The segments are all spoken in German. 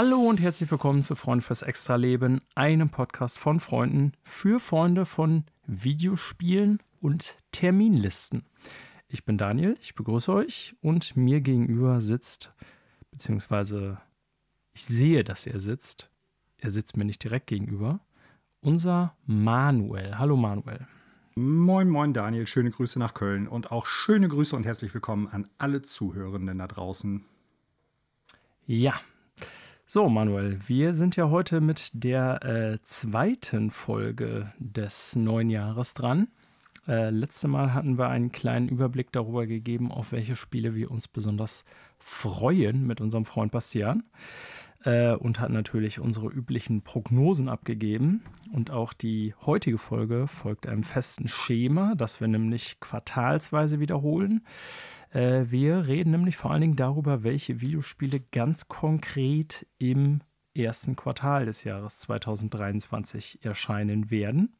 Hallo und herzlich willkommen zu Freunde fürs Extra-Leben, einem Podcast von Freunden für Freunde von Videospielen und Terminlisten. Ich bin Daniel, ich begrüße euch und mir gegenüber sitzt, beziehungsweise ich sehe, dass er sitzt, er sitzt mir nicht direkt gegenüber, unser Manuel. Hallo Manuel. Moin, moin Daniel, schöne Grüße nach Köln und auch schöne Grüße und herzlich willkommen an alle Zuhörenden da draußen. Ja, so, Manuel, wir sind ja heute mit der äh, zweiten Folge des neuen Jahres dran. Äh, letzte Mal hatten wir einen kleinen Überblick darüber gegeben, auf welche Spiele wir uns besonders freuen mit unserem Freund Bastian. Äh, und hatten natürlich unsere üblichen Prognosen abgegeben. Und auch die heutige Folge folgt einem festen Schema, das wir nämlich quartalsweise wiederholen. Äh, wir reden nämlich vor allen Dingen darüber, welche Videospiele ganz konkret im ersten Quartal des Jahres 2023 erscheinen werden.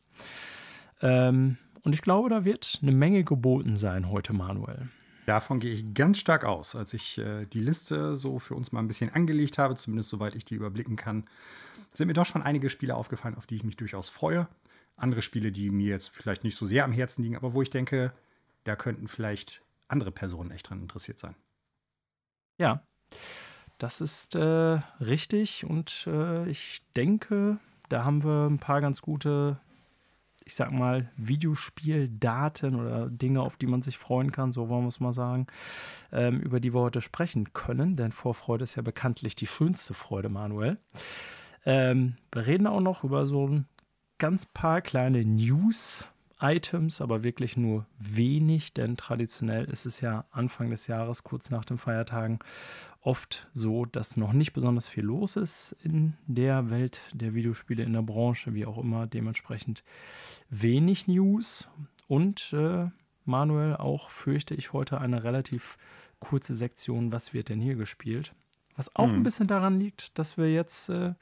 Ähm, und ich glaube, da wird eine Menge geboten sein heute, Manuel. Davon gehe ich ganz stark aus. Als ich äh, die Liste so für uns mal ein bisschen angelegt habe, zumindest soweit ich die überblicken kann, sind mir doch schon einige Spiele aufgefallen, auf die ich mich durchaus freue. Andere Spiele, die mir jetzt vielleicht nicht so sehr am Herzen liegen, aber wo ich denke, da könnten vielleicht andere Personen echt dran interessiert sein. Ja, das ist äh, richtig und äh, ich denke, da haben wir ein paar ganz gute, ich sag mal, Videospieldaten oder Dinge, auf die man sich freuen kann, so wollen wir es mal sagen, ähm, über die wir heute sprechen können, denn Vorfreude ist ja bekanntlich die schönste Freude, Manuel. Ähm, wir reden auch noch über so ein ganz paar kleine News, Items, aber wirklich nur wenig, denn traditionell ist es ja Anfang des Jahres, kurz nach den Feiertagen, oft so, dass noch nicht besonders viel los ist in der Welt der Videospiele, in der Branche, wie auch immer. Dementsprechend wenig News und äh, Manuel auch fürchte ich heute eine relativ kurze Sektion, was wird denn hier gespielt? Was auch mhm. ein bisschen daran liegt, dass wir jetzt äh,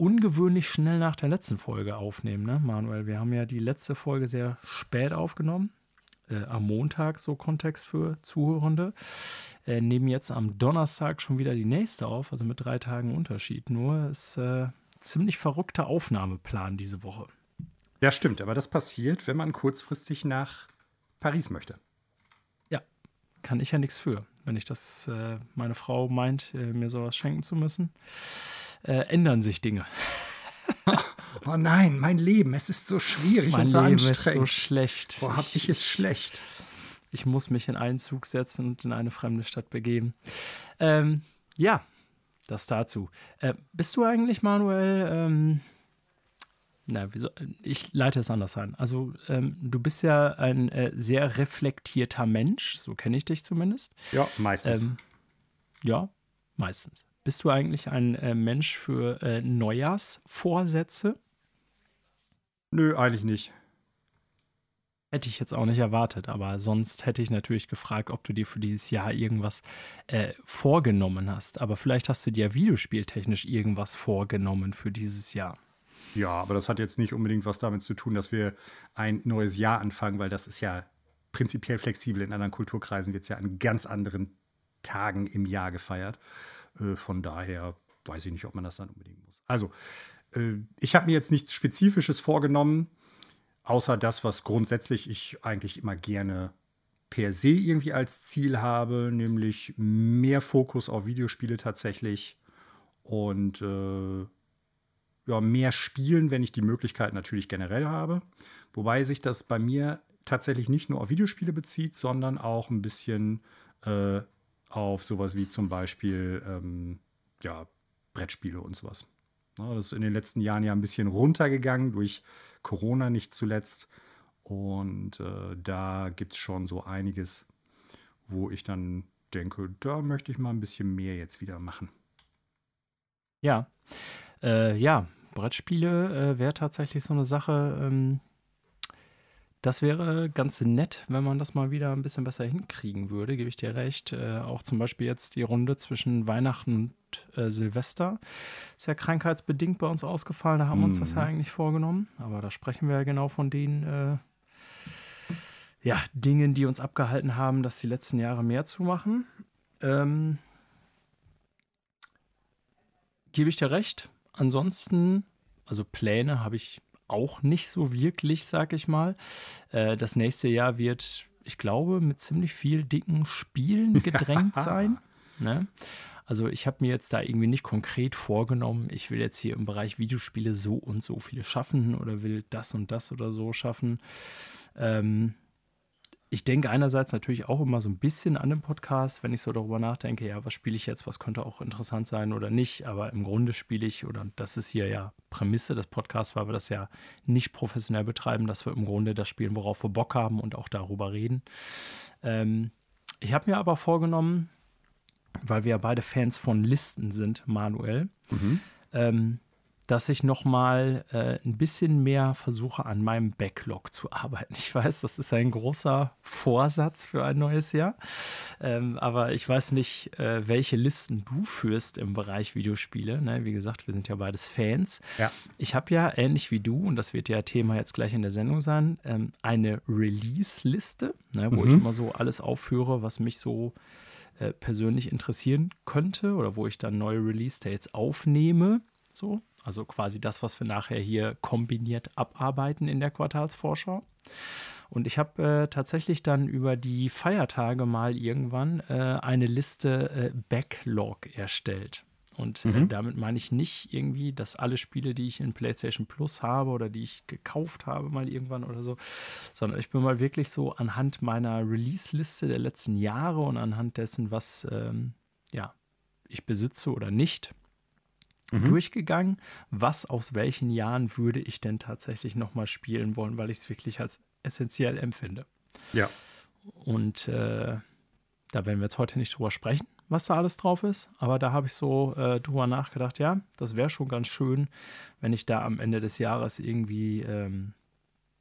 ungewöhnlich schnell nach der letzten Folge aufnehmen, ne, Manuel? Wir haben ja die letzte Folge sehr spät aufgenommen. Äh, am Montag, so Kontext für Zuhörende. Äh, nehmen jetzt am Donnerstag schon wieder die nächste auf, also mit drei Tagen Unterschied. Nur ist äh, ziemlich verrückter Aufnahmeplan diese Woche. Ja, stimmt, aber das passiert, wenn man kurzfristig nach Paris möchte. Ja, kann ich ja nichts für, wenn ich das, äh, meine Frau meint, äh, mir sowas schenken zu müssen äh, ändern sich Dinge. oh nein, mein Leben, es ist so schwierig mein und so Leben anstrengend. ist so schlecht. Boah, hab ich es schlecht. Ich muss mich in einen Zug setzen und in eine fremde Stadt begeben. Ähm, ja, das dazu. Äh, bist du eigentlich, Manuel, ähm, na, wieso, ich leite es anders ein. Also, ähm, du bist ja ein äh, sehr reflektierter Mensch, so kenne ich dich zumindest. Ja, meistens. Ähm, ja, meistens. Bist du eigentlich ein äh, Mensch für äh, Neujahrsvorsätze? Nö, eigentlich nicht. Hätte ich jetzt auch nicht erwartet, aber sonst hätte ich natürlich gefragt, ob du dir für dieses Jahr irgendwas äh, vorgenommen hast. Aber vielleicht hast du dir videospieltechnisch irgendwas vorgenommen für dieses Jahr. Ja, aber das hat jetzt nicht unbedingt was damit zu tun, dass wir ein neues Jahr anfangen, weil das ist ja prinzipiell flexibel. In anderen Kulturkreisen wird es ja an ganz anderen Tagen im Jahr gefeiert. Äh, von daher weiß ich nicht, ob man das dann unbedingt muss. Also, äh, ich habe mir jetzt nichts Spezifisches vorgenommen, außer das, was grundsätzlich ich eigentlich immer gerne per se irgendwie als Ziel habe, nämlich mehr Fokus auf Videospiele tatsächlich und äh, ja, mehr spielen, wenn ich die Möglichkeit natürlich generell habe. Wobei sich das bei mir tatsächlich nicht nur auf Videospiele bezieht, sondern auch ein bisschen äh, auf sowas wie zum Beispiel ähm, ja, Brettspiele und sowas. Ja, das ist in den letzten Jahren ja ein bisschen runtergegangen, durch Corona nicht zuletzt. Und äh, da gibt es schon so einiges, wo ich dann denke, da möchte ich mal ein bisschen mehr jetzt wieder machen. Ja, äh, ja, Brettspiele äh, wäre tatsächlich so eine Sache, ähm, das wäre ganz nett, wenn man das mal wieder ein bisschen besser hinkriegen würde, gebe ich dir recht. Äh, auch zum Beispiel jetzt die Runde zwischen Weihnachten und äh, Silvester ist ja krankheitsbedingt bei uns ausgefallen. Da haben wir uns das ja mhm. eigentlich vorgenommen. Aber da sprechen wir ja genau von den äh, ja, Dingen, die uns abgehalten haben, das die letzten Jahre mehr zu machen. Ähm, gebe ich dir recht. Ansonsten, also Pläne habe ich auch nicht so wirklich, sag ich mal. Äh, das nächste Jahr wird, ich glaube, mit ziemlich viel dicken Spielen gedrängt sein. Ne? Also ich habe mir jetzt da irgendwie nicht konkret vorgenommen, ich will jetzt hier im Bereich Videospiele so und so viele schaffen oder will das und das oder so schaffen. Ähm, ich denke einerseits natürlich auch immer so ein bisschen an den Podcast, wenn ich so darüber nachdenke, ja, was spiele ich jetzt, was könnte auch interessant sein oder nicht. Aber im Grunde spiele ich, oder das ist hier ja Prämisse des Podcasts, weil wir das ja nicht professionell betreiben, dass wir im Grunde das spielen, worauf wir Bock haben und auch darüber reden. Ähm, ich habe mir aber vorgenommen, weil wir ja beide Fans von Listen sind, Manuel, mhm. ähm, dass ich noch mal äh, ein bisschen mehr versuche, an meinem Backlog zu arbeiten. Ich weiß, das ist ein großer Vorsatz für ein neues Jahr, ähm, aber ich weiß nicht, äh, welche Listen du führst im Bereich Videospiele. Ne? Wie gesagt, wir sind ja beides Fans. Ja. Ich habe ja ähnlich wie du, und das wird ja Thema jetzt gleich in der Sendung sein, ähm, eine Release-Liste, ne? wo mhm. ich immer so alles aufführe, was mich so äh, persönlich interessieren könnte oder wo ich dann neue Release-Dates aufnehme. So, also quasi das, was wir nachher hier kombiniert abarbeiten in der Quartalsvorschau. Und ich habe äh, tatsächlich dann über die Feiertage mal irgendwann äh, eine Liste äh, Backlog erstellt. Und äh, mhm. damit meine ich nicht irgendwie, dass alle Spiele, die ich in PlayStation Plus habe oder die ich gekauft habe, mal irgendwann oder so, sondern ich bin mal wirklich so anhand meiner Release-Liste der letzten Jahre und anhand dessen, was ähm, ja, ich besitze oder nicht, mhm. durchgegangen, was aus welchen Jahren würde ich denn tatsächlich nochmal spielen wollen, weil ich es wirklich als essentiell empfinde. Ja. Und äh, da werden wir jetzt heute nicht drüber sprechen, was da alles drauf ist, aber da habe ich so äh, drüber nachgedacht, ja, das wäre schon ganz schön, wenn ich da am Ende des Jahres irgendwie ähm,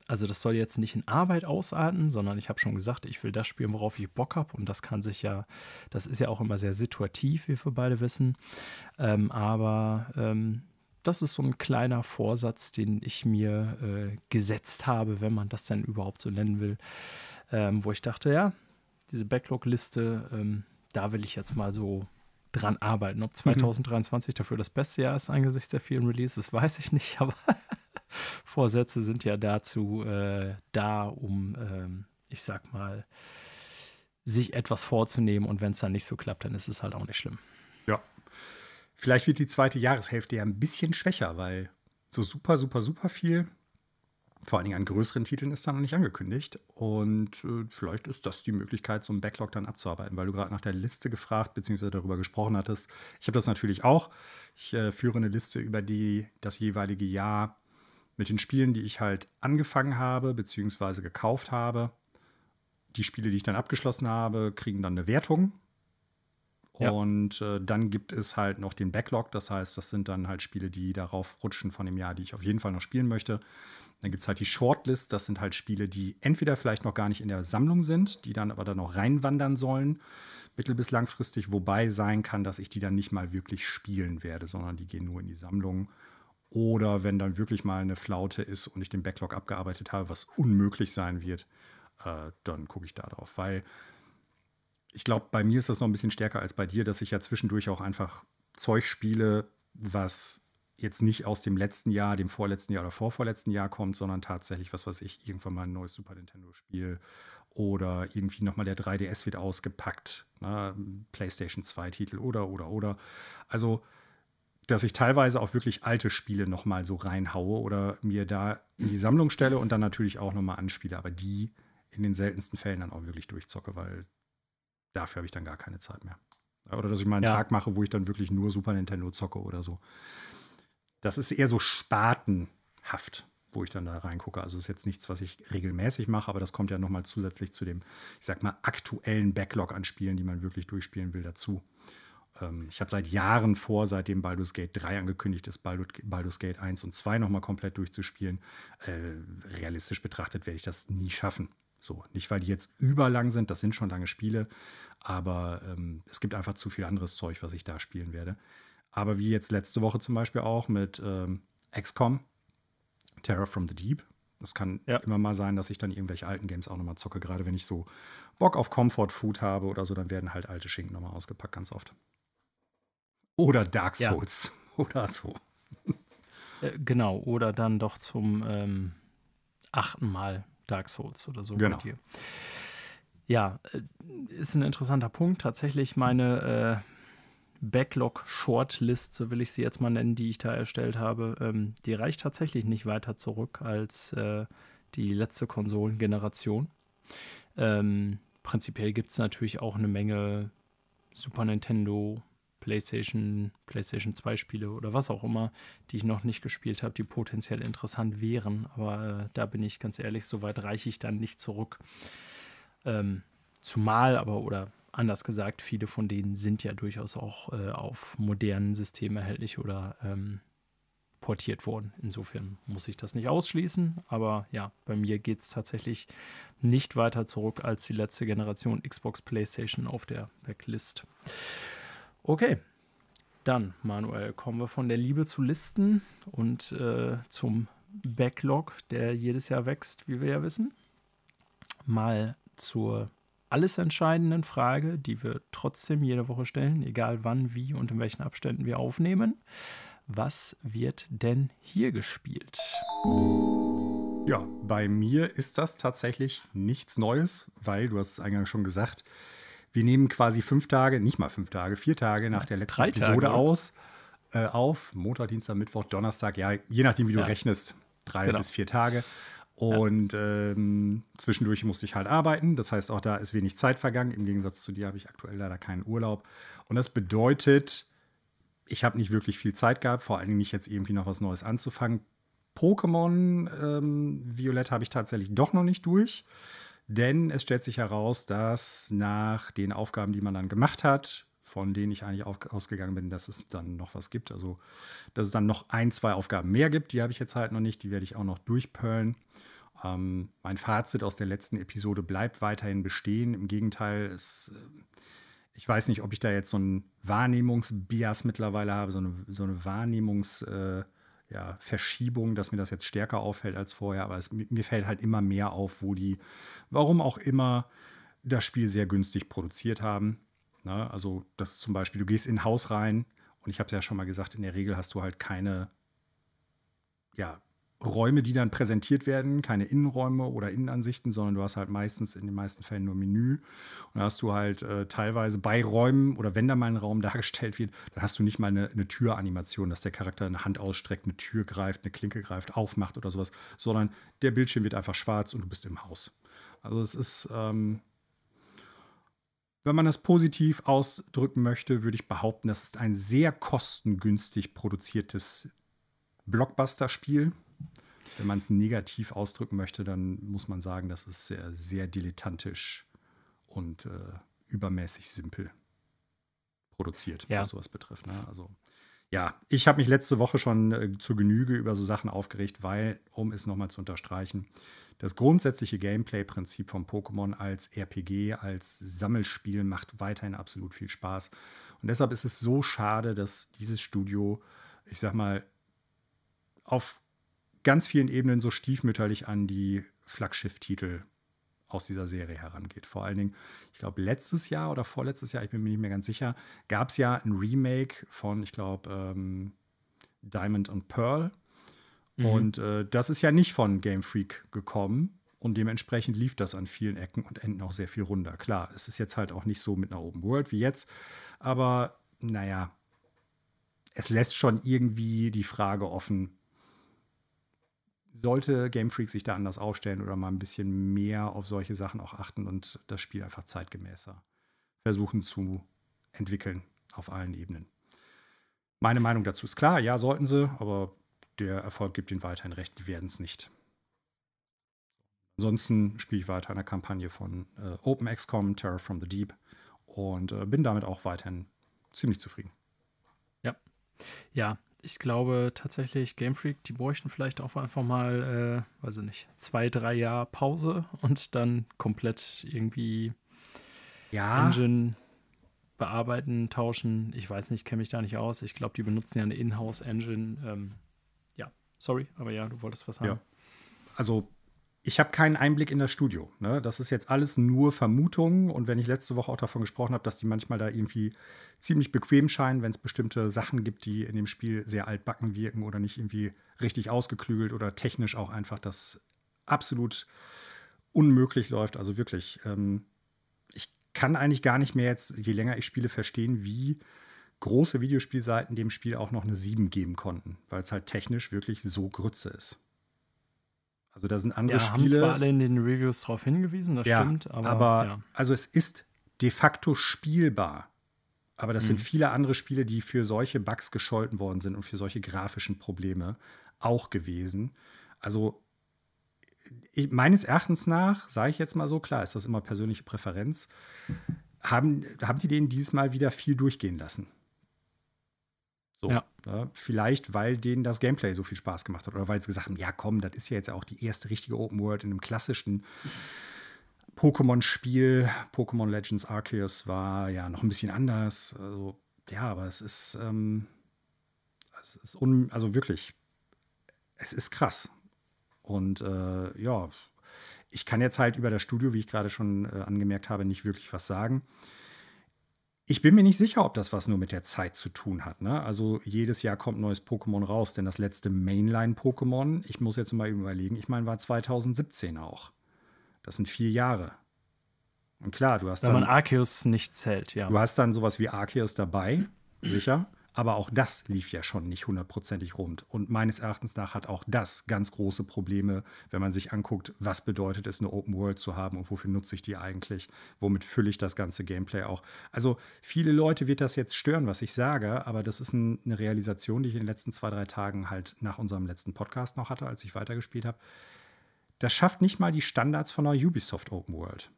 also das soll jetzt nicht in Arbeit ausarten, sondern ich habe schon gesagt, ich will das spielen, worauf ich Bock habe. Und das kann sich ja, das ist ja auch immer sehr situativ, wie wir beide wissen. Ähm, aber ähm, das ist so ein kleiner Vorsatz, den ich mir äh, gesetzt habe, wenn man das denn überhaupt so nennen will. Ähm, wo ich dachte, ja, diese Backlog-Liste, ähm, da will ich jetzt mal so dran arbeiten. Ob 2023 mhm. dafür das beste Jahr ist angesichts der vielen Releases, weiß ich nicht, aber Vorsätze sind ja dazu äh, da, um, ähm, ich sag mal, sich etwas vorzunehmen und wenn es dann nicht so klappt, dann ist es halt auch nicht schlimm. Ja. Vielleicht wird die zweite Jahreshälfte ja ein bisschen schwächer, weil so super, super, super viel, vor allen Dingen an größeren Titeln, ist da noch nicht angekündigt. Und äh, vielleicht ist das die Möglichkeit, so einen Backlog dann abzuarbeiten, weil du gerade nach der Liste gefragt bzw. darüber gesprochen hattest. Ich habe das natürlich auch. Ich äh, führe eine Liste über die das jeweilige Jahr mit den Spielen, die ich halt angefangen habe bzw. gekauft habe. Die Spiele, die ich dann abgeschlossen habe, kriegen dann eine Wertung. Ja. Und äh, dann gibt es halt noch den Backlog. Das heißt, das sind dann halt Spiele, die darauf rutschen von dem Jahr, die ich auf jeden Fall noch spielen möchte. Dann gibt es halt die Shortlist. Das sind halt Spiele, die entweder vielleicht noch gar nicht in der Sammlung sind, die dann aber dann noch reinwandern sollen, mittel- bis langfristig. Wobei sein kann, dass ich die dann nicht mal wirklich spielen werde, sondern die gehen nur in die Sammlung. Oder wenn dann wirklich mal eine Flaute ist und ich den Backlog abgearbeitet habe, was unmöglich sein wird, äh, dann gucke ich da drauf. Weil ich glaube, bei mir ist das noch ein bisschen stärker als bei dir, dass ich ja zwischendurch auch einfach Zeug spiele, was jetzt nicht aus dem letzten Jahr, dem vorletzten Jahr oder vorvorletzten Jahr kommt, sondern tatsächlich, was weiß ich, irgendwann mal ein neues Super Nintendo-Spiel oder irgendwie nochmal der 3DS wird ausgepackt, ne? PlayStation 2-Titel oder, oder, oder. Also dass ich teilweise auch wirklich alte Spiele nochmal so reinhaue oder mir da in die Sammlung stelle und dann natürlich auch nochmal anspiele, aber die in den seltensten Fällen dann auch wirklich durchzocke, weil dafür habe ich dann gar keine Zeit mehr. Oder dass ich mal einen ja. Tag mache, wo ich dann wirklich nur Super Nintendo zocke oder so. Das ist eher so spatenhaft, wo ich dann da reingucke. Also ist jetzt nichts, was ich regelmäßig mache, aber das kommt ja nochmal zusätzlich zu dem, ich sag mal, aktuellen Backlog an Spielen, die man wirklich durchspielen will, dazu ähm, ich habe seit Jahren vor, seitdem Baldur's Gate 3 angekündigt ist, Baldur's Gate 1 und 2 nochmal komplett durchzuspielen. Äh, realistisch betrachtet werde ich das nie schaffen. So, nicht weil die jetzt überlang sind, das sind schon lange Spiele, aber ähm, es gibt einfach zu viel anderes Zeug, was ich da spielen werde. Aber wie jetzt letzte Woche zum Beispiel auch mit ähm, XCOM, Terror from the Deep. Es kann ja. immer mal sein, dass ich dann irgendwelche alten Games auch nochmal zocke. Gerade wenn ich so Bock auf Comfort Food habe oder so, dann werden halt alte Schinken nochmal ausgepackt, ganz oft. Oder Dark Souls. Ja. oder so. Äh, genau, oder dann doch zum ähm, achten Mal Dark Souls oder so genau. Ja, äh, ist ein interessanter Punkt. Tatsächlich meine äh, Backlog-Shortlist, so will ich sie jetzt mal nennen, die ich da erstellt habe, ähm, die reicht tatsächlich nicht weiter zurück als äh, die letzte Konsolengeneration. Ähm, prinzipiell gibt es natürlich auch eine Menge Super Nintendo, PlayStation, PlayStation 2 Spiele oder was auch immer, die ich noch nicht gespielt habe, die potenziell interessant wären. Aber äh, da bin ich ganz ehrlich, so weit reiche ich dann nicht zurück. Ähm, zumal aber, oder anders gesagt, viele von denen sind ja durchaus auch äh, auf modernen Systemen erhältlich oder ähm, portiert worden. Insofern muss ich das nicht ausschließen, aber ja, bei mir geht es tatsächlich nicht weiter zurück als die letzte Generation Xbox PlayStation auf der Backlist. Okay, dann, Manuel, kommen wir von der Liebe zu Listen und äh, zum Backlog, der jedes Jahr wächst, wie wir ja wissen. Mal zur alles entscheidenden Frage, die wir trotzdem jede Woche stellen, egal wann, wie und in welchen Abständen wir aufnehmen. Was wird denn hier gespielt? Ja, bei mir ist das tatsächlich nichts Neues, weil du hast es eingangs schon gesagt, wir nehmen quasi fünf Tage, nicht mal fünf Tage, vier Tage nach der letzten Drei Episode Tage. aus, äh, auf. Montag, Dienstag, Mittwoch, Donnerstag, ja, je nachdem, wie du Ja. rechnest, drei Genau. bis vier Tage. Und ähm, zwischendurch musste ich halt arbeiten. Das heißt, auch da ist wenig Zeit vergangen. Im Gegensatz zu dir habe ich aktuell leider keinen Urlaub. Und das bedeutet, ich habe nicht wirklich viel Zeit gehabt, vor allen Dingen nicht jetzt irgendwie noch was Neues anzufangen. Pokémon ähm, Violett habe ich tatsächlich doch noch nicht durch, denn es stellt sich heraus, dass nach den Aufgaben, die man dann gemacht hat, von denen ich eigentlich ausgegangen bin, dass es dann noch was gibt. Also, dass es dann noch ein, zwei Aufgaben mehr gibt. Die habe ich jetzt halt noch nicht. Die werde ich auch noch durchpöllen. Ähm, mein Fazit aus der letzten Episode bleibt weiterhin bestehen. Im Gegenteil, es, äh, ich weiß nicht, ob ich da jetzt so einen Wahrnehmungsbias mittlerweile habe, so eine, so eine Wahrnehmungsverschiebung, äh, ja, Verschiebung, dass mir das jetzt stärker auffällt als vorher. Aber es, mir fällt halt immer mehr auf, wo die, warum auch immer, das Spiel sehr günstig produziert haben. Ne? Also, das zum Beispiel, du gehst in ein Haus rein und ich habe es ja schon mal gesagt, in der Regel hast du halt keine, ja, Räume, die dann präsentiert werden, keine Innenräume oder Innenansichten, sondern du hast halt meistens in den meisten Fällen nur Menü. Und da hast du halt äh, teilweise bei Räumen oder wenn da mal ein Raum dargestellt wird, dann hast du nicht mal eine, eine Türanimation, dass der Charakter eine Hand ausstreckt, eine Tür greift, eine Klinke greift, aufmacht oder sowas, sondern der Bildschirm wird einfach schwarz und du bist im Haus. Also es ist, ähm, wenn man das positiv ausdrücken möchte, würde ich behaupten, das ist ein sehr kostengünstig produziertes Blockbuster-Spiel. Wenn man es negativ ausdrücken möchte, dann muss man sagen, das ist sehr, sehr dilettantisch und äh, übermäßig simpel produziert, Ja. was sowas betrifft. Ne? Also, ja, ich habe mich letzte Woche schon äh, zur Genüge über so Sachen aufgeregt, weil, um es nochmal zu unterstreichen, das grundsätzliche Gameplay-Prinzip von Pokémon als RPG, als Sammelspiel macht weiterhin absolut viel Spaß. Und deshalb ist es so schade, dass dieses Studio, ich sag mal, auf ganz vielen Ebenen so stiefmütterlich an die Flaggschiff-Titel aus dieser Serie herangeht. Vor allen Dingen, ich glaube, letztes Jahr oder vorletztes Jahr, ich bin mir nicht mehr ganz sicher, gab es ja ein Remake von, ich glaube, ähm, Diamond and Pearl. Und äh, das ist ja nicht von Game Freak gekommen. Und dementsprechend lief das an vielen Ecken und Enden auch sehr viel runter. Klar, es ist jetzt halt auch nicht so mit einer Open World wie jetzt. Aber naja, es lässt schon irgendwie die Frage offen, sollte Game Freak sich da anders aufstellen oder mal ein bisschen mehr auf solche Sachen auch achten und das Spiel einfach zeitgemäßer versuchen zu entwickeln auf allen Ebenen. Meine Meinung dazu ist klar, ja, sollten sie, aber der Erfolg gibt ihnen weiterhin recht, die werden es nicht. Ansonsten spiele ich weiter eine Kampagne von äh, OpenXCOM, Terror from the Deep und äh, bin damit auch weiterhin ziemlich zufrieden. Ja, ich glaube tatsächlich, Game Freak, die bräuchten vielleicht auch einfach mal, äh, weiß ich nicht, zwei, drei Jahre Pause und dann komplett irgendwie Ja, Engine bearbeiten, tauschen. Ich weiß nicht, kenne mich da nicht aus. Ich glaube, die benutzen ja eine Inhouse-Engine. Ähm, ja, sorry, aber ja, du wolltest was haben. Ja. also ich habe keinen Einblick in das Studio. Ne? Das ist jetzt alles nur Vermutungen. Und wenn ich letzte Woche auch davon gesprochen habe, dass die manchmal da irgendwie ziemlich bequem scheinen, wenn es bestimmte Sachen gibt, die in dem Spiel sehr altbacken wirken oder nicht irgendwie richtig ausgeklügelt oder technisch auch einfach das absolut unmöglich läuft. Also wirklich, ähm, ich kann eigentlich gar nicht mehr jetzt, je länger ich spiele, verstehen, wie große Videospielseiten dem Spiel auch noch eine 7 geben konnten, weil es halt technisch wirklich so Grütze ist. Also da sind andere ja, Spiele. haben zwar alle in den Reviews darauf hingewiesen, das ja, stimmt, aber, aber ja. also es ist de facto spielbar. Aber das Mhm. sind viele andere Spiele, die für solche Bugs gescholten worden sind und für solche grafischen Probleme auch gewesen. Also ich, meines Erachtens nach, sage ich jetzt mal so, klar ist das immer persönliche Präferenz, haben, haben die denen dieses Mal wieder viel durchgehen lassen. So, Ja. ne? Vielleicht, weil denen das Gameplay so viel Spaß gemacht hat oder weil sie gesagt haben, ja komm, das ist ja jetzt auch die erste richtige Open World in einem klassischen Pokémon-Spiel. Pokémon Legends Arceus war ja noch ein bisschen anders. Also, ja, aber es ist, ähm, es ist un, also wirklich, es ist krass. Und äh, ja, ich kann jetzt halt über das Studio, wie ich gerade schon äh, angemerkt habe, nicht wirklich was sagen. Ich bin mir nicht sicher, ob das was nur mit der Zeit zu tun hat. Ne? Also jedes Jahr kommt ein neues Pokémon raus, denn das letzte Mainline-Pokémon, ich muss jetzt mal überlegen, ich meine, war 2017 auch. Das sind vier Jahre. Und klar, du hast Wenn dann, man Arceus nicht zählt, ja. du hast dann sowas wie Arceus dabei, sicher. Aber auch das lief ja schon nicht hundertprozentig rund. Und meines Erachtens nach hat auch das ganz große Probleme, wenn man sich anguckt, was bedeutet es, eine Open World zu haben und wofür nutze ich die eigentlich? Womit fülle ich das ganze Gameplay auch? Also viele Leute wird das jetzt stören, was ich sage, aber das ist ein, eine Realisation, die ich in den letzten zwei, drei Tagen halt nach unserem letzten Podcast noch hatte, als ich weitergespielt habe. Das schafft nicht mal die Standards von einer Ubisoft Open World.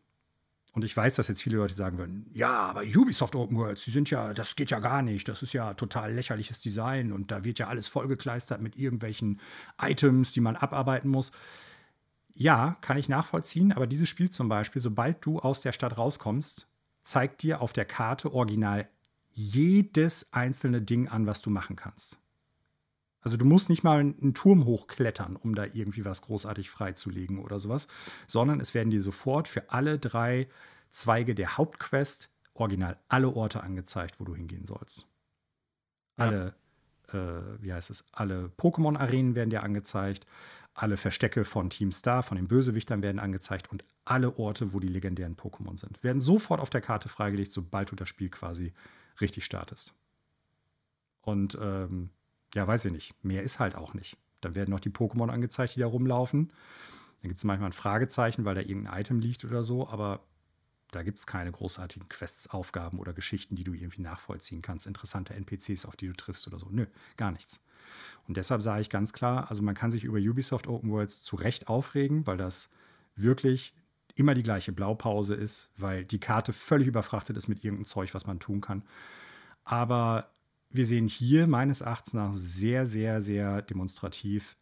Und ich weiß, dass jetzt viele Leute sagen würden, ja, aber Ubisoft Open Worlds, die sind ja, das geht ja gar nicht, das ist ja total lächerliches Design und da wird ja alles vollgekleistert mit irgendwelchen Items, die man abarbeiten muss. Ja, kann ich nachvollziehen, aber dieses Spiel zum Beispiel, sobald du aus der Stadt rauskommst, zeigt dir auf der Karte original jedes einzelne Ding an, was du machen kannst. Also du musst nicht mal einen Turm hochklettern, um da irgendwie was großartig freizulegen oder sowas, sondern es werden dir sofort für alle drei Zweige der Hauptquest original alle Orte angezeigt, wo du hingehen sollst. Ja. Alle, äh, wie heißt es, alle Pokémon-Arenen werden dir angezeigt, alle Verstecke von Team Star, von den Bösewichtern werden angezeigt und alle Orte, wo die legendären Pokémon sind, werden sofort auf der Karte freigelegt, sobald du das Spiel quasi richtig startest. Und ähm, ja, weiß ich nicht. Mehr ist halt auch nicht. Dann werden noch die Pokémon angezeigt, die da rumlaufen. Dann gibt es manchmal ein Fragezeichen, weil da irgendein Item liegt oder so, aber da gibt es keine großartigen Quests, Aufgaben oder Geschichten, die du irgendwie nachvollziehen kannst. Interessante NPCs, auf die du triffst oder so. Nö, gar nichts. Und deshalb sage ich ganz klar, also man kann sich über Ubisoft Open Worlds zu Recht aufregen, weil das wirklich immer die gleiche Blaupause ist, weil die Karte völlig überfrachtet ist mit irgendeinem Zeug, was man tun kann. Aber wir sehen hier meines Erachtens nach sehr, sehr, sehr demonstrativ,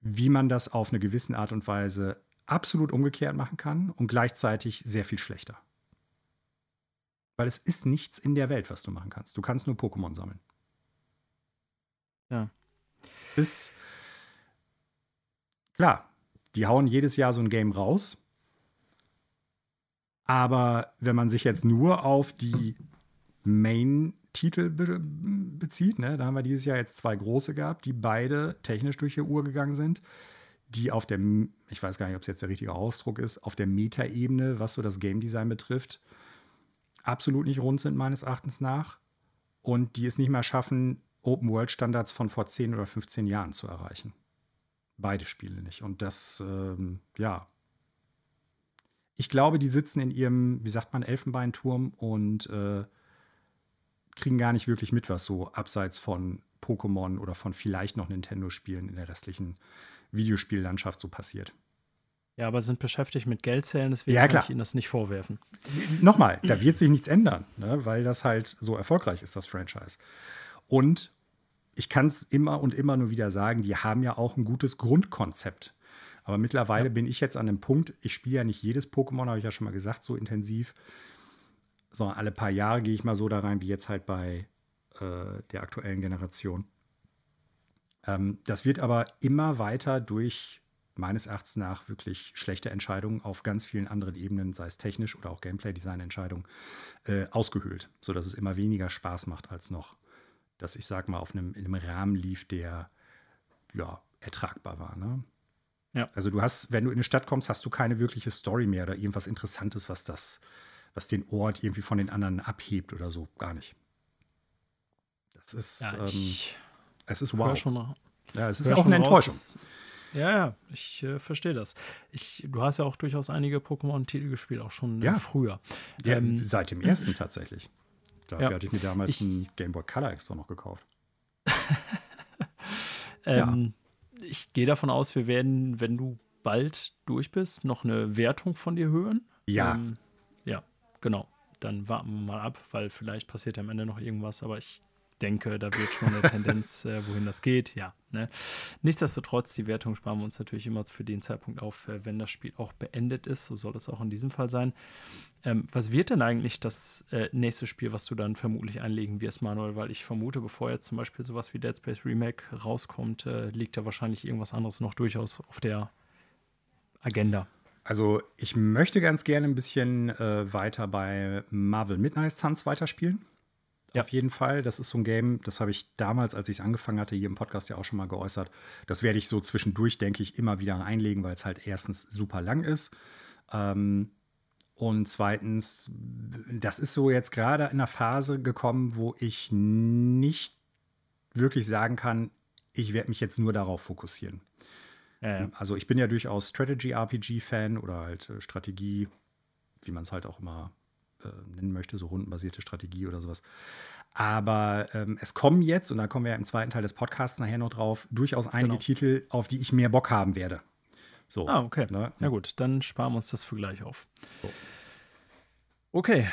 wie man das auf eine gewisse Art und Weise absolut umgekehrt machen kann und gleichzeitig sehr viel schlechter. Weil es ist nichts in der Welt, was du machen kannst. Du kannst nur Pokémon sammeln. Ja. Bis klar, die hauen jedes Jahr so ein Game raus. Aber wenn man sich jetzt nur auf die Main-Titel be bezieht, ne, da haben wir dieses Jahr jetzt zwei große gehabt, die beide technisch durch die Uhr gegangen sind, die auf der, ich weiß gar nicht, ob es jetzt der richtige Ausdruck ist, auf der Meta-Ebene, was so das Game Design betrifft, absolut nicht rund sind, meines Erachtens nach. Und die es nicht mehr schaffen, Open-World-Standards von vor 10 oder 15 Jahren zu erreichen. Beide Spiele nicht. Und das, ähm, ja. Ich glaube, die sitzen in ihrem, wie sagt man, Elfenbeinturm und äh, kriegen gar nicht wirklich mit, was so abseits von Pokémon oder von vielleicht noch Nintendo-Spielen in der restlichen Videospiellandschaft so passiert. Ja, aber sind beschäftigt mit Geldzählen, deswegen Ja, kann ich Ihnen das nicht vorwerfen. Nochmal, da wird sich nichts ändern, ne, weil das halt so erfolgreich ist, das Franchise. Und ich kann es immer und immer nur wieder sagen, die haben ja auch ein gutes Grundkonzept. Aber mittlerweile bin ich jetzt an dem Punkt, ich spiele ja nicht jedes Pokémon, habe ich ja schon mal gesagt, so intensiv, sondern alle paar Jahre gehe ich mal so da rein, wie jetzt halt bei äh, der aktuellen Generation. Ähm, das wird aber immer weiter durch meines Erachtens nach wirklich schlechte Entscheidungen auf ganz vielen anderen Ebenen, sei es technisch oder auch Gameplay-Design-Entscheidungen, äh, ausgehöhlt, sodass es immer weniger Spaß macht als noch, dass ich sag mal auf einem, in einem Rahmen lief, der ja ertragbar war. Ne? Ja. Also du hast, wenn du in eine Stadt kommst, hast du keine wirkliche Story mehr oder irgendwas Interessantes, was das, was den Ort irgendwie von den anderen abhebt oder so. Gar nicht. Das ist, ja, ähm, es ist wow. Schon ja, es ist auch eine Enttäuschung. Raus, ja, ja, ich äh, verstehe das. Ich, du hast ja auch durchaus einige Pokémon-Titel gespielt, auch schon äh, ja. früher. Ja, ähm, seit dem ersten tatsächlich. Dafür ja, hatte ich mir damals ich, einen Game Boy Color extra noch gekauft. ähm, ja. Ich gehe davon aus, wir werden, wenn du bald durch bist, noch eine Wertung von dir hören. Ja. Ähm, ja, genau. Dann warten wir mal ab, weil vielleicht passiert am Ende noch irgendwas, aber ich denke, da wird schon eine Tendenz, äh, wohin das geht. Ja. Ne? Nichtsdestotrotz, die Wertung sparen wir uns natürlich immer für den Zeitpunkt auf, äh, wenn das Spiel auch beendet ist. So soll es auch in diesem Fall sein. Ähm, was wird denn eigentlich das äh, nächste Spiel, was du dann vermutlich einlegen wirst, Manuel? Weil ich vermute, bevor jetzt zum Beispiel sowas wie Dead Space Remake rauskommt, äh, liegt da wahrscheinlich irgendwas anderes noch durchaus auf der Agenda. Also ich möchte ganz gerne ein bisschen äh, weiter bei Marvel Midnight Suns weiterspielen. Ja. Auf jeden Fall. Das ist so ein Game, das habe ich damals, als ich es angefangen hatte, hier im Podcast ja auch schon mal geäußert. Das werde ich so zwischendurch, denke ich, immer wieder einlegen, weil es halt erstens super lang ist. Ähm, und zweitens, das ist so jetzt gerade in einer Phase gekommen, wo ich nicht wirklich sagen kann, ich werde mich jetzt nur darauf fokussieren. Ja, ja. Also ich bin ja durchaus Strategy-RPG-Fan oder halt äh, Strategie, wie man es halt auch immer äh, nennen möchte, so rundenbasierte Strategie oder sowas. Aber ähm, es kommen jetzt, und da kommen wir ja im zweiten Teil des Podcasts nachher noch drauf, durchaus einige genau. Titel, auf die ich mehr Bock haben werde. So, ah, okay. Ne? Ja, gut, dann sparen wir uns das für gleich auf. So. Okay.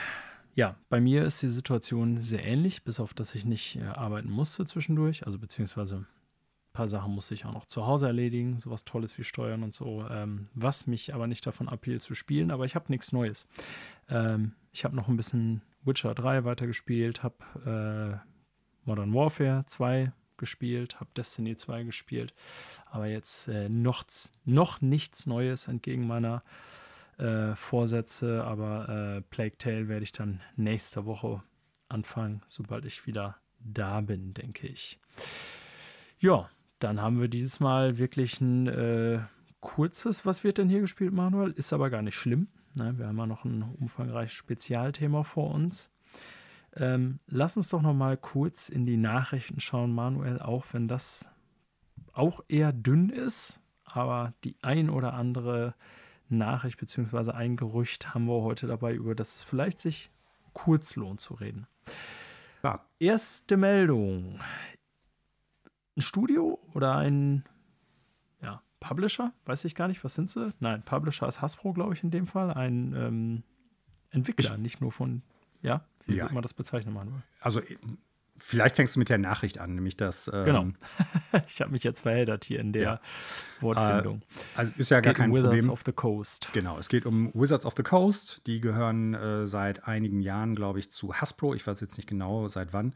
Ja, bei mir ist die Situation sehr ähnlich, bis auf dass ich nicht äh, arbeiten musste zwischendurch, also beziehungsweise paar Sachen musste ich auch noch zu Hause erledigen, sowas Tolles wie Steuern und so, ähm, was mich aber nicht davon abhielt zu spielen, aber ich habe nichts Neues. Ähm, ich habe noch ein bisschen Witcher 3 weitergespielt, habe äh, Modern Warfare 2 gespielt, habe Destiny 2 gespielt, aber jetzt äh, noch, noch nichts Neues entgegen meiner äh, Vorsätze, aber äh, Plague Tale werde ich dann nächste Woche anfangen, sobald ich wieder da bin, denke ich. Ja, dann haben wir dieses Mal wirklich ein äh, kurzes, was wird denn hier gespielt, Manuel? Ist aber gar nicht schlimm. Ne? Wir haben ja noch ein umfangreiches Spezialthema vor uns. Ähm, lass uns doch noch mal kurz in die Nachrichten schauen, Manuel, auch wenn das auch eher dünn ist, aber die ein oder andere Nachricht bzw. ein Gerücht haben wir heute dabei, über das es vielleicht sich kurz lohnt zu reden. Ja. Erste Meldung ein Studio oder ein ja, Publisher, weiß ich gar nicht, was sind sie? Nein, Publisher ist Hasbro, glaube ich, in dem Fall. Ein ähm, Entwickler, nicht nur von, ja, wie ja. man das bezeichnen, Manuel? Also Vielleicht fängst du mit der Nachricht an, nämlich dass. Ähm, genau. ich habe mich jetzt verheddert hier in der ja. Wortfindung. Äh, also ist ja es gar kein um Wizards Problem. of the Coast. Genau, es geht um Wizards of the Coast. Die gehören äh, seit einigen Jahren, glaube ich, zu Hasbro. Ich weiß jetzt nicht genau, seit wann.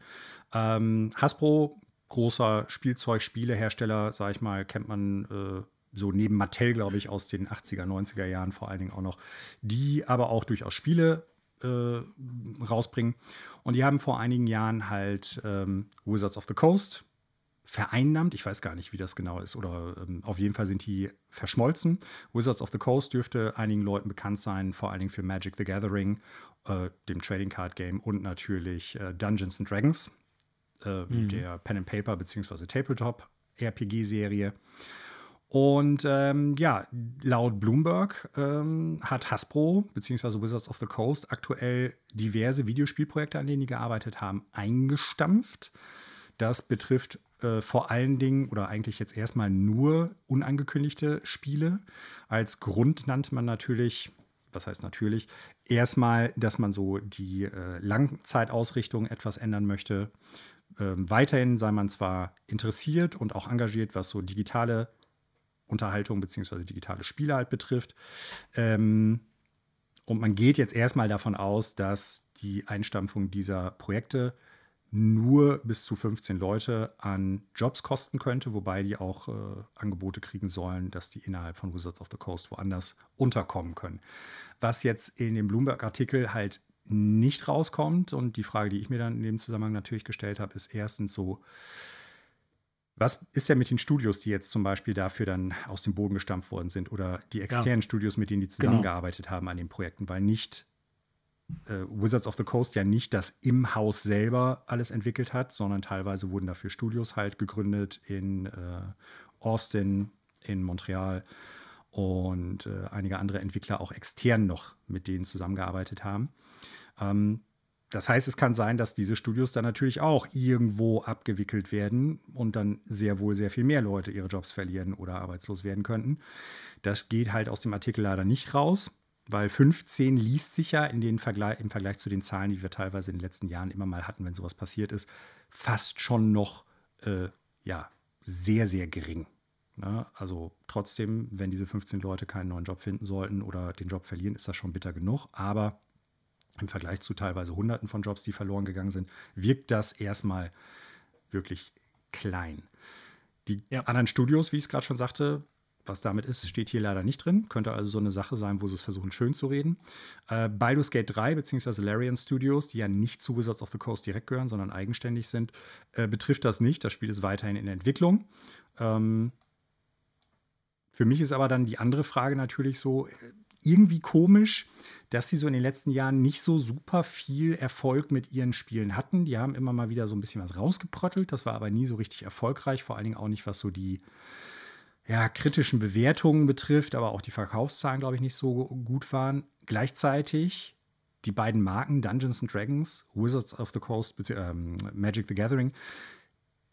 Ähm, Hasbro großer Spielzeugspielehersteller, sag ich mal, kennt man äh, so neben Mattel, glaube ich, aus den 80er, 90er Jahren vor allen Dingen auch noch, die aber auch durchaus Spiele äh, rausbringen. Und die haben vor einigen Jahren halt ähm, Wizards of the Coast vereinnahmt. Ich weiß gar nicht, wie das genau ist. Oder ähm, auf jeden Fall sind die verschmolzen. Wizards of the Coast dürfte einigen Leuten bekannt sein, vor allen Dingen für Magic the Gathering, äh, dem Trading Card Game und natürlich äh, Dungeons and Dragons äh, mhm. der Pen and Paper bzw. Tabletop RPG-Serie. Und ähm, ja, laut Bloomberg ähm, hat Hasbro bzw. Wizards of the Coast aktuell diverse Videospielprojekte, an denen die gearbeitet haben, eingestampft. Das betrifft äh, vor allen Dingen oder eigentlich jetzt erstmal nur unangekündigte Spiele. Als Grund nannte man natürlich, was heißt natürlich, erstmal, dass man so die äh, Langzeitausrichtung etwas ändern möchte. Ähm, weiterhin sei man zwar interessiert und auch engagiert, was so digitale Unterhaltung bzw. digitale Spiele halt betrifft. Ähm, und man geht jetzt erstmal davon aus, dass die Einstampfung dieser Projekte nur bis zu 15 Leute an Jobs kosten könnte, wobei die auch äh, Angebote kriegen sollen, dass die innerhalb von Wizards of the Coast woanders unterkommen können. Was jetzt in dem Bloomberg-Artikel halt nicht rauskommt und die Frage, die ich mir dann in dem Zusammenhang natürlich gestellt habe, ist erstens so, was ist denn mit den Studios, die jetzt zum Beispiel dafür dann aus dem Boden gestampft worden sind oder die externen ja. Studios, mit denen die genau. zusammengearbeitet genau. haben an den Projekten, weil nicht äh, Wizards of the Coast ja nicht das im Haus selber alles entwickelt hat, sondern teilweise wurden dafür Studios halt gegründet in äh, Austin, in Montreal und äh, einige andere Entwickler auch extern noch mit denen zusammengearbeitet haben. Ähm, das heißt, es kann sein, dass diese Studios dann natürlich auch irgendwo abgewickelt werden und dann sehr wohl sehr viel mehr Leute ihre Jobs verlieren oder arbeitslos werden könnten. Das geht halt aus dem Artikel leider nicht raus. Weil 15 liest sich ja in den Vergleich, im Vergleich zu den Zahlen, die wir teilweise in den letzten Jahren immer mal hatten, wenn sowas passiert ist, fast schon noch äh, ja, sehr, sehr gering. Ne? Also trotzdem, wenn diese 15 Leute keinen neuen Job finden sollten oder den Job verlieren, ist das schon bitter genug. Aber im Vergleich zu teilweise Hunderten von Jobs, die verloren gegangen sind, wirkt das erstmal wirklich klein. Die ja. anderen Studios, wie ich es gerade schon sagte, was damit ist, steht hier leider nicht drin. Könnte also so eine Sache sein, wo sie es versuchen, schön zu reden. Äh, Baldur's Gate 3 bzw. Larian Studios, die ja nicht zu Wizards of the Coast direkt gehören, sondern eigenständig sind, äh, betrifft das nicht. Das Spiel ist weiterhin in Entwicklung. Ähm, für mich ist aber dann die andere Frage natürlich so, äh, irgendwie komisch, dass sie so in den letzten Jahren nicht so super viel Erfolg mit ihren Spielen hatten. Die haben immer mal wieder so ein bisschen was rausgeprottelt. Das war aber nie so richtig erfolgreich, vor allen Dingen auch nicht, was so die ja, kritischen Bewertungen betrifft, aber auch die Verkaufszahlen, glaube ich, nicht so gut waren. Gleichzeitig die beiden Marken Dungeons and Dragons, Wizards of the Coast, ähm, Magic the Gathering,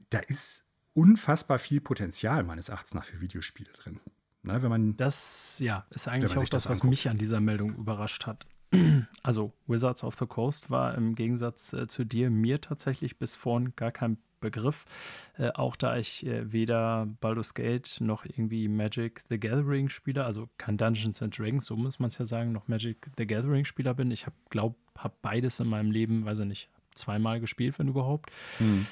da ist unfassbar viel Potenzial meines Erachtens nach für Videospiele drin. Ne, wenn man, das ja, ist eigentlich auch das, was mich an dieser Meldung überrascht hat. Also Wizards of the Coast war im Gegensatz äh, zu dir mir tatsächlich bis vorhin gar kein Begriff. Äh, auch da ich äh, weder Baldur's Gate noch irgendwie Magic the Gathering Spieler, also kein Dungeons and Dragons, so muss man es ja sagen, noch Magic the Gathering Spieler bin. Ich habe, glaube, habe beides in meinem Leben, weiß ich nicht, zweimal gespielt, wenn überhaupt. Mhm.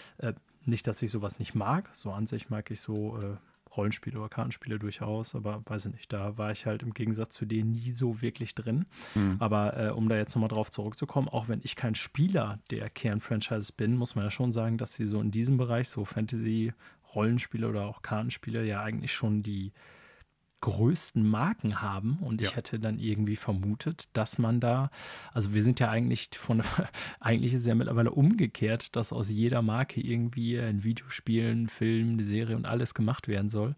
Nicht, dass ich sowas nicht mag. So an sich mag ich so äh, Rollenspiele oder Kartenspiele durchaus, aber weiß ich nicht, da war ich halt im Gegensatz zu denen nie so wirklich drin. Mhm. Aber äh, um da jetzt nochmal drauf zurückzukommen, auch wenn ich kein Spieler der Kernfranchise bin, muss man ja schon sagen, dass sie so in diesem Bereich, so Fantasy, Rollenspiele oder auch Kartenspiele, ja eigentlich schon die größten Marken haben. Und ich hätte dann irgendwie vermutet, dass man da, also wir sind ja eigentlich von, eigentlich ist ja mittlerweile umgekehrt, dass aus jeder Marke irgendwie ein Videospiel, ein Film, eine Serie und alles gemacht werden soll.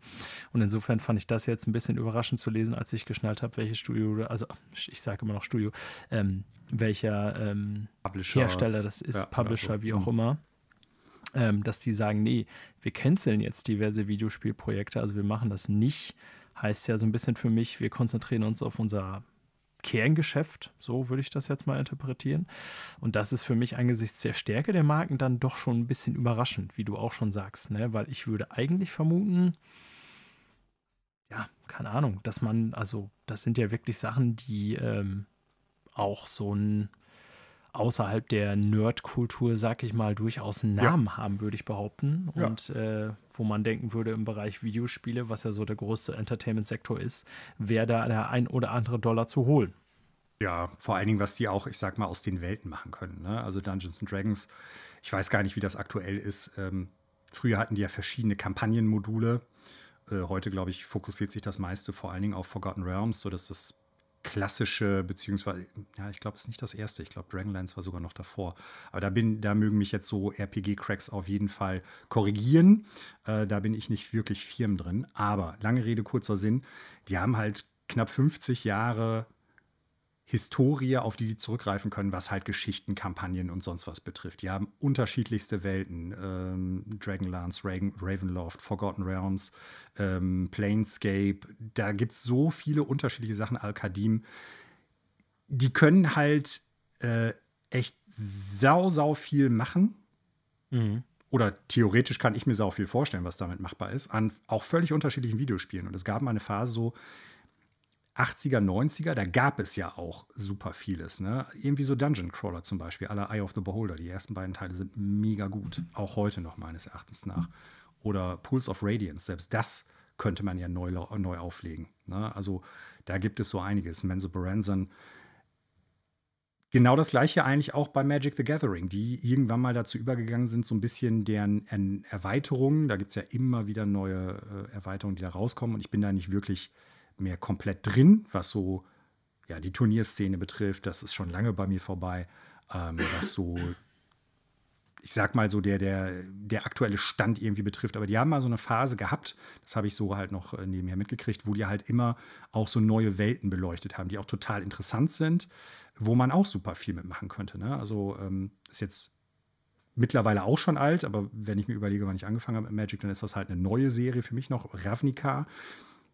Und insofern fand ich das jetzt ein bisschen überraschend zu lesen, als ich geschnallt habe, welches Studio, also ich sage immer noch Studio, ähm, welcher ähm, Hersteller das ist, ja, Publisher, so. wie auch mhm. immer. Ähm, dass die sagen, nee, wir canceln jetzt diverse Videospielprojekte, also wir machen das nicht heißt ja so ein bisschen für mich, wir konzentrieren uns auf unser Kerngeschäft, so würde ich das jetzt mal interpretieren. Und das ist für mich angesichts der Stärke der Marken dann doch schon ein bisschen überraschend, wie du auch schon sagst, ne? weil ich würde eigentlich vermuten, ja, keine Ahnung, dass man, also das sind ja wirklich Sachen, die ähm, auch so ein außerhalb der Nerdkultur, sag ich mal, durchaus einen Namen ja. haben, würde ich behaupten. Und ja. äh, wo man denken würde, im Bereich Videospiele, was ja so der größte Entertainment-Sektor ist, wäre da der ein oder andere Dollar zu holen. Ja, vor allen Dingen, was die auch, ich sag mal, aus den Welten machen können. Ne? Also Dungeons and Dragons, ich weiß gar nicht, wie das aktuell ist. Ähm, früher hatten die ja verschiedene Kampagnenmodule. Äh, heute, glaube ich, fokussiert sich das meiste vor allen Dingen auf Forgotten Realms, sodass das klassische, beziehungsweise, ja, ich glaube, es ist nicht das erste. Ich glaube, Dragonlance war sogar noch davor. Aber da bin, da mögen mich jetzt so RPG-Cracks auf jeden Fall korrigieren. Äh, da bin ich nicht wirklich firm drin. Aber lange Rede, kurzer Sinn, die haben halt knapp 50 Jahre Historie, auf die die zurückgreifen können, was halt Geschichten, Kampagnen und sonst was betrifft. Die haben unterschiedlichste Welten. Ähm, Dragonlance, Raven, Ravenloft, Forgotten Realms, ähm, Planescape. Da gibt es so viele unterschiedliche Sachen. Al-Kadim. Die können halt äh, echt sau, sau viel machen. Mhm. Oder theoretisch kann ich mir sau viel vorstellen, was damit machbar ist, an auch völlig unterschiedlichen Videospielen. Und es gab mal eine Phase so, 80er, 90er, da gab es ja auch super vieles. Ne? Irgendwie so Dungeon Crawler zum Beispiel, aller Eye of the Beholder. Die ersten beiden Teile sind mega gut, auch heute noch meines Erachtens nach. Oder Pools of Radiance, selbst das könnte man ja neu, neu auflegen. Ne? Also da gibt es so einiges. Menzo Baranzan. Genau das gleiche eigentlich auch bei Magic the Gathering, die irgendwann mal dazu übergegangen sind, so ein bisschen deren Erweiterungen. Da gibt es ja immer wieder neue äh, Erweiterungen, die da rauskommen. Und ich bin da nicht wirklich mehr komplett drin, was so ja, die Turnierszene betrifft. Das ist schon lange bei mir vorbei. Ähm, was so ich sag mal so, der, der, der aktuelle Stand irgendwie betrifft. Aber die haben mal so eine Phase gehabt, das habe ich so halt noch äh, nebenher mitgekriegt, wo die halt immer auch so neue Welten beleuchtet haben, die auch total interessant sind, wo man auch super viel mitmachen könnte. Ne? Also ähm, ist jetzt mittlerweile auch schon alt, aber wenn ich mir überlege, wann ich angefangen habe mit Magic, dann ist das halt eine neue Serie für mich noch. Ravnica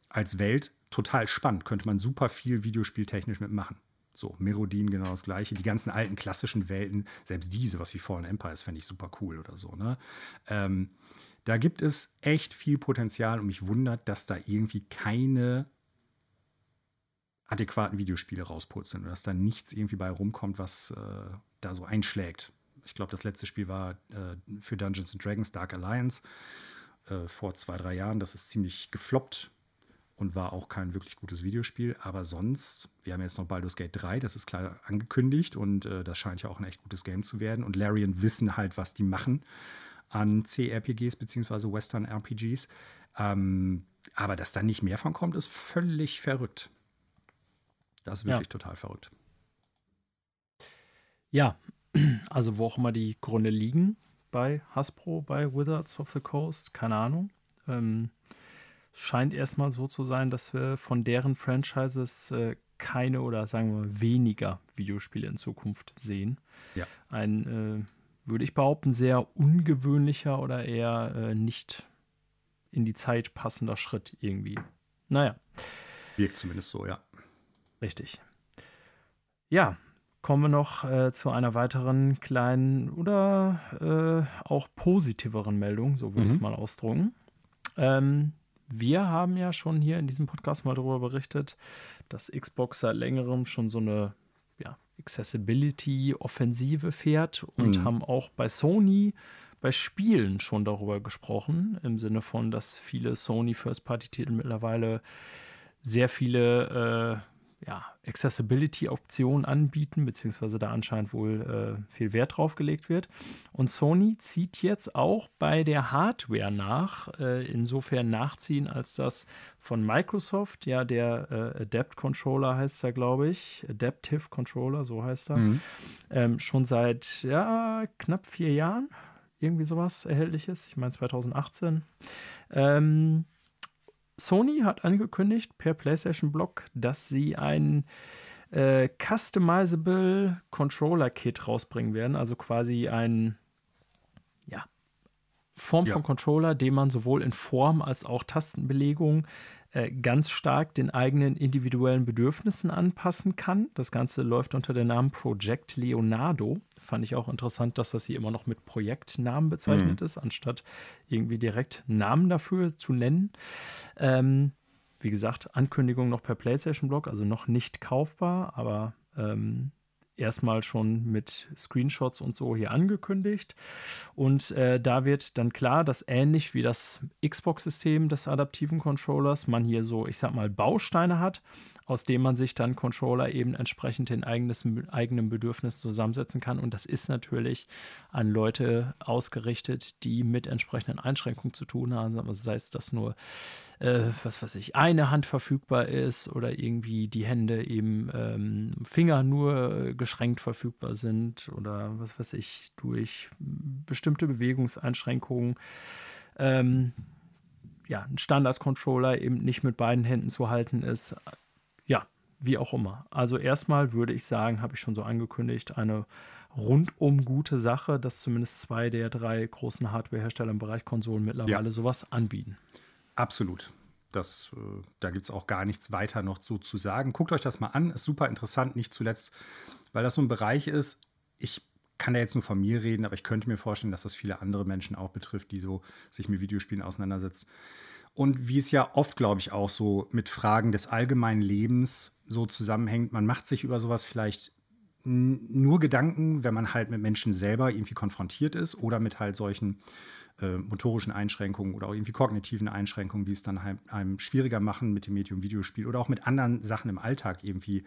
als Welt total spannend, könnte man super viel videospieltechnisch mitmachen. So, Merodin genau das gleiche. Die ganzen alten klassischen Welten, selbst diese, was wie Fallen Empires, fände ich super cool oder so. Ne? Ähm, da gibt es echt viel Potenzial und mich wundert, dass da irgendwie keine adäquaten Videospiele rausputzeln oder dass da nichts irgendwie bei rumkommt, was äh, da so einschlägt. Ich glaube, das letzte Spiel war äh, für Dungeons Dragons Dark Alliance äh, vor zwei, drei Jahren. Das ist ziemlich gefloppt und war auch kein wirklich gutes Videospiel. Aber sonst, wir haben jetzt noch Baldur's Gate 3, das ist klar angekündigt und äh, das scheint ja auch ein echt gutes Game zu werden. Und Larian wissen halt, was die machen an CRPGs bzw. Western RPGs. Ähm, aber dass da nicht mehr von kommt, ist völlig verrückt. Das ist wirklich ja. total verrückt. Ja, also wo auch immer die Gründe liegen bei Hasbro, bei Wizards of the Coast, keine Ahnung. Ähm, scheint erstmal so zu sein, dass wir von deren Franchises äh, keine oder sagen wir weniger Videospiele in Zukunft sehen. Ja. Ein, äh, würde ich behaupten, sehr ungewöhnlicher oder eher äh, nicht in die Zeit passender Schritt irgendwie. Naja. Wirkt zumindest so, ja. Richtig. Ja, kommen wir noch äh, zu einer weiteren kleinen oder äh, auch positiveren Meldung, so würde mhm. ich es mal ausdrücken. Ähm, wir haben ja schon hier in diesem Podcast mal darüber berichtet, dass Xbox seit längerem schon so eine ja, Accessibility-Offensive fährt und mhm. haben auch bei Sony bei Spielen schon darüber gesprochen, im Sinne von, dass viele Sony First-Party-Titel mittlerweile sehr viele äh, ja, Accessibility-Optionen anbieten, beziehungsweise da anscheinend wohl äh, viel Wert drauf gelegt wird. Und Sony zieht jetzt auch bei der Hardware nach, äh, insofern nachziehen, als das von Microsoft, ja, der äh, Adapt Controller heißt er, glaube ich, Adaptive Controller, so heißt er, mhm. ähm, schon seit ja, knapp vier Jahren irgendwie sowas erhältlich ist. Ich meine 2018. Ähm, Sony hat angekündigt per PlayStation Blog, dass sie ein äh, Customizable Controller Kit rausbringen werden, also quasi ein ja, Form ja. von Controller, den man sowohl in Form als auch Tastenbelegung äh, ganz stark den eigenen individuellen Bedürfnissen anpassen kann. Das Ganze läuft unter dem Namen Project Leonardo. Fand ich auch interessant, dass das hier immer noch mit Projektnamen bezeichnet mhm. ist, anstatt irgendwie direkt Namen dafür zu nennen. Ähm, wie gesagt, Ankündigung noch per PlayStation-Blog, also noch nicht kaufbar, aber ähm, erstmal schon mit Screenshots und so hier angekündigt. Und äh, da wird dann klar, dass ähnlich wie das Xbox-System des adaptiven Controllers man hier so, ich sag mal, Bausteine hat, aus denen man sich dann Controller eben entsprechend in eigenes, eigenem Bedürfnis zusammensetzen kann. Und das ist natürlich an Leute ausgerichtet, die mit entsprechenden Einschränkungen zu tun haben. Also sei es, dass nur, äh, was weiß ich, eine Hand verfügbar ist oder irgendwie die Hände eben ähm, Finger nur geschränkt verfügbar sind oder was weiß ich, durch bestimmte Bewegungseinschränkungen. Ähm, ja, ein Standard-Controller eben nicht mit beiden Händen zu halten ist, wie auch immer. Also erstmal würde ich sagen, habe ich schon so angekündigt, eine rundum gute Sache, dass zumindest zwei der drei großen Hardwarehersteller im Bereich Konsolen mittlerweile ja. sowas anbieten. Absolut. Das, äh, da gibt es auch gar nichts weiter noch so zu sagen. Guckt euch das mal an, ist super interessant, nicht zuletzt, weil das so ein Bereich ist. Ich kann da jetzt nur von mir reden, aber ich könnte mir vorstellen, dass das viele andere Menschen auch betrifft, die so sich mit Videospielen auseinandersetzen Und wie es ja oft, glaube ich, auch so mit Fragen des allgemeinen Lebens so zusammenhängt, man macht sich über sowas vielleicht nur Gedanken, wenn man halt mit Menschen selber irgendwie konfrontiert ist oder mit halt solchen äh, motorischen Einschränkungen oder auch irgendwie kognitiven Einschränkungen, die es dann halt einem schwieriger machen mit dem Medium Videospiel oder auch mit anderen Sachen im Alltag irgendwie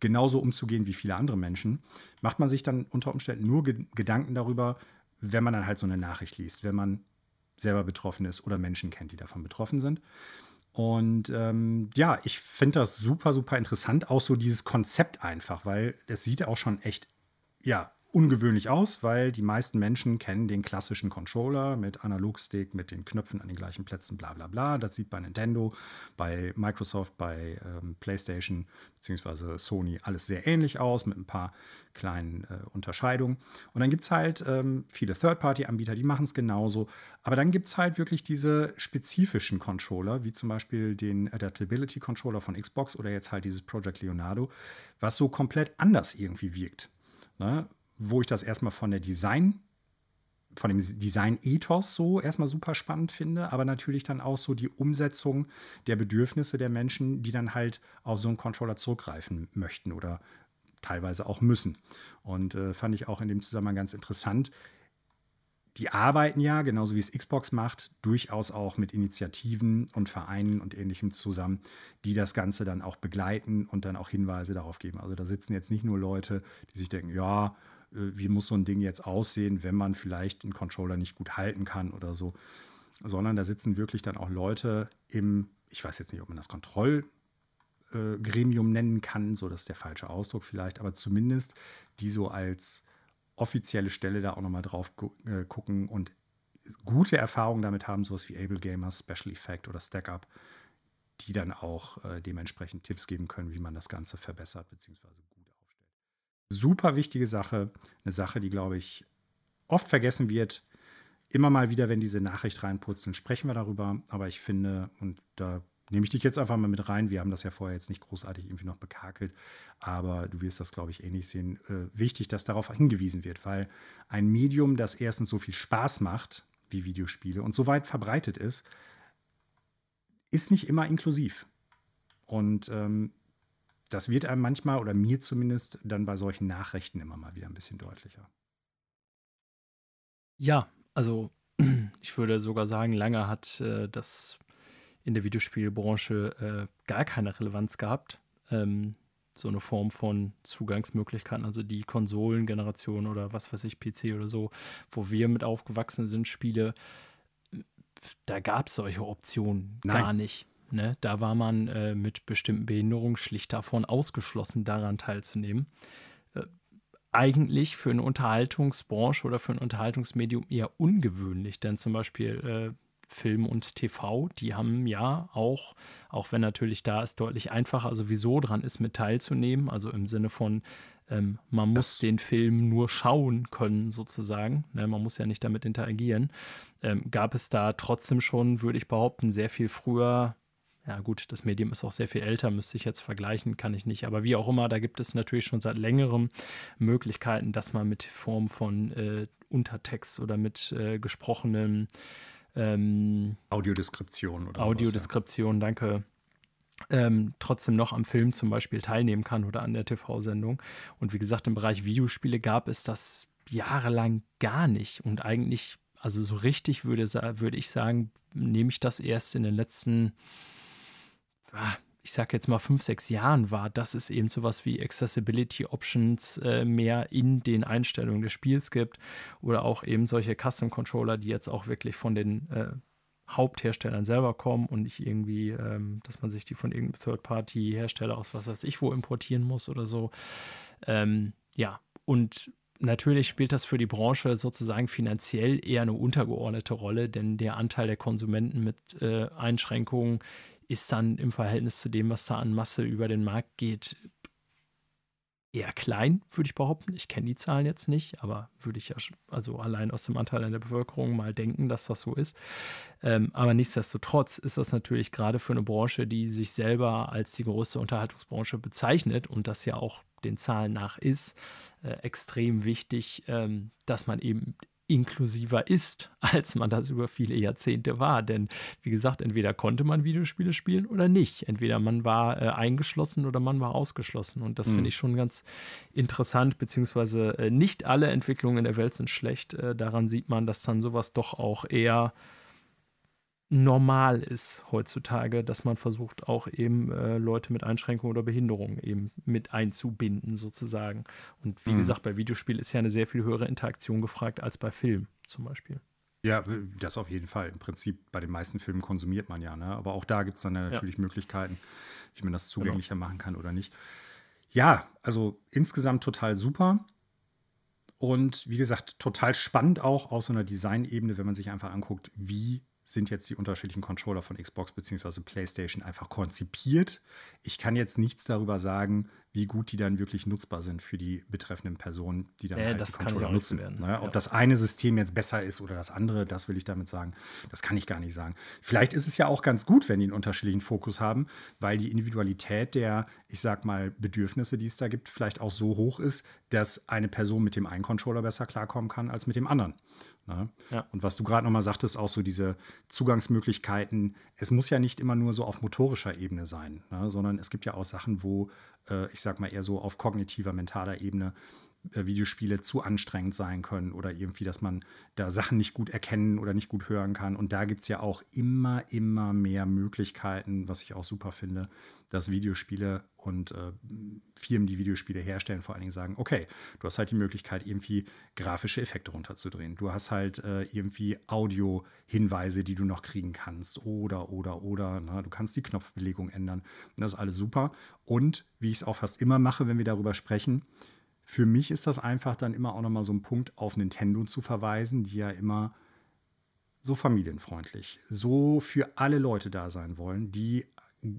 genauso umzugehen wie viele andere Menschen, macht man sich dann unter Umständen nur Ge Gedanken darüber, wenn man dann halt so eine Nachricht liest, wenn man selber betroffen ist oder Menschen kennt, die davon betroffen sind. Und ähm, ja, ich finde das super, super interessant, auch so dieses Konzept einfach, weil es sieht auch schon echt, ja, ungewöhnlich aus, weil die meisten Menschen kennen den klassischen Controller mit Analogstick, mit den Knöpfen an den gleichen Plätzen, bla bla bla. Das sieht bei Nintendo, bei Microsoft, bei ähm, PlayStation bzw. Sony alles sehr ähnlich aus, mit ein paar kleinen äh, Unterscheidungen. Und dann gibt es halt ähm, viele Third-Party-Anbieter, die machen es genauso. Aber dann gibt es halt wirklich diese spezifischen Controller, wie zum Beispiel den Adaptability Controller von Xbox oder jetzt halt dieses Project Leonardo, was so komplett anders irgendwie wirkt. Ne? Wo ich das erstmal von der Design, von dem Design-Ethos so erstmal super spannend finde, aber natürlich dann auch so die Umsetzung der Bedürfnisse der Menschen, die dann halt auf so einen Controller zurückgreifen möchten oder teilweise auch müssen. Und äh, fand ich auch in dem Zusammenhang ganz interessant. Die arbeiten ja, genauso wie es Xbox macht, durchaus auch mit Initiativen und Vereinen und ähnlichem zusammen, die das Ganze dann auch begleiten und dann auch Hinweise darauf geben. Also da sitzen jetzt nicht nur Leute, die sich denken, ja, wie muss so ein Ding jetzt aussehen, wenn man vielleicht einen Controller nicht gut halten kann oder so, sondern da sitzen wirklich dann auch Leute im, ich weiß jetzt nicht, ob man das Kontrollgremium äh, nennen kann, so das ist der falsche Ausdruck vielleicht, aber zumindest die so als offizielle Stelle da auch nochmal drauf äh, gucken und gute Erfahrungen damit haben, sowas wie Able Gamers, Special Effect oder StackUp, die dann auch äh, dementsprechend Tipps geben können, wie man das Ganze verbessert bzw super wichtige Sache. Eine Sache, die, glaube ich, oft vergessen wird. Immer mal wieder, wenn diese Nachricht reinputzeln, sprechen wir darüber. Aber ich finde, und da nehme ich dich jetzt einfach mal mit rein. Wir haben das ja vorher jetzt nicht großartig irgendwie noch bekakelt, aber du wirst das, glaube ich, ähnlich sehen. Äh, wichtig, dass darauf hingewiesen wird, weil ein Medium, das erstens so viel Spaß macht wie Videospiele und so weit verbreitet ist, ist nicht immer inklusiv. Und ähm, das wird einem manchmal oder mir zumindest dann bei solchen Nachrichten immer mal wieder ein bisschen deutlicher. Ja, also ich würde sogar sagen, lange hat äh, das in der Videospielbranche äh, gar keine Relevanz gehabt. Ähm, so eine Form von Zugangsmöglichkeiten, also die Konsolengeneration oder was weiß ich, PC oder so, wo wir mit aufgewachsen sind, Spiele, da gab es solche Optionen Nein. gar nicht. Ne? Da war man äh, mit bestimmten Behinderungen schlicht davon ausgeschlossen, daran teilzunehmen. Äh, eigentlich für eine Unterhaltungsbranche oder für ein Unterhaltungsmedium eher ungewöhnlich, denn zum Beispiel äh, Film und TV, die haben ja auch, auch wenn natürlich da es deutlich einfacher sowieso dran ist, mit teilzunehmen, also im Sinne von, ähm, man muss das den Film nur schauen können, sozusagen. Ne, man muss ja nicht damit interagieren. Ähm, gab es da trotzdem schon, würde ich behaupten, sehr viel früher ja gut, das Medium ist auch sehr viel älter, müsste ich jetzt vergleichen, kann ich nicht. Aber wie auch immer, da gibt es natürlich schon seit längerem Möglichkeiten, dass man mit Form von äh, Untertext oder mit äh, gesprochenen ähm, Audiodeskription oder Audiodeskription, ja. danke. Ähm, trotzdem noch am Film zum Beispiel teilnehmen kann oder an der TV-Sendung. Und wie gesagt, im Bereich Videospiele gab es das jahrelang gar nicht. Und eigentlich, also so richtig würde, würde ich sagen, nehme ich das erst in den letzten ich sage jetzt mal fünf, sechs Jahren war, dass es eben sowas wie Accessibility Options äh, mehr in den Einstellungen des Spiels gibt oder auch eben solche Custom Controller, die jetzt auch wirklich von den äh, Hauptherstellern selber kommen und nicht irgendwie, ähm, dass man sich die von irgendeinem Third-Party-Hersteller aus was weiß ich wo importieren muss oder so. Ähm, ja, und natürlich spielt das für die Branche sozusagen finanziell eher eine untergeordnete Rolle, denn der Anteil der Konsumenten mit äh, Einschränkungen ist dann im Verhältnis zu dem, was da an Masse über den Markt geht, eher klein, würde ich behaupten. Ich kenne die Zahlen jetzt nicht, aber würde ich ja also allein aus dem Anteil an der Bevölkerung mal denken, dass das so ist. Ähm, aber nichtsdestotrotz ist das natürlich gerade für eine Branche, die sich selber als die größte Unterhaltungsbranche bezeichnet und das ja auch den Zahlen nach ist, äh, extrem wichtig, ähm, dass man eben inklusiver ist, als man das über viele Jahrzehnte war. Denn wie gesagt, entweder konnte man Videospiele spielen oder nicht. Entweder man war äh, eingeschlossen oder man war ausgeschlossen. Und das mhm. finde ich schon ganz interessant, beziehungsweise äh, nicht alle Entwicklungen in der Welt sind schlecht. Äh, daran sieht man, dass dann sowas doch auch eher normal ist heutzutage, dass man versucht, auch eben äh, Leute mit Einschränkungen oder Behinderungen eben mit einzubinden, sozusagen. Und wie mhm. gesagt, bei Videospielen ist ja eine sehr viel höhere Interaktion gefragt als bei Film zum Beispiel. Ja, das auf jeden Fall. Im Prinzip bei den meisten Filmen konsumiert man ja, ne? Aber auch da gibt es dann natürlich ja. Möglichkeiten, wie man das genau. zugänglicher genau. machen kann oder nicht. Ja, also insgesamt total super. Und wie gesagt, total spannend auch aus so einer Designebene, wenn man sich einfach anguckt, wie sind jetzt die unterschiedlichen Controller von Xbox bzw. PlayStation einfach konzipiert. Ich kann jetzt nichts darüber sagen, wie gut die dann wirklich nutzbar sind für die betreffenden Personen, die dann äh, halt die Controller nutzen. Ne? Ob ja. das eine System jetzt besser ist oder das andere, das will ich damit sagen. Das kann ich gar nicht sagen. Vielleicht ist es ja auch ganz gut, wenn die einen unterschiedlichen Fokus haben, weil die Individualität der, ich sag mal, Bedürfnisse, die es da gibt, vielleicht auch so hoch ist, dass eine Person mit dem einen Controller besser klarkommen kann als mit dem anderen. Ja. Und was du gerade nochmal sagtest, auch so diese Zugangsmöglichkeiten, es muss ja nicht immer nur so auf motorischer Ebene sein, ne? sondern es gibt ja auch Sachen, wo, äh, ich sag mal, eher so auf kognitiver, mentaler Ebene Videospiele zu anstrengend sein können oder irgendwie, dass man da Sachen nicht gut erkennen oder nicht gut hören kann. Und da gibt es ja auch immer, immer mehr Möglichkeiten, was ich auch super finde, dass Videospiele und äh, Firmen, die Videospiele herstellen, vor allen Dingen sagen, okay, du hast halt die Möglichkeit, irgendwie grafische Effekte runterzudrehen. Du hast halt äh, irgendwie Audio-Hinweise, die du noch kriegen kannst. Oder, oder, oder. Na, du kannst die Knopfbelegung ändern. Das ist alles super. Und wie ich es auch fast immer mache, wenn wir darüber sprechen, für mich ist das einfach dann immer auch nochmal so ein Punkt auf Nintendo zu verweisen, die ja immer so familienfreundlich, so für alle Leute da sein wollen, die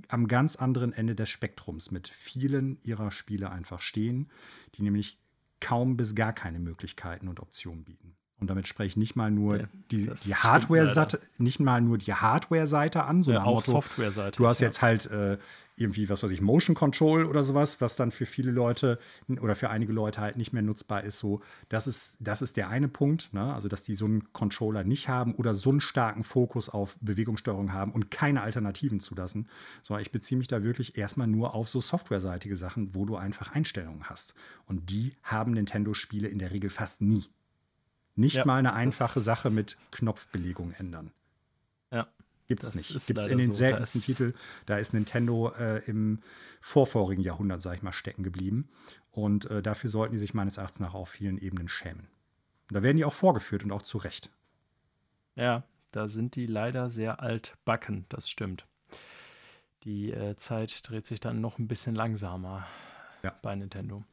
am ganz anderen Ende des Spektrums mit vielen ihrer Spiele einfach stehen, die nämlich kaum bis gar keine Möglichkeiten und Optionen bieten. Und damit spreche ich nicht mal nur ja, die, die Hardware-Seite, nicht mal nur die Hardware-Seite an, sondern ja, auch Software-Seite. Du hast ja. jetzt halt äh, irgendwie, was weiß ich, Motion Control oder sowas, was dann für viele Leute oder für einige Leute halt nicht mehr nutzbar ist. So, das ist, das ist der eine Punkt, ne? also dass die so einen Controller nicht haben oder so einen starken Fokus auf Bewegungssteuerung haben und keine Alternativen zulassen. Sondern ich beziehe mich da wirklich erstmal nur auf so softwareseitige Sachen, wo du einfach Einstellungen hast. Und die haben Nintendo-Spiele in der Regel fast nie. Nicht ja, mal eine einfache Sache mit Knopfbelegung ändern. Gibt es nicht. Gibt es in den so, seltensten Titeln. Da ist Nintendo äh, im vorvorigen Jahrhundert, sag ich mal, stecken geblieben. Und äh, dafür sollten die sich meines Erachtens nach auf vielen Ebenen schämen. Und da werden die auch vorgeführt und auch zu Recht. Ja, da sind die leider sehr altbacken, das stimmt. Die äh, Zeit dreht sich dann noch ein bisschen langsamer ja. bei Nintendo.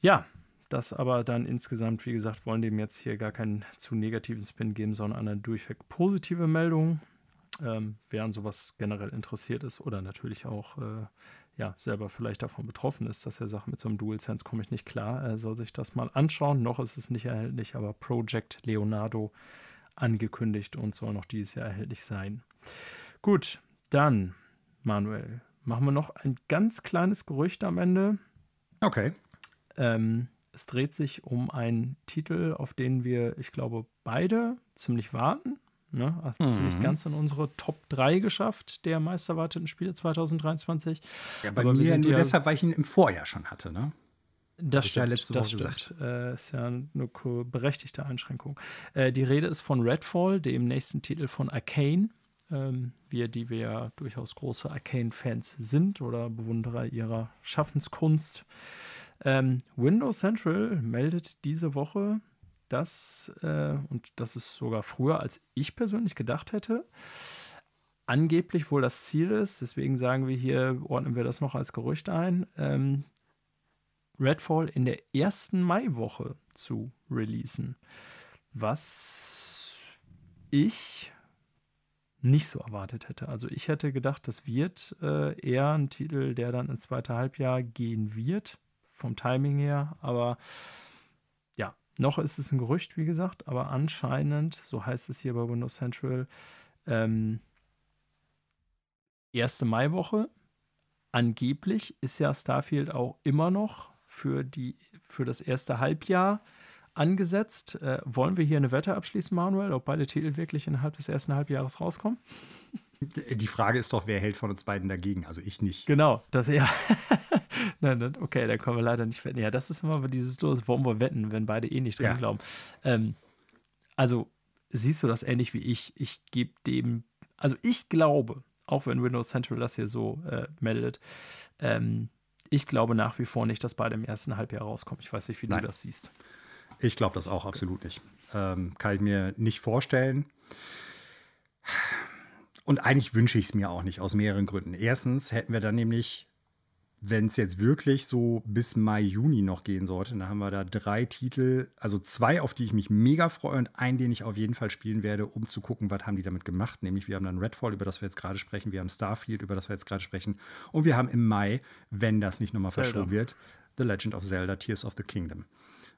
Ja, das aber dann insgesamt, wie gesagt, wollen dem jetzt hier gar keinen zu negativen Spin geben, sondern eine durchweg positive Meldung. Ähm, wer an sowas generell interessiert ist oder natürlich auch äh, ja, selber vielleicht davon betroffen ist, dass er sagt, mit so einem DualSense komme ich nicht klar, er soll sich das mal anschauen. Noch ist es nicht erhältlich, aber Project Leonardo angekündigt und soll noch dieses Jahr erhältlich sein. Gut, dann, Manuel, machen wir noch ein ganz kleines Gerücht am Ende. Okay. Ähm, es dreht sich um einen Titel, auf den wir, ich glaube, beide ziemlich warten. Ne? Hat es mhm. nicht ganz in unsere Top 3 geschafft, der meisterwarteten Spiele 2023. Ja, bei Aber mir nur ja, deshalb, weil ich ihn im Vorjahr schon hatte, ne? Das stimmt, ja letzte das stimmt. Äh, ist ja eine berechtigte Einschränkung. Äh, die Rede ist von Redfall, dem nächsten Titel von Arcane. Ähm, wir, die wir ja durchaus große Arcane-Fans sind oder Bewunderer ihrer Schaffenskunst. Ähm, Windows Central meldet diese Woche, dass, äh, und das ist sogar früher, als ich persönlich gedacht hätte, angeblich wohl das Ziel ist, deswegen sagen wir hier, ordnen wir das noch als Gerücht ein, ähm, Redfall in der ersten Maiwoche zu releasen. Was ich nicht so erwartet hätte. Also ich hätte gedacht, das wird äh, eher ein Titel, der dann ins zweite Halbjahr gehen wird vom Timing her. Aber noch ist es ein Gerücht, wie gesagt, aber anscheinend, so heißt es hier bei Windows Central, ähm, erste Maiwoche. Angeblich ist ja Starfield auch immer noch für, die, für das erste Halbjahr angesetzt. Äh, wollen wir hier eine Wette abschließen, Manuel, ob beide Titel wirklich innerhalb des ersten Halbjahres rauskommen? Die Frage ist doch, wer hält von uns beiden dagegen? Also ich nicht. Genau, das ja. nein, nein, okay, da können wir leider nicht wetten. Ja, das ist immer dieses los, warum wir wetten, wenn beide eh nicht dran ja. glauben. Ähm, also siehst du das ähnlich wie ich? Ich gebe dem, also ich glaube, auch wenn Windows Central das hier so äh, meldet, ähm, ich glaube nach wie vor nicht, dass beide im ersten Halbjahr rauskommen. Ich weiß nicht, wie Nein. du das siehst. Ich glaube das auch absolut nicht. Ähm, kann ich mir nicht vorstellen. Und eigentlich wünsche ich es mir auch nicht, aus mehreren Gründen. Erstens hätten wir dann nämlich, wenn es jetzt wirklich so bis Mai, Juni noch gehen sollte, dann haben wir da drei Titel, also zwei, auf die ich mich mega freue und einen, den ich auf jeden Fall spielen werde, um zu gucken, was haben die damit gemacht. Nämlich wir haben dann Redfall, über das wir jetzt gerade sprechen, wir haben Starfield, über das wir jetzt gerade sprechen und wir haben im Mai, wenn das nicht nochmal verschoben wird, The Legend of Zelda, Tears of the Kingdom.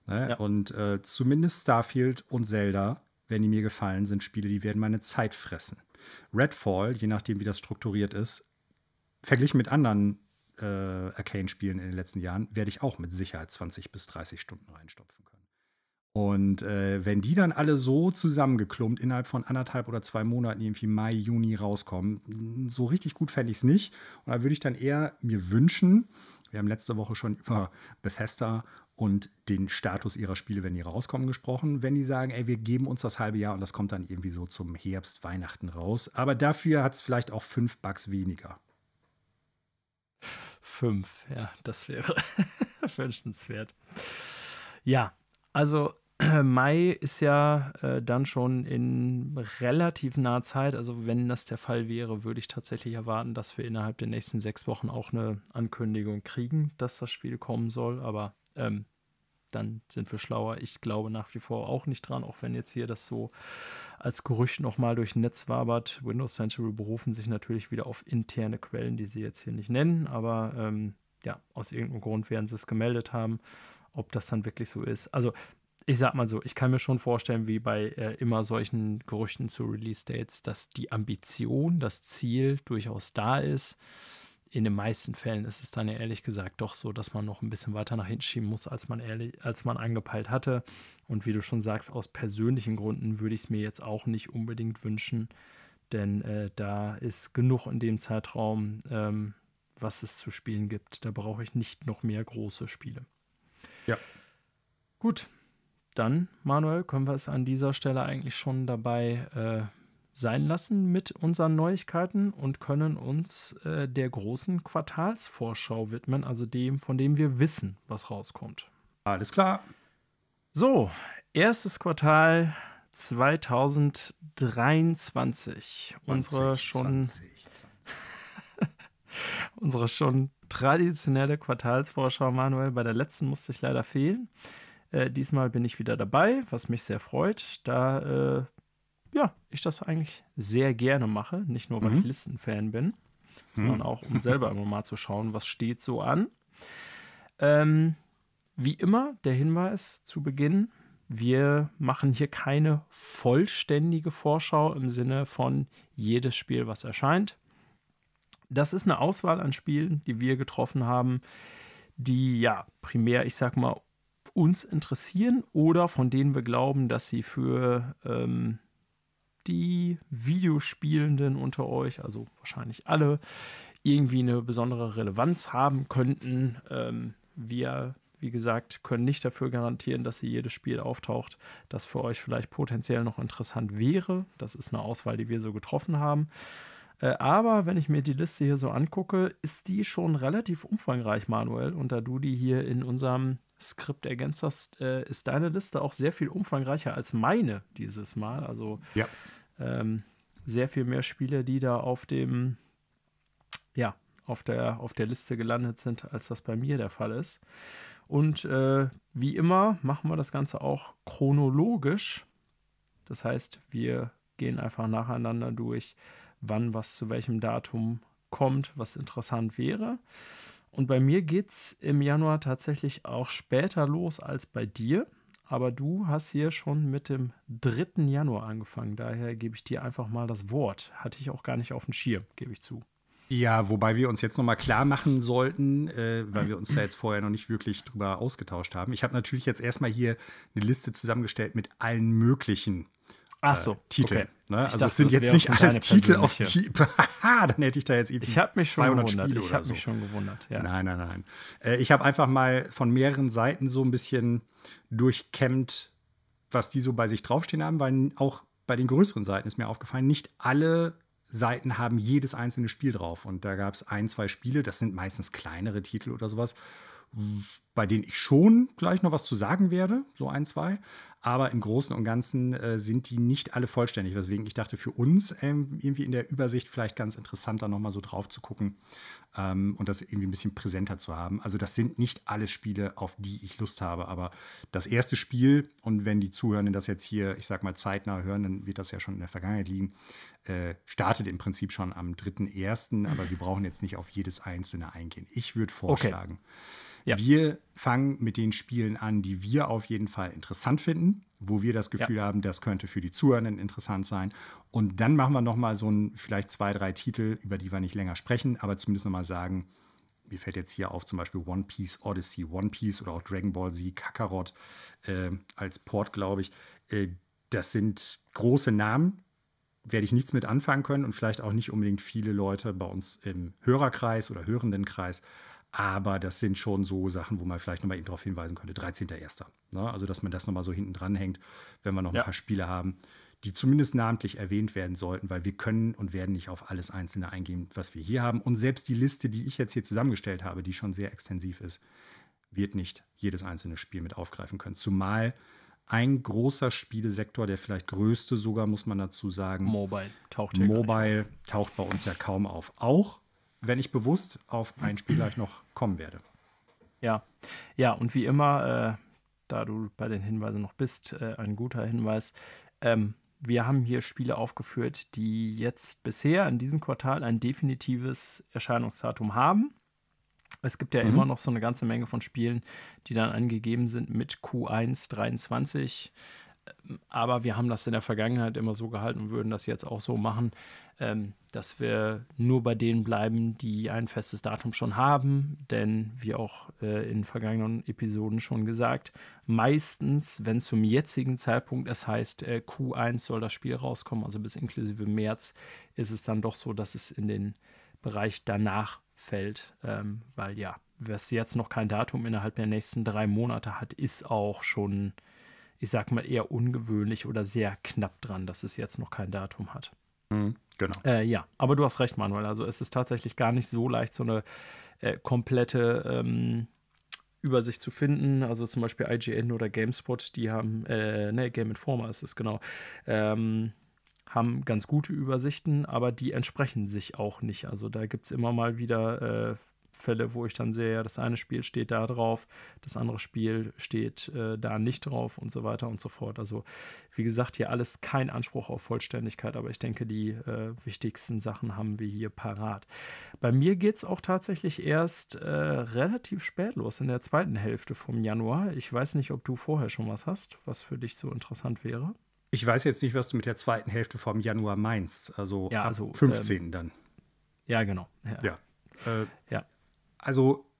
Ne? Ja. Und äh, zumindest Starfield und Zelda, wenn die mir gefallen, sind Spiele, die werden meine Zeit fressen. Redfall, je nachdem, wie das strukturiert ist, verglichen mit anderen äh, Arcane-Spielen in den letzten Jahren, werde ich auch mit Sicherheit 20 bis 30 Stunden reinstopfen können. Und äh, wenn die dann alle so zusammengeklumpt innerhalb von anderthalb oder zwei Monaten, irgendwie Mai, Juni rauskommen, so richtig gut fände ich es nicht. Und da würde ich dann eher mir wünschen, wir haben letzte Woche schon über Bethesda und den Status ihrer Spiele, wenn die rauskommen, gesprochen. Wenn die sagen, ey, wir geben uns das halbe Jahr und das kommt dann irgendwie so zum Herbst, Weihnachten raus. Aber dafür hat es vielleicht auch fünf Bugs weniger. Fünf, ja, das wäre wünschenswert. Ja, also Mai ist ja äh, dann schon in relativ naher Zeit. Also wenn das der Fall wäre, würde ich tatsächlich erwarten, dass wir innerhalb der nächsten sechs Wochen auch eine Ankündigung kriegen, dass das Spiel kommen soll. Aber ähm, dann sind wir schlauer. Ich glaube nach wie vor auch nicht dran, auch wenn jetzt hier das so als Gerücht nochmal durch Netz wabert. Windows Central berufen sich natürlich wieder auf interne Quellen, die sie jetzt hier nicht nennen, aber ähm, ja, aus irgendeinem Grund werden sie es gemeldet haben. Ob das dann wirklich so ist. Also, ich sag mal so, ich kann mir schon vorstellen, wie bei äh, immer solchen Gerüchten zu Release-Dates, dass die Ambition, das Ziel durchaus da ist in den meisten Fällen ist es dann ja ehrlich gesagt doch so, dass man noch ein bisschen weiter nach hinten schieben muss, als man ehrlich, als man angepeilt hatte. Und wie du schon sagst, aus persönlichen Gründen würde ich es mir jetzt auch nicht unbedingt wünschen, denn äh, da ist genug in dem Zeitraum, ähm, was es zu spielen gibt. Da brauche ich nicht noch mehr große Spiele. Ja. Gut, dann, Manuel, können wir es an dieser Stelle eigentlich schon dabei äh, sein lassen mit unseren Neuigkeiten und können uns äh, der großen Quartalsvorschau widmen, also dem, von dem wir wissen, was rauskommt. Alles klar. So, erstes Quartal 2023. 20, unsere schon 20, 20. unsere schon traditionelle Quartalsvorschau, Manuel. Bei der letzten musste ich leider fehlen. Äh, diesmal bin ich wieder dabei, was mich sehr freut. Da äh, ja, ich das eigentlich sehr gerne mache. Nicht nur, weil mhm. ich Listenfan bin, sondern mhm. auch, um selber immer mal zu schauen, was steht so an. Ähm, wie immer, der Hinweis zu Beginn, wir machen hier keine vollständige Vorschau im Sinne von jedes Spiel, was erscheint. Das ist eine Auswahl an Spielen, die wir getroffen haben, die ja primär, ich sag mal, uns interessieren oder von denen wir glauben, dass sie für ähm, die Videospielenden unter euch, also wahrscheinlich alle, irgendwie eine besondere Relevanz haben könnten. Ähm, wir, wie gesagt, können nicht dafür garantieren, dass hier jedes Spiel auftaucht, das für euch vielleicht potenziell noch interessant wäre. Das ist eine Auswahl, die wir so getroffen haben. Äh, aber wenn ich mir die Liste hier so angucke, ist die schon relativ umfangreich, Manuel. Und da du die hier in unserem Skript ergänzt hast, äh, ist deine Liste auch sehr viel umfangreicher als meine dieses Mal. Also ja ähm, sehr viel mehr Spiele, die da auf dem, ja, auf der, auf der Liste gelandet sind, als das bei mir der Fall ist. Und äh, wie immer machen wir das Ganze auch chronologisch. Das heißt, wir gehen einfach nacheinander durch, wann was zu welchem Datum kommt, was interessant wäre. Und bei mir geht es im Januar tatsächlich auch später los als bei dir aber du hast hier schon mit dem 3. Januar angefangen. Daher gebe ich dir einfach mal das Wort. Hatte ich auch gar nicht auf dem Schirm, gebe ich zu. Ja, wobei wir uns jetzt noch mal klar machen sollten, äh, weil wir uns da jetzt vorher noch nicht wirklich drüber ausgetauscht haben. Ich habe natürlich jetzt erstmal hier eine Liste zusammengestellt mit allen möglichen Ach so, äh, Titeln. okay. Ne? Also dachte, es sind jetzt nicht schon alles Titel auf. Haha, dann hätte ich da jetzt irgendwie Ich habe mich schon 200 gewundert. Spiele Ich habe so. mich schon gewundert. Ja. Nein, nein, nein. Äh, ich habe einfach mal von mehreren Seiten so ein bisschen durchkämmt, was die so bei sich draufstehen haben, weil auch bei den größeren Seiten ist mir aufgefallen, nicht alle Seiten haben jedes einzelne Spiel drauf. Und da gab es ein, zwei Spiele, das sind meistens kleinere Titel oder sowas, bei denen ich schon gleich noch was zu sagen werde, so ein, zwei. Aber im Großen und Ganzen äh, sind die nicht alle vollständig, weswegen ich dachte, für uns ähm, irgendwie in der Übersicht vielleicht ganz interessant, da nochmal so drauf zu gucken ähm, und das irgendwie ein bisschen präsenter zu haben. Also das sind nicht alle Spiele, auf die ich Lust habe, aber das erste Spiel, und wenn die Zuhörenden das jetzt hier, ich sag mal, zeitnah hören, dann wird das ja schon in der Vergangenheit liegen, äh, startet im Prinzip schon am 3.1., aber wir brauchen jetzt nicht auf jedes einzelne eingehen. Ich würde vorschlagen, Ja. wir fangen mit den Spielen an, die wir auf jeden Fall interessant finden, wo wir das Gefühl haben, das könnte für die Zuhörenden interessant sein. Und dann machen wir noch mal so ein, vielleicht zwei, drei Titel, über die wir nicht länger sprechen, aber zumindest noch mal sagen, mir fällt jetzt hier auf zum Beispiel One Piece Odyssey, One Piece oder auch Dragon Ball Z, Kakarot äh, als Port, glaube ich. Äh, das sind große Namen, werde ich nichts mit anfangen können und vielleicht auch nicht unbedingt viele Leute bei uns im Hörerkreis oder Hörendenkreis. Aber das sind schon so Sachen, wo man vielleicht nochmal eben darauf hinweisen könnte. 13.01. Ne? Also, dass man das nochmal so hinten dran hängt, wenn wir noch Ja. ein paar Spiele haben, die zumindest namentlich erwähnt werden sollten, weil wir können und werden nicht auf alles Einzelne eingehen, was wir hier haben. Und selbst die Liste, die ich jetzt hier zusammengestellt habe, die schon sehr extensiv ist, wird nicht jedes einzelne Spiel mit aufgreifen können. Zumal ein großer Spielesektor, der vielleicht größte sogar, muss man dazu sagen, Mobile taucht Mobile taucht bei uns ja kaum auf. Auch wenn ich bewusst auf ein Spiel gleich noch kommen werde. Ja, ja, und wie immer, äh, da du bei den Hinweisen noch bist, äh, ein guter Hinweis. Ähm, wir haben hier Spiele aufgeführt, die jetzt bisher in diesem Quartal ein definitives Erscheinungsdatum haben. Es gibt ja Mhm. immer noch so eine ganze Menge von Spielen, die dann angegeben sind mit Q1 23. Aber wir haben das in der Vergangenheit immer so gehalten und würden das jetzt auch so machen, ähm, dass wir nur bei denen bleiben, die ein festes Datum schon haben. Denn wie auch äh, in vergangenen Episoden schon gesagt, meistens, wenn zum jetzigen Zeitpunkt es heißt, äh, Q1 soll das Spiel rauskommen, also bis inklusive März, ist es dann doch so, dass es in den Bereich danach fällt. Ähm, weil ja, was jetzt noch kein Datum innerhalb der nächsten drei Monate hat, ist auch schon, ich sag mal, eher ungewöhnlich oder sehr knapp dran, dass es jetzt noch kein Datum hat. Genau. Äh, ja, aber du hast recht, Manuel. Also es ist tatsächlich gar nicht so leicht, so eine äh, komplette ähm, Übersicht zu finden. Also zum Beispiel IGN oder GameSpot, die haben, äh, ne, Game Informer ist es genau, ähm, haben ganz gute Übersichten, aber die entsprechen sich auch nicht. Also da gibt es immer mal wieder äh, Fälle, wo ich dann sehe, ja, das eine Spiel steht da drauf, das andere Spiel steht äh, da nicht drauf und so weiter und so fort. Also wie gesagt, hier alles kein Anspruch auf Vollständigkeit, aber ich denke, die äh, wichtigsten Sachen haben wir hier parat. Bei mir geht es auch tatsächlich erst äh, relativ spät los, in der zweiten Hälfte vom Januar. Ich weiß nicht, ob du vorher schon was hast, was für dich so interessant wäre. Ich weiß jetzt nicht, was du mit der zweiten Hälfte vom Januar meinst. Also Ja, ab also, 15. dann. Ja, genau. Ja. Ja. Äh, Ja. Also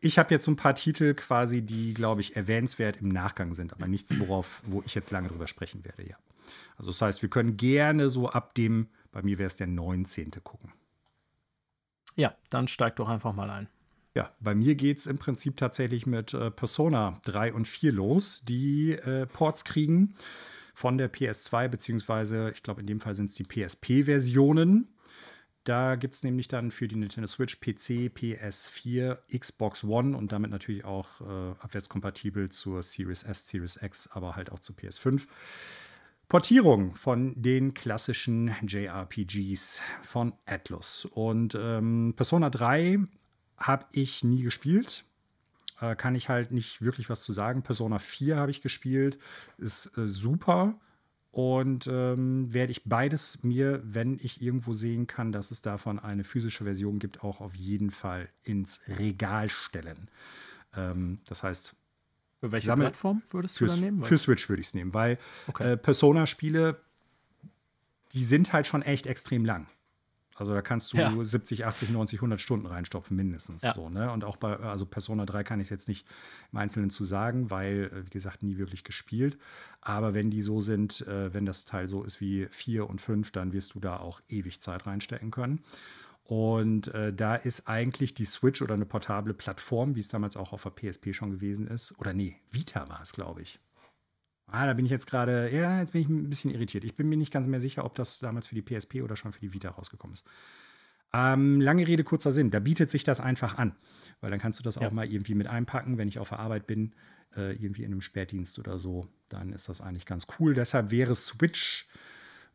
ich habe jetzt so ein paar Titel quasi, die, glaube ich, erwähnenswert im Nachgang sind, aber nichts, worauf, wo ich jetzt lange drüber sprechen werde, ja. Also das heißt, wir können gerne so ab dem, bei mir wäre es der 19. gucken. ja, dann steig doch einfach mal ein. Ja, bei mir geht es im Prinzip tatsächlich mit äh, Persona 3 und 4 los, die äh, Ports kriegen von der PS2, beziehungsweise ich glaube, in dem Fall sind es die PSP-Versionen. Da gibt es nämlich dann für die Nintendo Switch PC, PS4, Xbox One und damit natürlich auch äh, abwärtskompatibel zur Series S, Series X, aber halt auch zur PS5. Portierung von den klassischen JRPGs von Atlus. Und ähm, Persona 3 habe ich nie gespielt. Äh, kann ich halt nicht wirklich was zu sagen. Persona 4 habe ich gespielt. Ist äh, super. Und ähm, werde ich beides mir, wenn ich irgendwo sehen kann, dass es davon eine physische Version gibt, auch auf jeden Fall ins Regal stellen. Ähm, das heißt, Für welche Sammel- Plattform würdest du dann nehmen? für Switch würde ich es nehmen, weil Okay. äh, Persona-Spiele, die sind halt schon echt extrem lang. Also da kannst du ja. 70, 80, 90, 100 Stunden reinstopfen, mindestens. Ja. So, ne? Und auch bei, also Persona 3 kann ich es jetzt nicht im Einzelnen zu sagen, weil, äh, wie gesagt, nie wirklich gespielt. Aber wenn die so sind, äh, wenn das Teil so ist wie 4 und 5, dann wirst du da auch ewig Zeit reinstecken können. Und äh, da ist eigentlich die Switch oder eine portable Plattform, wie es damals auch auf der PSP schon gewesen ist. Oder nee, Vita war es, glaube ich. Ah, da bin ich jetzt gerade, ja, jetzt bin ich ein bisschen irritiert. Ich bin mir nicht ganz mehr sicher, ob das damals für die PSP oder schon für die Vita rausgekommen ist. Ähm, lange Rede, kurzer Sinn. Da bietet sich das einfach an. Weil dann kannst du das ja. auch mal irgendwie mit einpacken, wenn ich auf der Arbeit bin, äh, irgendwie in einem Spätdienst oder so. Dann ist das eigentlich ganz cool. Deshalb wäre Switch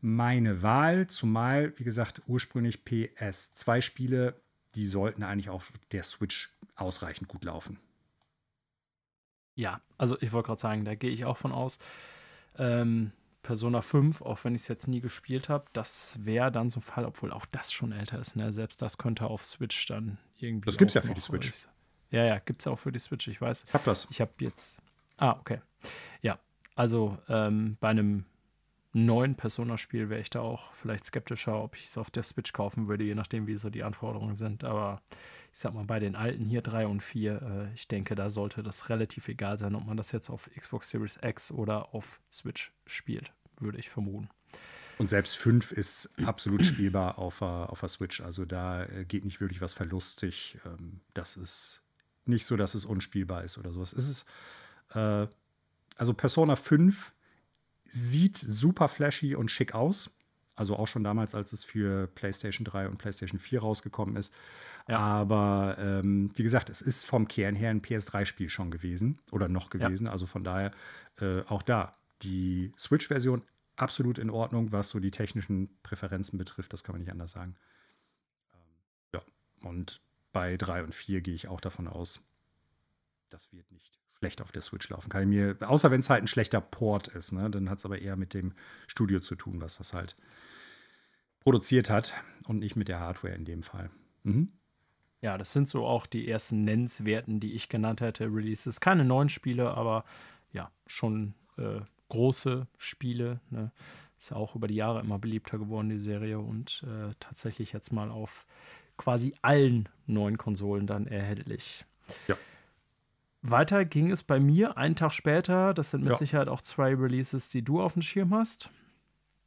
meine Wahl. Zumal, wie gesagt, ursprünglich PS2-Spiele, die sollten eigentlich auf der Switch ausreichend gut laufen. Ja, also ich wollte gerade sagen, da gehe ich auch von aus. Ähm, Persona 5, auch wenn ich es jetzt nie gespielt habe, das wäre dann so ein Fall, obwohl auch das schon älter ist. Ne? Selbst das könnte auf Switch dann irgendwie. Das gibt es ja für die Switch. Ja, ja, gibt es auch für die Switch, ich weiß. Ich habe das. Ich habe jetzt. Ah, okay. Ja, also ähm, bei einem neuen Persona-Spiel wäre ich da auch vielleicht skeptischer, ob ich es auf der Switch kaufen würde, je nachdem, wie so die Anforderungen sind. Aber ich sag mal, bei den alten hier 3 und 4, äh, ich denke, da sollte das relativ egal sein, ob man das jetzt auf Xbox Series X oder auf Switch spielt, würde ich vermuten. Und selbst 5 ist absolut spielbar auf, auf der Switch. Also da äh, geht nicht wirklich was verlustig. Ähm, das ist nicht so, dass es unspielbar ist oder sowas. Es ist, äh, also Persona 5 sieht super flashy und schick aus. Also auch schon damals, als es für PlayStation 3 und PlayStation 4 rausgekommen ist. Ja. Aber ähm, wie gesagt, es ist vom Kern her ein PS3-Spiel schon gewesen oder noch gewesen. Ja. Also von daher äh, auch da die Switch-Version absolut in Ordnung, was so die technischen Präferenzen betrifft. Das kann man nicht anders sagen. Ähm, ja, und bei 3 und 4 gehe ich auch davon aus, das wird nicht schlecht auf der Switch laufen. Kann ich mir, außer wenn es halt ein schlechter Port ist, ne? Dann hat es aber eher mit dem Studio zu tun, was das halt produziert hat und nicht mit der Hardware in dem Fall. Mhm. Ja, das sind so auch die ersten Nennenswerten, die ich genannt hätte, Releases. Keine neuen Spiele, aber ja, schon äh, große Spiele. Ne? Ist ja auch über die Jahre immer beliebter geworden, die Serie. Und äh, tatsächlich jetzt mal auf quasi allen neuen Konsolen dann erhältlich. Ja. Weiter ging es bei mir einen Tag später. Das sind mit ja. Sicherheit auch zwei Releases, die du auf dem Schirm hast.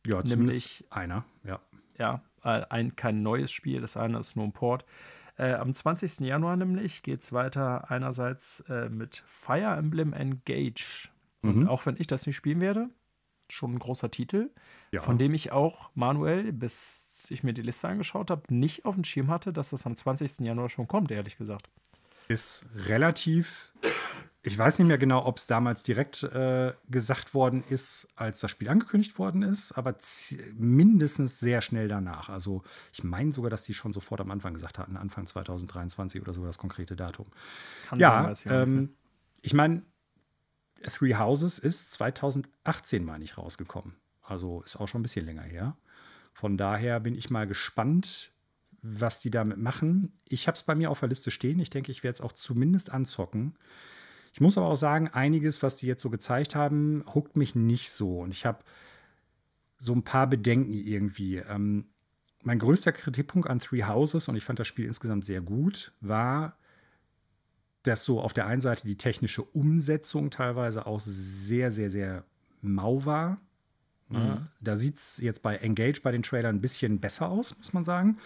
Ja, nämlich einer, ja. Ja, äh, ein, kein neues Spiel, das eine ist nur ein Port. Äh, am 20. Januar nämlich geht es weiter einerseits äh, mit Fire Emblem Engage. Mhm. Und auch wenn ich das nicht spielen werde, schon ein großer Titel, ja. von dem ich auch manuell, bis ich mir die Liste angeschaut habe, nicht auf dem Schirm hatte, dass das am 20. Januar schon kommt, ehrlich gesagt ist relativ. Ich weiß nicht mehr genau, ob es damals direkt äh, gesagt worden ist, als das Spiel angekündigt worden ist, aber mindestens sehr schnell danach. Also ich meine sogar, dass die schon sofort am Anfang gesagt hatten, Anfang 2023 oder so das konkrete Datum. Kann ja, sein, ähm, ich meine, Three Houses ist 2018, meine ich, rausgekommen. Also ist auch schon ein bisschen länger her. Von daher bin ich mal gespannt, was die damit machen. Ich habe es bei mir auf der Liste stehen. Ich denke, ich werde es auch zumindest anzocken. Ich muss aber auch sagen, einiges, was die jetzt so gezeigt haben, huckt mich nicht so. Und ich habe so ein paar Bedenken irgendwie. Ähm, mein größter Kritikpunkt an Three Houses, und ich fand das Spiel insgesamt sehr gut, war, dass so auf der einen Seite die technische Umsetzung teilweise auch sehr, sehr, sehr mau war. Mhm. Da sieht es jetzt bei Engage bei den Trailern ein bisschen besser aus, muss man sagen.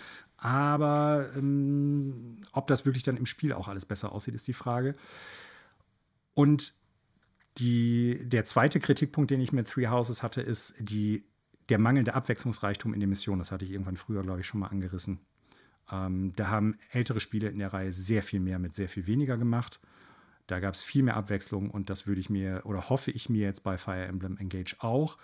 Aber ähm, ob das wirklich dann im Spiel auch alles besser aussieht, ist die Frage. Und die, der zweite Kritikpunkt, den ich mit Three Houses hatte, ist die, der mangelnde Abwechslungsreichtum in den Missionen. Das hatte ich irgendwann früher, glaube ich, schon mal angerissen. Ähm, da haben ältere Spiele in der Reihe sehr viel mehr mit sehr viel weniger gemacht. Da gab es viel mehr Abwechslung und das würde ich mir oder hoffe ich mir jetzt bei Fire Emblem Engage auch,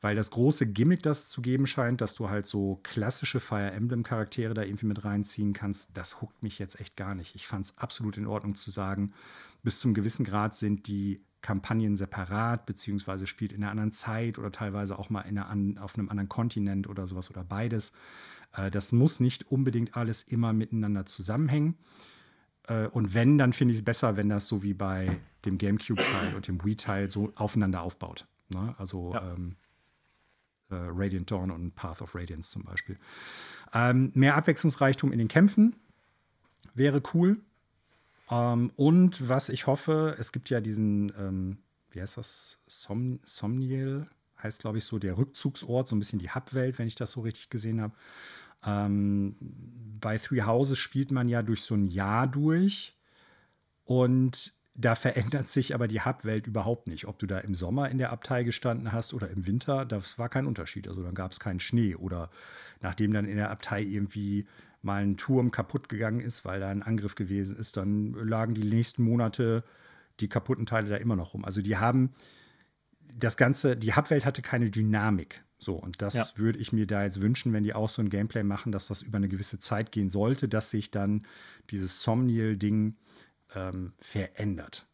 weil das große Gimmick, das zu geben scheint, dass du halt so klassische Fire Emblem Charaktere da irgendwie mit reinziehen kannst, das huckt mich jetzt echt gar nicht. Ich fand es absolut in Ordnung zu sagen, bis zum gewissen Grad sind die Kampagnen separat, beziehungsweise spielt in einer anderen Zeit oder teilweise auch mal in einer, auf einem anderen Kontinent oder sowas oder beides. Äh, das muss nicht unbedingt alles immer miteinander zusammenhängen. Äh, und wenn, dann finde ich es besser, wenn das so wie bei dem GameCube-Teil und dem Wii-Teil so aufeinander aufbaut. Ne? Also ja. ähm, äh, Radiant Dawn und Path of Radiance zum Beispiel. Ähm, mehr Abwechslungsreichtum in den Kämpfen wäre cool. Ähm, und was ich hoffe, es gibt ja diesen, ähm, wie heißt das? Som Somniel heißt, glaube ich, so der Rückzugsort, so ein bisschen die Hubwelt, wenn ich das so richtig gesehen habe. Ähm, bei Three Houses spielt man ja durch so ein Jahr durch und da verändert sich aber die Hubwelt überhaupt nicht. Ob du da im Sommer in der Abtei gestanden hast oder im Winter, das war kein Unterschied. Also dann gab es keinen Schnee oder nachdem dann in der Abtei irgendwie mal ein Turm kaputt gegangen ist, weil da ein Angriff gewesen ist, dann lagen die nächsten Monate die kaputten Teile da immer noch rum. Also die haben das Ganze, die Hubwelt hatte keine Dynamik. So, und das ja. würde ich mir da jetzt wünschen, wenn die auch so ein Gameplay machen, dass das über eine gewisse Zeit gehen sollte, dass sich dann dieses Somniel-Ding ähm, verändert.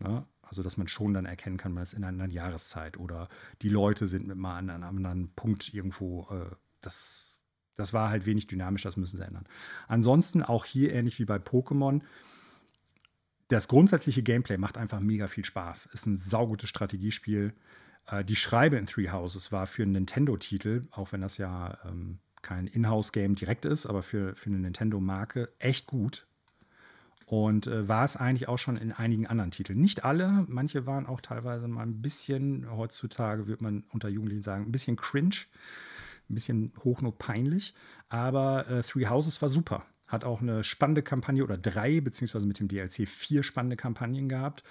Ne? Also, dass man schon dann erkennen kann, man ist in einer anderen Jahreszeit oder die Leute sind mit mal an einem anderen Punkt irgendwo. Äh, das, das war halt wenig dynamisch, das müssen sie ändern. Ansonsten auch hier ähnlich wie bei Pokémon. Das grundsätzliche Gameplay macht einfach mega viel Spaß. Ist ein saugutes Strategiespiel. Äh, die Schreibe in Three Houses war für einen Nintendo-Titel, auch wenn das ja ähm, kein Inhouse-Game direkt ist, aber für, für eine Nintendo-Marke echt gut. Und äh, war es eigentlich auch schon in einigen anderen Titeln. Nicht alle, manche waren auch teilweise mal ein bisschen, heutzutage würde man unter Jugendlichen sagen, ein bisschen cringe, ein bisschen hochnot peinlich. Aber äh, Three Houses war super. Hat auch eine spannende Kampagne oder drei, beziehungsweise mit dem DLC vier spannende Kampagnen gehabt.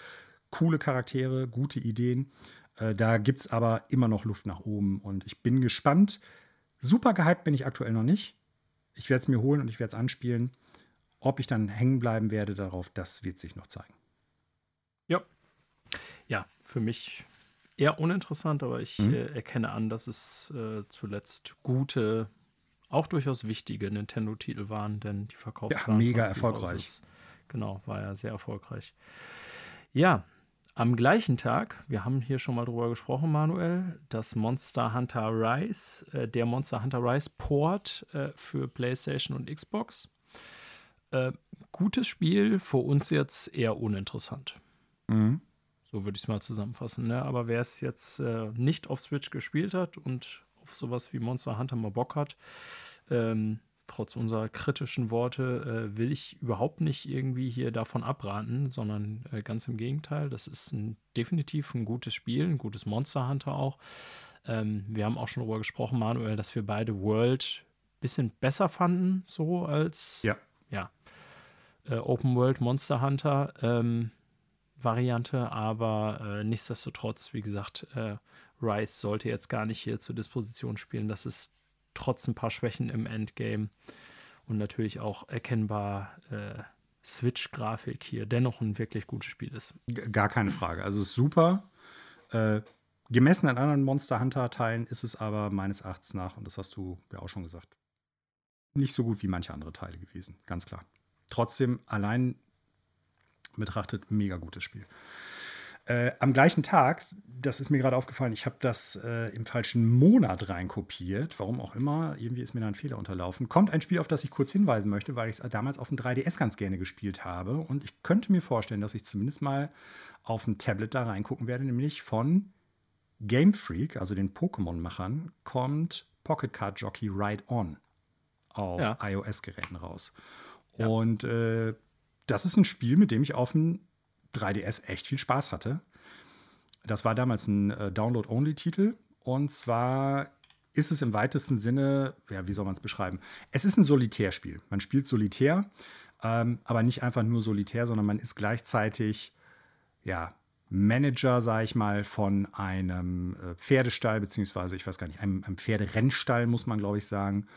Coole Charaktere, gute Ideen. Äh, da gibt es aber immer noch Luft nach oben und ich bin gespannt. Super gehypt bin ich aktuell noch nicht. Ich werde es mir holen und ich werde es anspielen. Ob ich dann hängen bleiben werde darauf, das wird sich noch zeigen. Ja. Ja, für mich eher uninteressant, aber ich mhm. äh, erkenne an, dass es äh, zuletzt gute, auch durchaus wichtige Nintendo-Titel waren, denn die Verkaufszahlen. Ja, mega erfolgreich. Genau, war ja sehr erfolgreich. Ja, am gleichen Tag, wir haben hier schon mal drüber gesprochen, Manuel, das Monster Hunter Rise, äh, der Monster Hunter Rise Port äh, für PlayStation und Xbox. Äh, gutes Spiel, für uns jetzt eher uninteressant. Mhm. So würde ich es mal zusammenfassen. Ne? Aber wer es jetzt äh, nicht auf Switch gespielt hat und auf sowas wie Monster Hunter mal Bock hat, ähm, trotz unserer kritischen Worte, äh, will ich überhaupt nicht irgendwie hier davon abraten, sondern äh, ganz im Gegenteil. Das ist ein, definitiv ein gutes Spiel, ein gutes Monster Hunter auch. Ähm, wir haben auch schon darüber gesprochen, Manuel, dass wir beide World ein bisschen besser fanden, so als ja ja, äh, Open World Monster Hunter ähm, Variante, aber äh, nichtsdestotrotz, wie gesagt, äh, Rise sollte jetzt gar nicht hier zur Disposition spielen. Das ist trotz ein paar Schwächen im Endgame und natürlich auch erkennbar äh, Switch-Grafik hier dennoch ein wirklich gutes Spiel ist. Gar keine Frage. Also es ist super. Äh, gemessen an anderen Monster Hunter-Teilen ist es aber meines Erachtens nach, und das hast du ja auch schon gesagt, nicht so gut wie manche andere Teile gewesen, ganz klar. Trotzdem allein betrachtet mega gutes Spiel. Äh, am gleichen Tag, das ist mir gerade aufgefallen, ich habe das äh, im falschen Monat reinkopiert, warum auch immer, irgendwie ist mir da ein Fehler unterlaufen. Kommt ein Spiel, auf das ich kurz hinweisen möchte, weil ich es damals auf dem 3DS ganz gerne gespielt habe. Und ich könnte mir vorstellen, dass ich zumindest mal auf dem Tablet da reingucken werde, nämlich von Game Freak, also den Pokémon-Machern, kommt Pocket Card Jockey Ride On auf ja. iOS-Geräten raus. Ja. Und äh, das ist ein Spiel, mit dem ich auf dem 3DS echt viel Spaß hatte. Das war damals ein äh, Download-Only-Titel. Und zwar ist es im weitesten Sinne, ja, wie soll man es beschreiben? Es ist ein Solitärspiel. Man spielt Solitär, ähm, aber nicht einfach nur Solitär, sondern man ist gleichzeitig, ja, Manager, sage ich mal, von einem äh, Pferdestall, beziehungsweise, ich weiß gar nicht, einem, einem Pferderennstall, muss man, glaube ich, sagen.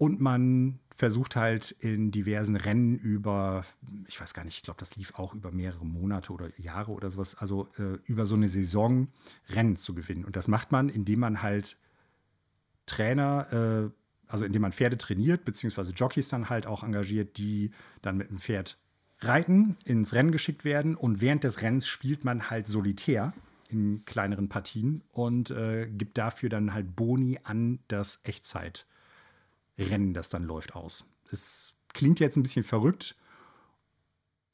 Und man versucht halt in diversen Rennen über, ich weiß gar nicht, ich glaube, das lief auch über mehrere Monate oder Jahre oder sowas, also äh, über so eine Saison Rennen zu gewinnen. Und das macht man, indem man halt Trainer, äh, also indem man Pferde trainiert, beziehungsweise Jockeys dann halt auch engagiert, die dann mit dem Pferd reiten, ins Rennen geschickt werden. Und während des Rennens spielt man halt solitär in kleineren Partien und äh, gibt dafür dann halt Boni an das Echtzeit. Rennen, das dann läuft, aus. Es klingt jetzt ein bisschen verrückt,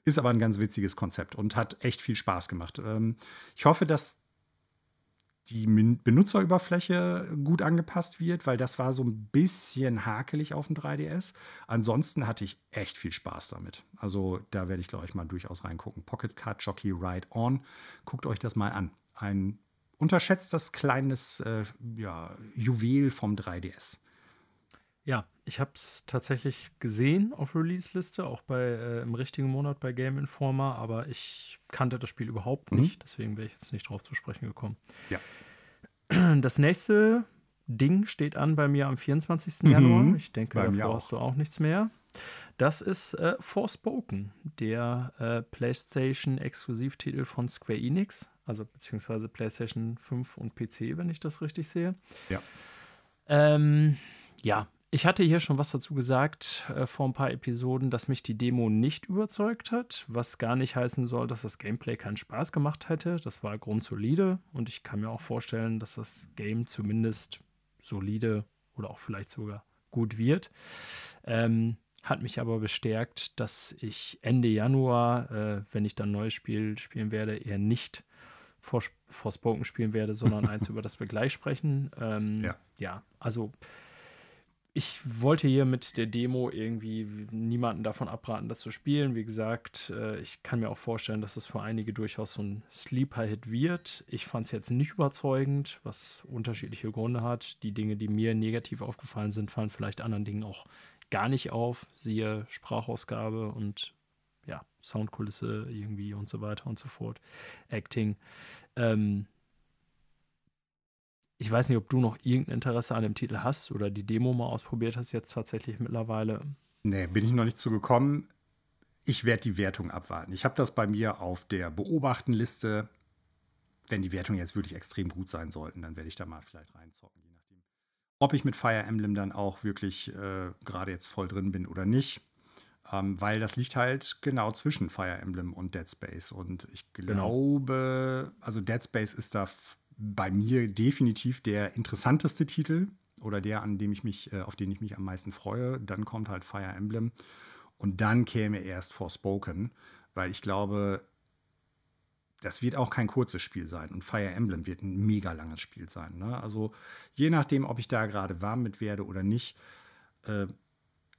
ist aber ein ganz witziges Konzept und hat echt viel Spaß gemacht. Ähm, ich hoffe, dass die Benutzeroberfläche gut angepasst wird, weil das war so ein bisschen hakelig auf dem 3DS. Ansonsten hatte ich echt viel Spaß damit. Also da werde ich, glaube ich, mal durchaus reingucken. Pocket Card Jockey Ride On. Guckt euch das mal an. Ein unterschätztes kleines äh, ja, Juwel vom 3DS. Ja, ich habe es tatsächlich gesehen auf Release-Liste, auch bei äh, im richtigen Monat bei Game Informer, aber ich kannte das Spiel überhaupt mhm. nicht, deswegen wäre ich jetzt nicht drauf zu sprechen gekommen. Ja. Das nächste Ding steht an bei mir am 24. Mhm. Januar. Ich denke, bei davor hast du auch nichts mehr. Das ist äh, Forspoken, der äh, PlayStation-Exklusivtitel von Square Enix, also beziehungsweise PlayStation 5 und PC, wenn ich das richtig sehe. Ja. Ähm, ja, ich hatte hier schon was dazu gesagt äh, vor ein paar Episoden, dass mich die Demo nicht überzeugt hat, was gar nicht heißen soll, dass das Gameplay keinen Spaß gemacht hätte. Das war grundsolide und ich kann mir auch vorstellen, dass das Game zumindest solide oder auch vielleicht sogar gut wird. Ähm, hat mich aber bestärkt, dass ich Ende Januar, äh, wenn ich dann ein neues Spiel spielen werde, eher nicht vor, Spoken spielen werde, sondern eins, über das wir gleich sprechen. Ähm, ja. ja, also ich wollte hier mit der Demo irgendwie niemanden davon abraten, das zu spielen. Wie gesagt, äh, ich kann mir auch vorstellen, dass es für einige durchaus so ein Sleeper-Hit wird. Ich fand es jetzt nicht überzeugend, was unterschiedliche Gründe hat. Die Dinge, die mir negativ aufgefallen sind, fallen vielleicht anderen Dingen auch gar nicht auf. Siehe Sprachausgabe und ja, Soundkulisse irgendwie und so weiter und so fort. Acting. Ähm, ich weiß nicht, ob du noch irgendein Interesse an dem Titel hast oder die Demo mal ausprobiert hast jetzt tatsächlich mittlerweile. Nee, bin ich noch nicht zugekommen. Ich werde die Wertung abwarten. Ich habe das bei mir auf der Beobachtenliste. Wenn die Wertungen jetzt wirklich extrem gut sein sollten, dann werde ich da mal vielleicht reinzocken, je nachdem. Ob ich mit Fire Emblem dann auch wirklich äh, gerade jetzt voll drin bin oder nicht. Ähm, weil das liegt halt genau zwischen Fire Emblem und Dead Space. Und ich genau. glaube, genau. also Dead Space ist da bei mir definitiv der interessanteste Titel oder der, an dem ich mich, äh, auf den ich mich am meisten freue. Dann kommt halt Fire Emblem und dann käme erst Forspoken, weil ich glaube, das wird auch kein kurzes Spiel sein und Fire Emblem wird ein mega langes Spiel sein. Ne? Also je nachdem, ob ich da gerade warm mit werde oder nicht. Äh,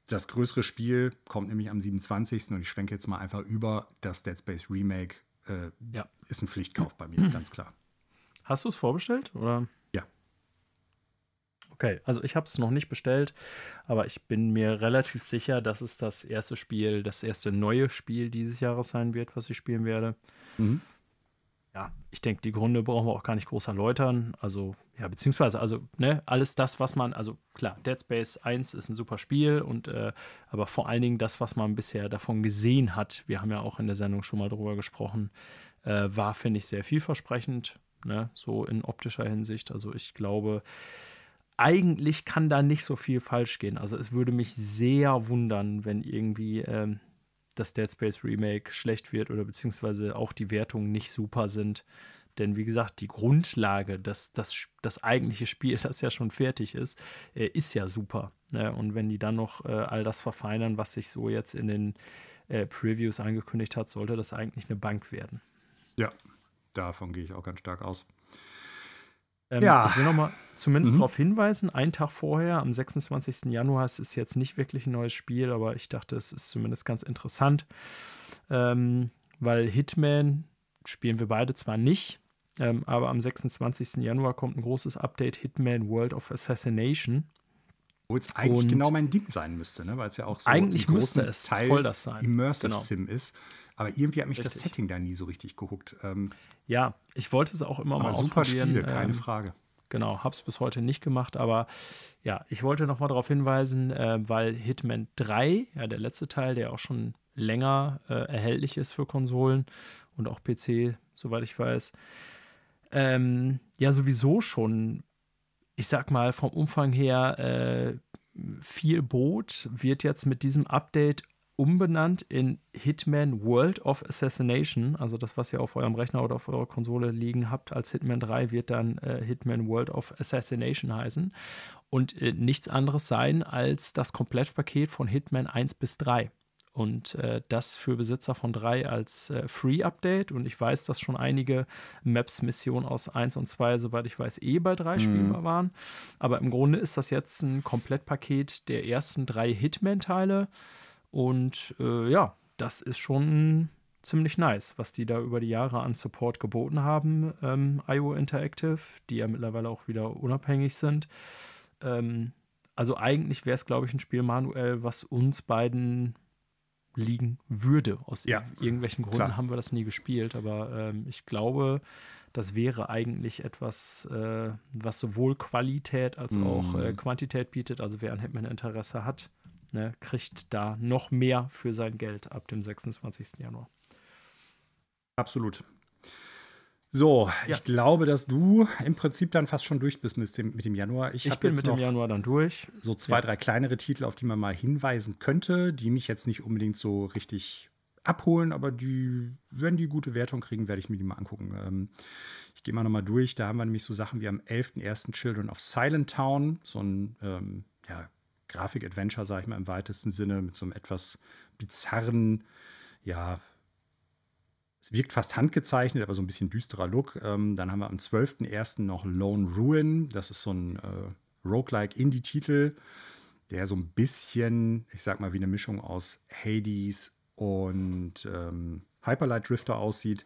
das größere Spiel kommt nämlich am 27. und ich schwenke jetzt mal einfach über. Das Dead Space Remake äh, ja. ist ein Pflichtkauf bei mir, ganz klar. Hast du es vorbestellt? Oder? Ja. Okay, also ich habe es noch nicht bestellt, aber ich bin mir relativ sicher, dass es das erste Spiel, das erste neue Spiel dieses Jahres sein wird, was ich spielen werde. Mhm. Ja, ich denke, die Gründe brauchen wir auch gar nicht groß erläutern. Also, ja, beziehungsweise, also, ne, alles das, was man, also klar, Dead Space 1 ist ein super Spiel und äh, aber vor allen Dingen das, was man bisher davon gesehen hat, wir haben ja auch in der Sendung schon mal drüber gesprochen, äh, war, finde ich, sehr vielversprechend ne? so in optischer Hinsicht. Also ich glaube, eigentlich kann da nicht so viel falsch gehen. Also es würde mich sehr wundern, wenn irgendwie ähm, das Dead Space Remake schlecht wird oder beziehungsweise auch die Wertungen nicht super sind. Denn wie gesagt, die Grundlage, das, das, das eigentliche Spiel, das ja schon fertig ist, äh, ist ja super. Ne? Und wenn die dann noch äh, all das verfeinern, was sich so jetzt in den äh, Previews angekündigt hat, sollte das eigentlich eine Bank werden. Ja, Davon gehe ich auch ganz stark aus. Ähm, ja. Ich will nochmal zumindest mhm. darauf hinweisen, einen Tag vorher, am 26. Januar, es ist jetzt nicht wirklich ein neues Spiel, aber ich dachte, es ist zumindest ganz interessant, ähm, weil Hitman spielen wir beide zwar nicht, ähm, aber am 26. Januar kommt ein großes Update, Hitman World of Assassination. Wo es eigentlich Und genau mein Ding sein müsste, ne? weil es ja auch so eigentlich müsste es Teil voll das sein. Immersive genau. Sim ist. Aber irgendwie hat mich richtig. das Setting da nie so richtig gehuckt. Ähm, ja, ich wollte es auch immer mal super ausprobieren. Spiele, keine ähm, Frage. Genau, habe es bis heute nicht gemacht, aber ja, ich wollte noch mal darauf hinweisen, äh, weil Hitman 3, ja, der letzte Teil, der auch schon länger äh, erhältlich ist für Konsolen und auch PC, soweit ich weiß, ähm, ja, sowieso schon, ich sag mal, vom Umfang her äh, viel bot, wird jetzt mit diesem Update umbenannt in Hitman World of Assassination. Also das, was ihr auf eurem Rechner oder auf eurer Konsole liegen habt als Hitman 3, wird dann äh, Hitman World of Assassination heißen. Und äh, nichts anderes sein als das Komplettpaket von Hitman 1 bis 3. Und äh, das für Besitzer von 3 als äh, Free-Update. Und ich weiß, dass schon einige Maps-Missionen aus 1 und 2, soweit ich weiß, eh bei 3 mhm. spielbar waren. Aber im Grunde ist das jetzt ein Komplettpaket der ersten drei Hitman-Teile. Und äh, ja, das ist schon ziemlich nice, was die da über die Jahre an Support geboten haben, ähm, IO Interactive, die ja mittlerweile auch wieder unabhängig sind. Ähm, also eigentlich wäre es, glaube ich, ein Spiel manuell, was uns beiden liegen würde. Aus ja, irgendwelchen Gründen klar. haben wir das nie gespielt, aber ähm, ich glaube, das wäre eigentlich etwas, äh, was sowohl Qualität als mm. auch äh, Quantität bietet. Also wer an Hitman Interesse hat, ne, kriegt da noch mehr für sein Geld ab dem 26. Januar. Absolut. So, ja. ich glaube, dass du im Prinzip dann fast schon durch bist mit dem, mit dem Januar. Ich, ich bin mit dem Januar dann durch. So zwei, ja. drei kleinere Titel, auf die man mal hinweisen könnte, die mich jetzt nicht unbedingt so richtig abholen, aber die, wenn die gute Wertung kriegen, werde ich mir die mal angucken. Ähm, ich gehe mal nochmal durch. Da haben wir nämlich so Sachen wie am 11.01. Children of Silent Town, so ein ähm, ja, Grafik-Adventure, sage ich mal im weitesten Sinne, mit so einem etwas bizarren, ja, es wirkt fast handgezeichnet, aber so ein bisschen düsterer Look. Ähm, dann haben wir am 12.01. noch Lone Ruin. Das ist so ein äh, Roguelike Indie-Titel, der so ein bisschen, ich sag mal, wie eine Mischung aus Hades und ähm, Hyperlight Drifter aussieht.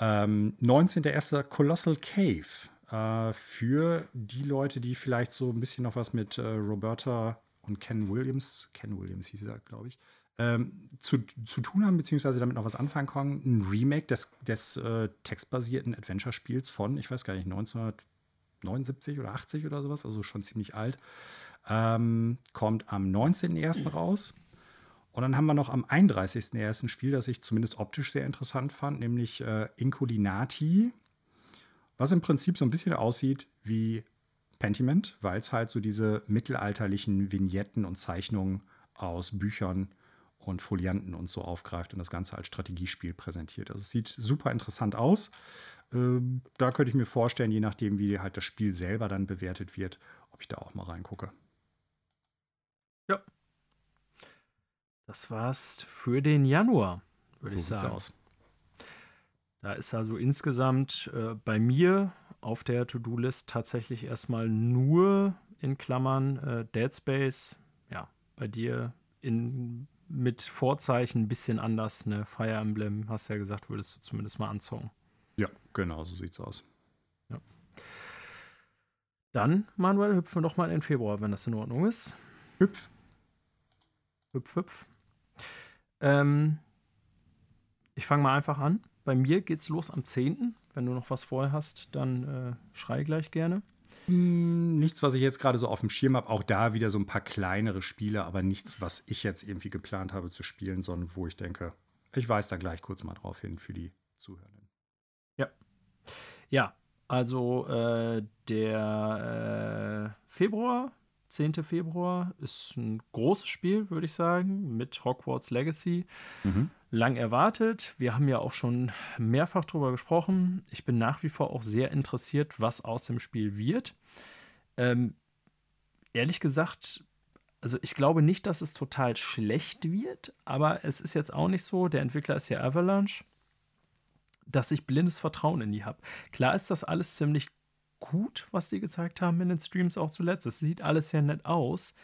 Ähm, 19.01. Colossal Cave. Äh, für die Leute, die vielleicht so ein bisschen noch was mit äh, Roberta und Ken Williams, Ken Williams hieß er, glaube ich, ähm, zu, zu tun haben, beziehungsweise damit noch was anfangen können. Ein Remake des, des äh, textbasierten Adventure-Spiels von, ich weiß gar nicht, 1979 oder 80 oder sowas, also schon ziemlich alt. Ähm, kommt am 19.01. raus. Und dann haben wir noch am 31.01. ein Spiel, das ich zumindest optisch sehr interessant fand, nämlich äh, Inculinati, was im Prinzip so ein bisschen aussieht wie Pentiment, weil es halt so diese mittelalterlichen Vignetten und Zeichnungen aus Büchern und Folianten und so aufgreift und das Ganze als Strategiespiel präsentiert. Also es sieht super interessant aus. Ähm, da könnte ich mir vorstellen, je nachdem, wie halt das Spiel selber dann bewertet wird, ob ich da auch mal reingucke. Ja. Das war's für den Januar, würde so ich sagen. Aus. Da ist also insgesamt äh, bei mir auf der To-Do-List tatsächlich erstmal nur in Klammern äh, Dead Space. Ja, bei dir in mit Vorzeichen ein bisschen anders. Ne? Fire Emblem, hast du ja gesagt, würdest du zumindest mal anzogen. Ja, genau, so sieht's aus. Ja. Dann, Manuel, hüpfen wir doch mal in Februar, wenn das in Ordnung ist. Hüpf. Hüpf, hüpf. Ähm, ich fange mal einfach an. Bei mir geht's los am 10. Wenn du noch was vorher hast, dann äh, schrei gleich gerne. Hm, nichts, was ich jetzt gerade so auf dem Schirm habe. Auch da wieder so ein paar kleinere Spiele, aber nichts, was ich jetzt irgendwie geplant habe zu spielen, sondern wo ich denke, ich weise da gleich kurz mal drauf hin für die Zuhörenden. Ja. Ja, also äh, der äh, Februar, 10. Februar, ist ein großes Spiel, würde ich sagen, mit Hogwarts Legacy. Mhm lang erwartet. Wir haben ja auch schon mehrfach darüber gesprochen. Ich bin nach wie vor auch sehr interessiert, was aus dem Spiel wird. Ähm, ehrlich gesagt, also ich glaube nicht, dass es total schlecht wird, aber es ist jetzt auch nicht so, der Entwickler ist ja Avalanche, dass ich blindes Vertrauen in die habe. Klar ist das alles ziemlich gut, was die gezeigt haben in den Streams auch zuletzt. Es sieht alles sehr nett aus.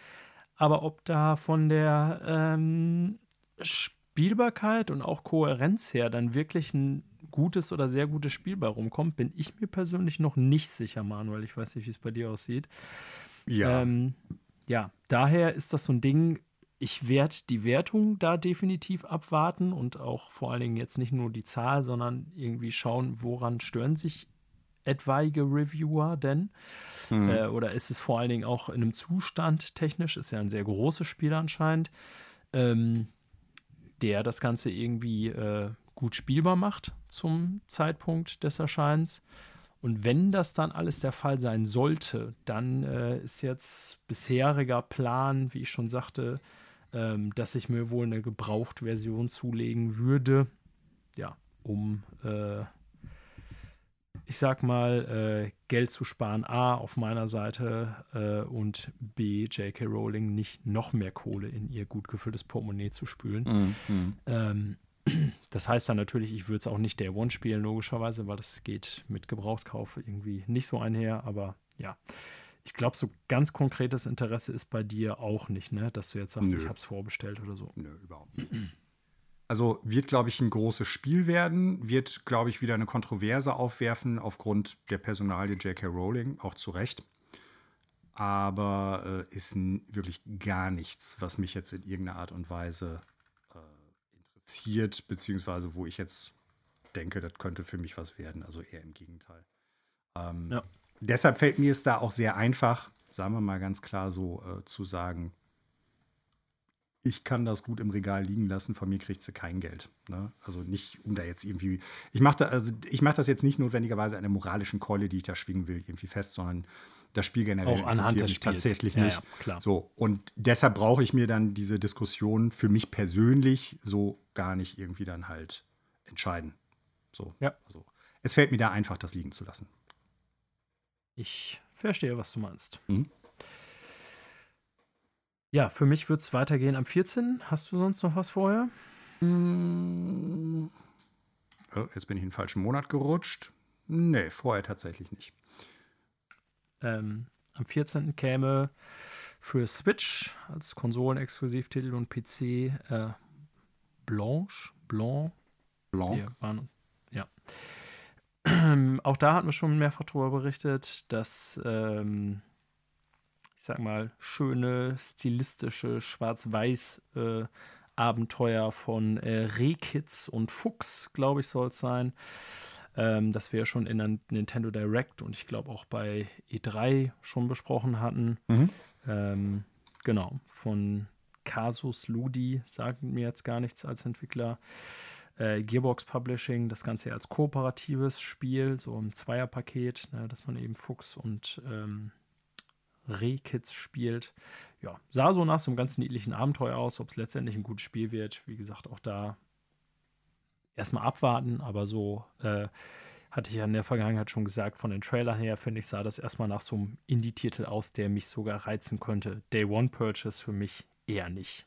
Aber ob da von der ähm, Spielbarkeit und auch Kohärenz her dann wirklich ein gutes oder sehr gutes Spiel bei rumkommt, bin ich mir persönlich noch nicht sicher, Manuel. Ich weiß nicht, wie es bei dir aussieht. Ja. Ähm, ja, daher ist das so ein Ding, ich werde die Wertung da definitiv abwarten und auch vor allen Dingen jetzt nicht nur die Zahl, sondern irgendwie schauen, woran stören sich etwaige Reviewer denn? Mhm. Äh, oder ist es vor allen Dingen auch in einem Zustand technisch? Ist ja ein sehr großes Spiel anscheinend. Ähm, der das Ganze irgendwie äh, gut spielbar macht zum Zeitpunkt des Erscheins. Und wenn das dann alles der Fall sein sollte, dann äh, ist jetzt bisheriger Plan, wie ich schon sagte, ähm, dass ich mir wohl eine Gebraucht-Version zulegen würde, ja, um äh, ich sag mal, äh, Geld zu sparen, A, auf meiner Seite äh, und B, J.K. Rowling nicht noch mehr Kohle in ihr gut gefülltes Portemonnaie zu spülen. Mhm. Ähm, das heißt dann natürlich, ich würde es auch nicht Day One spielen, logischerweise, weil das geht mit Gebrauchtkauf irgendwie nicht so einher, aber ja. Ich glaube, so ganz konkretes Interesse ist bei dir auch nicht, ne? Dass du jetzt sagst, Nö. ich habe es vorbestellt oder so. Nö, überhaupt nicht. Also wird, glaube ich, ein großes Spiel werden, wird, glaube ich, wieder eine Kontroverse aufwerfen aufgrund der Personalie J.K. Rowling, auch zu Recht. Aber äh, ist wirklich gar nichts, was mich jetzt in irgendeiner Art und Weise äh, interessiert, beziehungsweise wo ich jetzt denke, das könnte für mich was werden. Also eher im Gegenteil. Ähm, ja. Deshalb fällt mir es da auch sehr einfach, sagen wir mal ganz klar so, äh, zu sagen, ich kann das gut im Regal liegen lassen, von mir kriegt sie kein Geld. Ne? Also nicht, um da jetzt irgendwie. Ich mache da, also ich mach das jetzt nicht notwendigerweise an der moralischen Keule, die ich da schwingen will, irgendwie fest, sondern das Spiel generell Auch anhand des Spiels. tatsächlich nicht. Ja, klar. So, und deshalb brauche ich mir dann diese Diskussion für mich persönlich so gar nicht irgendwie dann halt entscheiden. So, ja. Also, es fällt mir da einfach, das liegen zu lassen. Ich verstehe, was du meinst. Mhm. Ja, für mich wird es weitergehen am 14. Hast du sonst noch was vorher? Hm. Oh, jetzt bin ich in den falschen Monat gerutscht. Nee, vorher tatsächlich nicht. Ähm, am 14. käme für Switch als Konsolenexklusivtitel und PC äh, Blanche. Blanc. Blanc. Waren, ja. Auch da hatten wir schon mehrfach darüber berichtet, dass ähm, ich sag mal, schöne, stilistische Schwarz-Weiß- äh, Abenteuer von äh, Rehkitz und Fuchs, glaube ich, soll es sein. Ähm, das wir ja schon in der Nintendo Direct und ich glaube auch bei E3 schon besprochen hatten. Mhm. Ähm, genau, von Casus Ludi, sagt mir jetzt gar nichts als Entwickler. Äh, Gearbox Publishing, das Ganze als kooperatives Spiel, so im Zweierpaket, ne, dass man eben Fuchs und ähm, Rehkitz spielt. Ja, sah so nach so einem ganz niedlichen Abenteuer aus. Ob es letztendlich ein gutes Spiel wird, wie gesagt, auch da erstmal abwarten. Aber so äh, hatte ich ja in der Vergangenheit schon gesagt, von den Trailern her, finde ich, sah das erstmal nach so einem Indie-Titel aus, der mich sogar reizen könnte. Day One Purchase für mich eher nicht.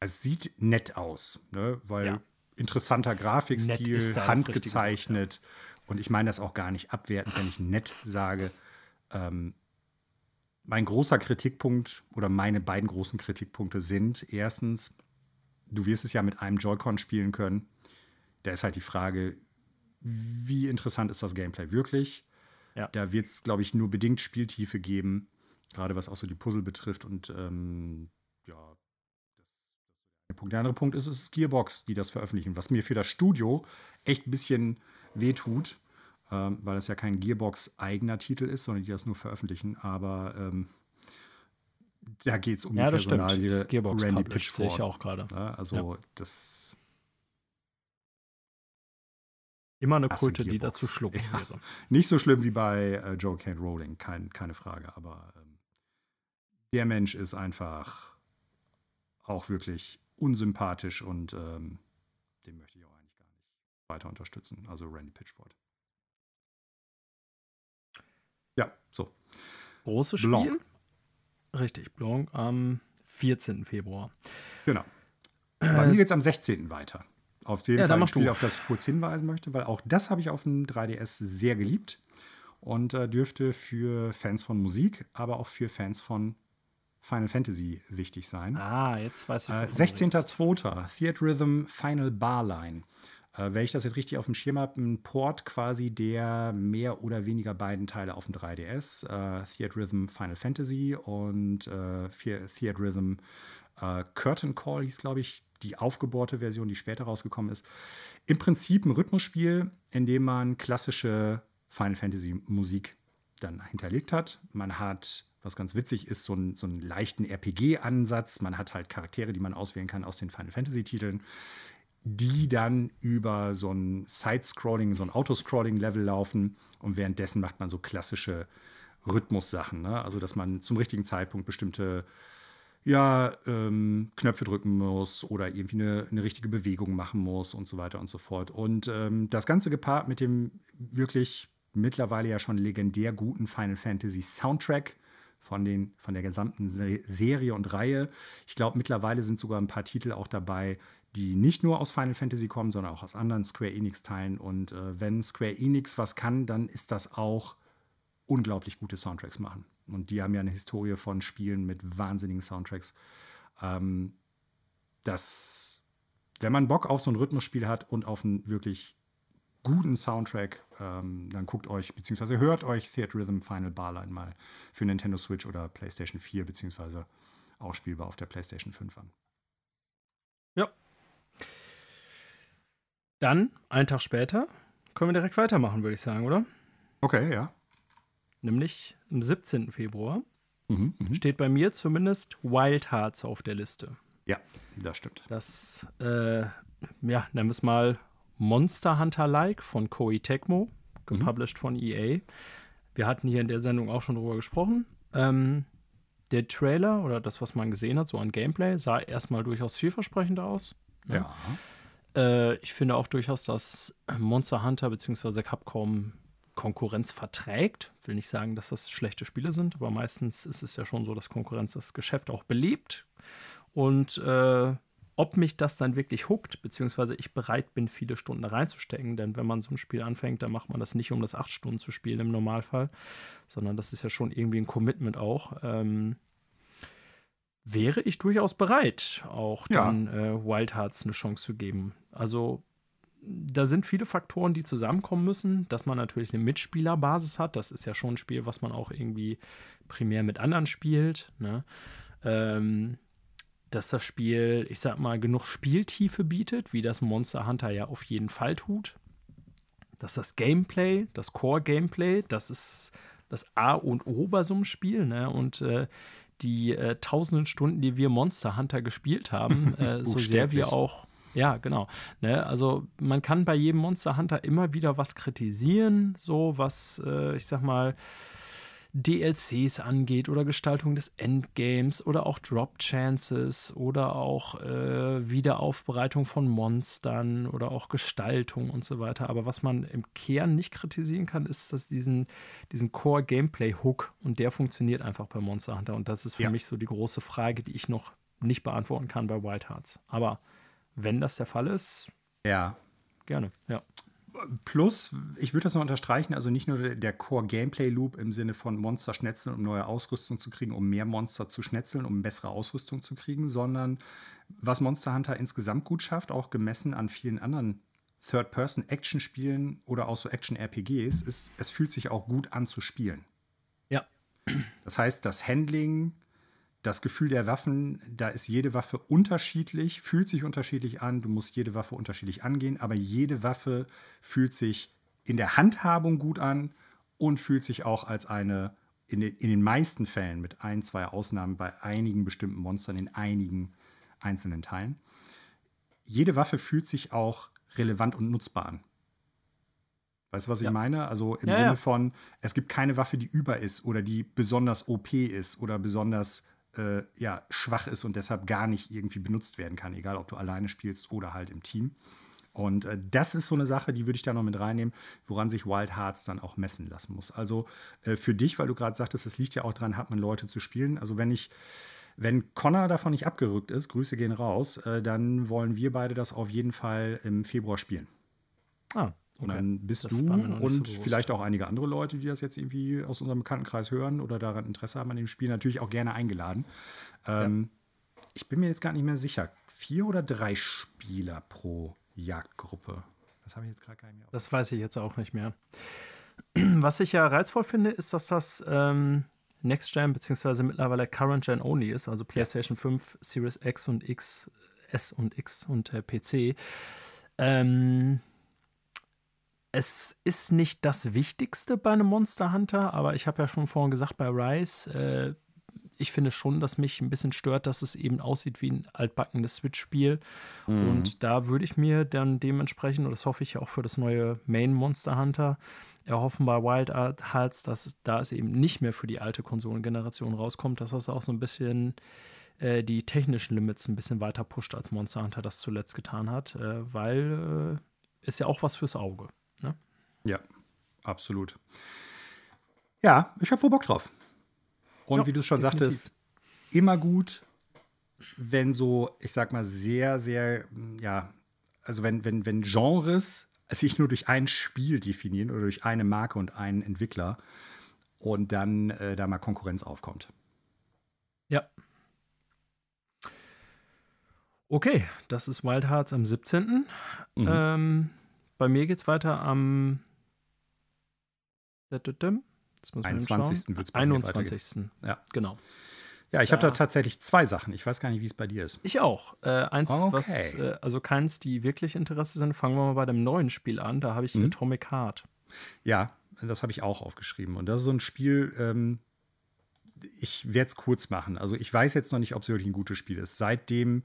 Es sieht nett aus, ne? weil ja. interessanter Grafikstil, handgezeichnet. Und ich meine das auch gar nicht abwertend, wenn ich nett sage. Ähm, mein großer Kritikpunkt oder meine beiden großen Kritikpunkte sind erstens, du wirst es ja mit einem Joy-Con spielen können. Da ist halt die Frage, wie interessant ist das Gameplay wirklich? Ja. Da wird es, glaube ich, nur bedingt Spieltiefe geben, gerade was auch so die Puzzle betrifft. Und ähm, ja, der Punkt. Der andere Punkt ist, es ist Gearbox, die das veröffentlichen, was mir für das Studio echt ein bisschen wehtut ähm, weil es ja kein Gearbox-eigener Titel ist, sondern die das nur veröffentlichen. Aber ähm, da geht es um ja, die Personalie das Gearbox Randy Pitchford. Sehe ich auch gerade. Ja, also ja. das Immer eine Kröte, die dazu schlucken ja. wäre. Nicht so schlimm wie bei äh, Joe Kane Rowling, kein, keine Frage. Aber ähm, der Mensch ist einfach auch wirklich unsympathisch und ähm, den möchte ich auch eigentlich gar nicht weiter unterstützen. Also Randy Pitchford. Ja, so. Großes Spiel. Blanc. Richtig, Blanc am 14. Februar. Genau. Bei mir geht es am 16. weiter. Auf jeden ja, Fall ein Spiel, du. auf das ich kurz hinweisen möchte, weil auch das habe ich auf dem 3DS sehr geliebt und äh, dürfte für Fans von Musik, aber auch für Fans von Final Fantasy wichtig sein. Ah, jetzt weiß ich. Äh, 16.02. Theatre Rhythm Final Barline. Äh, wenn ich das jetzt richtig auf dem Schirm habe, ein Port quasi der mehr oder weniger beiden Teile auf dem 3DS. Äh, Theatrhythm Final Fantasy und äh, Theatrhythm äh, Curtain Call hieß, glaube ich, die aufgebohrte Version, die später rausgekommen ist. Im Prinzip ein Rhythmusspiel, in dem man klassische Final Fantasy Musik dann hinterlegt hat. Man hat was ganz witzig ist, so, ein, so einen leichten RPG-Ansatz. Man hat halt Charaktere, die man auswählen kann aus den Final Fantasy-Titeln die dann über so ein Side-Scrolling, so ein Autoscrolling-Level laufen und währenddessen macht man so klassische Rhythmussachen. Ne? Also, dass man zum richtigen Zeitpunkt bestimmte ja, ähm, Knöpfe drücken muss oder irgendwie eine, eine, richtige Bewegung machen muss und so weiter und so fort. Und ähm, das Ganze gepaart mit dem wirklich mittlerweile ja schon legendär guten Final Fantasy Soundtrack von, den, von der gesamten Serie und Reihe. Ich glaube, mittlerweile sind sogar ein paar Titel auch dabei, die nicht nur aus Final Fantasy kommen, sondern auch aus anderen Square Enix-Teilen. Und äh, wenn Square Enix was kann, dann ist das auch unglaublich gute Soundtracks machen. Und die haben ja eine Historie von Spielen mit wahnsinnigen Soundtracks. Ähm, das, wenn man Bock auf so ein Rhythmusspiel hat und auf einen wirklich guten Soundtrack, ähm, dann guckt euch, beziehungsweise hört euch Theater Rhythm Final Barline mal für Nintendo Switch oder PlayStation 4, beziehungsweise auch spielbar auf der PlayStation 5 an. Ja. Dann, einen Tag später, können wir direkt weitermachen, würde ich sagen, oder? Okay, ja nämlich am 17. Februar, mhm, mh. steht bei mir zumindest Wild Hearts auf der Liste. Ja, das stimmt. Das, äh, ja, nennen wir es mal Monster Hunter-like von Koei Tecmo, gepublished mhm. von EA. Wir hatten hier in der Sendung auch schon drüber gesprochen. Ähm, der Trailer oder das, was man gesehen hat, so an Gameplay, sah erstmal durchaus vielversprechend aus. Ne? Ja. Äh, ich finde auch durchaus, dass Monster Hunter bzw. Capcom Konkurrenz verträgt. Will nicht sagen, dass das schlechte Spiele sind, aber meistens ist es ja schon so, dass Konkurrenz das Geschäft auch belebt. Und äh, ob mich das dann wirklich huckt, beziehungsweise ich bereit bin, viele Stunden reinzustecken, denn wenn man so ein Spiel anfängt, dann macht man das nicht, um das acht Stunden zu spielen im Normalfall, sondern das ist ja schon irgendwie ein Commitment auch. Ähm, wäre ich durchaus bereit, auch ja. dann äh, Wild Hearts eine Chance zu geben. Also da sind viele Faktoren, die zusammenkommen müssen, dass man natürlich eine Mitspielerbasis hat. Das ist ja schon ein Spiel, was man auch irgendwie primär mit anderen spielt. Ne? Ähm, dass das Spiel, ich sag mal, genug Spieltiefe bietet, wie das Monster Hunter ja auf jeden Fall tut. Dass das Gameplay, das Core-Gameplay, das ist das A und O bei so einem Spiel. Ne? Und äh, die äh, tausenden Stunden, die wir Monster Hunter gespielt haben, äh, so sehr wir auch ja, genau. Ne, also man kann bei jedem Monster Hunter immer wieder was kritisieren, so was, äh, ich sag mal, DLCs angeht oder Gestaltung des Endgames oder auch Drop Chances oder auch äh, Wiederaufbereitung von Monstern oder auch Gestaltung und so weiter. Aber was man im Kern nicht kritisieren kann, ist, dass diesen, diesen Core-Gameplay-Hook und der funktioniert einfach bei Monster Hunter. Und das ist für ja. mich so die große Frage, die ich noch nicht beantworten kann bei Wild Hearts. Aber wenn das der Fall ist, ja. Gerne, ja. Plus, ich würde das noch unterstreichen, also nicht nur der Core-Gameplay-Loop im Sinne von Monster schnetzeln, um neue Ausrüstung zu kriegen, um mehr Monster zu schnetzeln, um bessere Ausrüstung zu kriegen, sondern was Monster Hunter insgesamt gut schafft, auch gemessen an vielen anderen Third-Person-Action-Spielen oder auch so Action-RPGs, ist, es fühlt sich auch gut an zu spielen. Ja. Das heißt, das Handling, das Gefühl der Waffen, da ist jede Waffe unterschiedlich, fühlt sich unterschiedlich an, du musst jede Waffe unterschiedlich angehen, aber jede Waffe fühlt sich in der Handhabung gut an und fühlt sich auch als eine, in den, in den meisten Fällen mit ein, zwei Ausnahmen bei einigen bestimmten Monstern in einigen einzelnen Teilen. Jede Waffe fühlt sich auch relevant und nutzbar an. Weißt du, was ich ja. meine? Also im ja, Sinne von, es gibt keine Waffe, die über ist oder die besonders OP ist oder besonders äh, ja, schwach ist und deshalb gar nicht irgendwie benutzt werden kann, egal ob du alleine spielst oder halt im Team. Und äh, das ist so eine Sache, die würde ich da noch mit reinnehmen, woran sich Wild Hearts dann auch messen lassen muss. Also äh, für dich, weil du gerade sagtest, es liegt ja auch dran, hat man Leute zu spielen. Also wenn ich, wenn Connor davon nicht abgerückt ist, Grüße gehen raus, äh, dann wollen wir beide das auf jeden Fall im Februar spielen. Ah, und dann bist das du und so vielleicht auch einige andere Leute, die das jetzt irgendwie aus unserem Bekanntenkreis hören oder daran Interesse haben an dem Spiel, natürlich auch gerne eingeladen. Ähm, ja. Ich bin mir jetzt gar nicht mehr sicher. Vier oder drei Spieler pro Jagdgruppe? Das habe ich jetzt gerade gar nicht mehr. Das weiß ich jetzt auch nicht mehr. Was ich ja reizvoll finde, ist, dass das ähm, Next Gen bzw. mittlerweile Current Gen Only ist, also PlayStation 5, Series X und X, S und X und äh, PC. Ähm, es ist nicht das Wichtigste bei einem Monster Hunter, aber ich habe ja schon vorhin gesagt, bei Rise, äh, ich finde schon, dass mich ein bisschen stört, dass es eben aussieht wie ein altbackenes Switch-Spiel. Mhm. Und da würde ich mir dann dementsprechend, und das hoffe ich ja auch für das neue Main Monster Hunter, erhoffen bei Wild Hearts, dass es, da es eben nicht mehr für die alte Konsolengeneration rauskommt, dass das auch so ein bisschen äh, die technischen Limits ein bisschen weiter pusht, als Monster Hunter das zuletzt getan hat, äh, weil äh, ist ja auch was fürs Auge. Ja, absolut. Ja, ich habe wohl Bock drauf. Und Ja, wie du es schon definitiv. sagtest, immer gut, wenn so, ich sag mal, sehr, sehr, ja, also wenn, wenn, wenn Genres sich nur durch ein Spiel definieren oder durch eine Marke und einen Entwickler und dann äh, da mal Konkurrenz aufkommt. Ja. Okay, das ist Wild Hearts am 17. Mhm. Ähm, bei mir geht's weiter am Jetzt muss man 21. schauen. wird's bei mir 21. Ja. Genau. Ja, ich habe da tatsächlich zwei Sachen. Ich weiß gar nicht, wie es bei dir ist. Ich auch. Äh, eins, was, Okay. äh, also keins, die wirklich Interesse sind. Fangen wir mal bei dem neuen Spiel an. Da habe ich Mhm. Atomic Heart. Ja, das habe ich auch aufgeschrieben. Und das ist so ein Spiel, ähm, ich werde es kurz machen. Also ich weiß jetzt noch nicht, ob es wirklich ein gutes Spiel ist. Seitdem